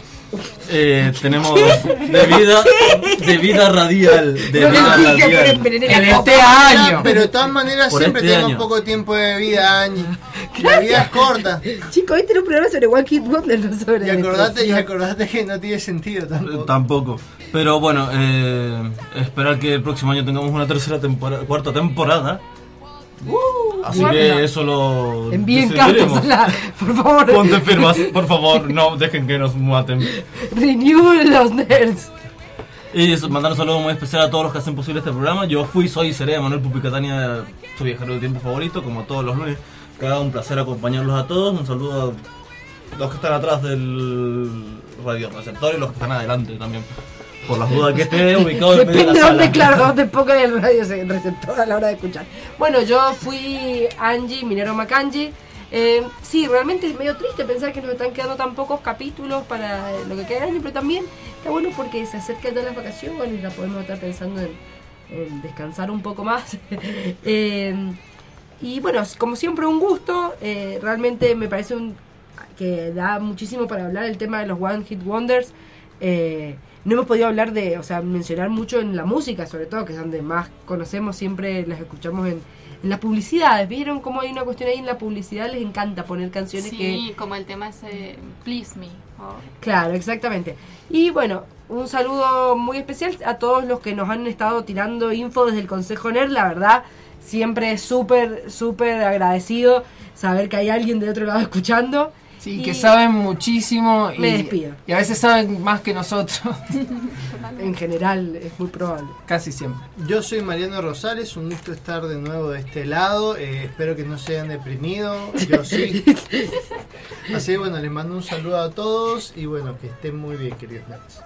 Eh, tenemos de vida, de vida radial, de No le vida radial. En a este año. Pero de todas maneras Por siempre este tenemos año. poco tiempo de vida, Angie. La vida es corta. Chicos, este era un programa sobre One Hit Wonder, no sobre Y acordate, y acordate que no tiene sentido tampoco. Tampoco. Pero bueno, eh, esperar que el próximo año tengamos una tercera temporada, cuarta temporada. Así que eso lo Envíen cartas, a la- por favor. Ponte firmas, por favor, no dejen que nos maten. Renew los nerds. Y eso, mandar un saludo muy especial a todos los que hacen posible este programa. Yo fui, soy y seré Manuel Pupicatania, su viajero del tiempo favorito, como todos los lunes. Cada un placer acompañarlos a todos. Un saludo a los que están atrás del radio receptor y los que están adelante también. Por las dudas que esté ubicado en medio de Depende de la dónde, sala. claro, dónde pongan el radio se- receptor a la hora de escuchar. Bueno, yo fui Angie, Minero Macanji. Eh, sí, realmente es medio triste pensar que nos están quedando tan pocos capítulos para lo que queda del año, pero también está bueno porque se acercan todas las vacaciones y la podemos estar pensando en, en descansar un poco más. Eh, y bueno, como siempre un gusto, eh, realmente me parece un, que da muchísimo para hablar el tema de los One Hit Wonders. Eh, no hemos podido hablar de, o sea, mencionar mucho en la música, sobre todo, que es donde más conocemos, siempre las escuchamos en, en las publicidades. ¿Vieron cómo hay una cuestión ahí en la publicidad? Les encanta poner canciones que... Sí, como el tema ese Please Me. o- Claro, exactamente. Y bueno, un saludo muy especial a todos los que nos han estado tirando info desde el Consejo NER. La verdad, siempre súper, súper agradecido saber que hay alguien de otro lado escuchando. Sí, Y que saben muchísimo y, Me despido. y a veces saben más que nosotros. En general, es muy probable. Casi siempre. Yo soy Mariano Rosales, un gusto estar de nuevo de este lado. eh, espero que no se hayan deprimido. Yo sí. Así que bueno, les mando un saludo a todos y bueno, que estén muy bien, queridos nerds.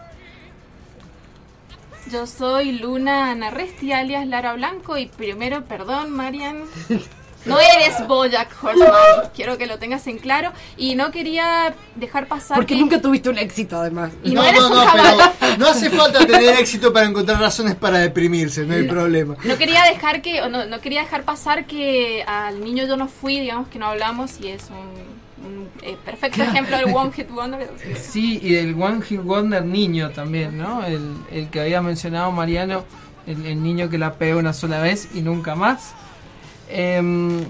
Yo soy Luna Narresti, alias Lara Blanco, y primero, perdón, Marian. No eres Bojack Horseman, quiero que lo tengas en claro. Y no quería dejar pasar. Porque que- nunca tuviste un éxito, además. Y no eres un caballo. pero no hace falta tener éxito para encontrar razones para deprimirse, no hay problema. No quería dejar que, o no, no quería dejar pasar que al niño yo no fui, digamos que no hablamos, y es un, un, eh, perfecto ejemplo del One Hit Wonder. Sí, y el One Hit Wonder niño también, ¿no? El, el que había mencionado Mariano, el, el niño que la pega una sola vez y nunca más. Em,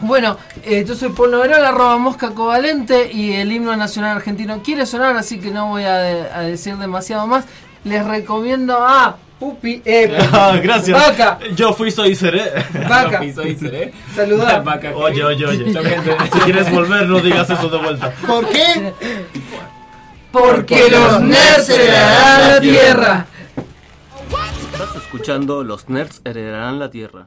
bueno, eh, yo soy Paul Noverol, arroba mosca covalente y el himno nacional argentino quiere sonar, así que no voy a, de- a decir demasiado más. Les recomiendo a Pupi, eh, Ah, Gracias. Vaca, Yo fui, soy seré. Vaca. Yo fui, soy seré. Saludá. Vaca, Oye, oye, oye. Si quieres volver, no digas eso de vuelta. ¿Por qué? Porque los nerds heredarán la tierra. Estás escuchando Los Nerds Heredarán la Tierra.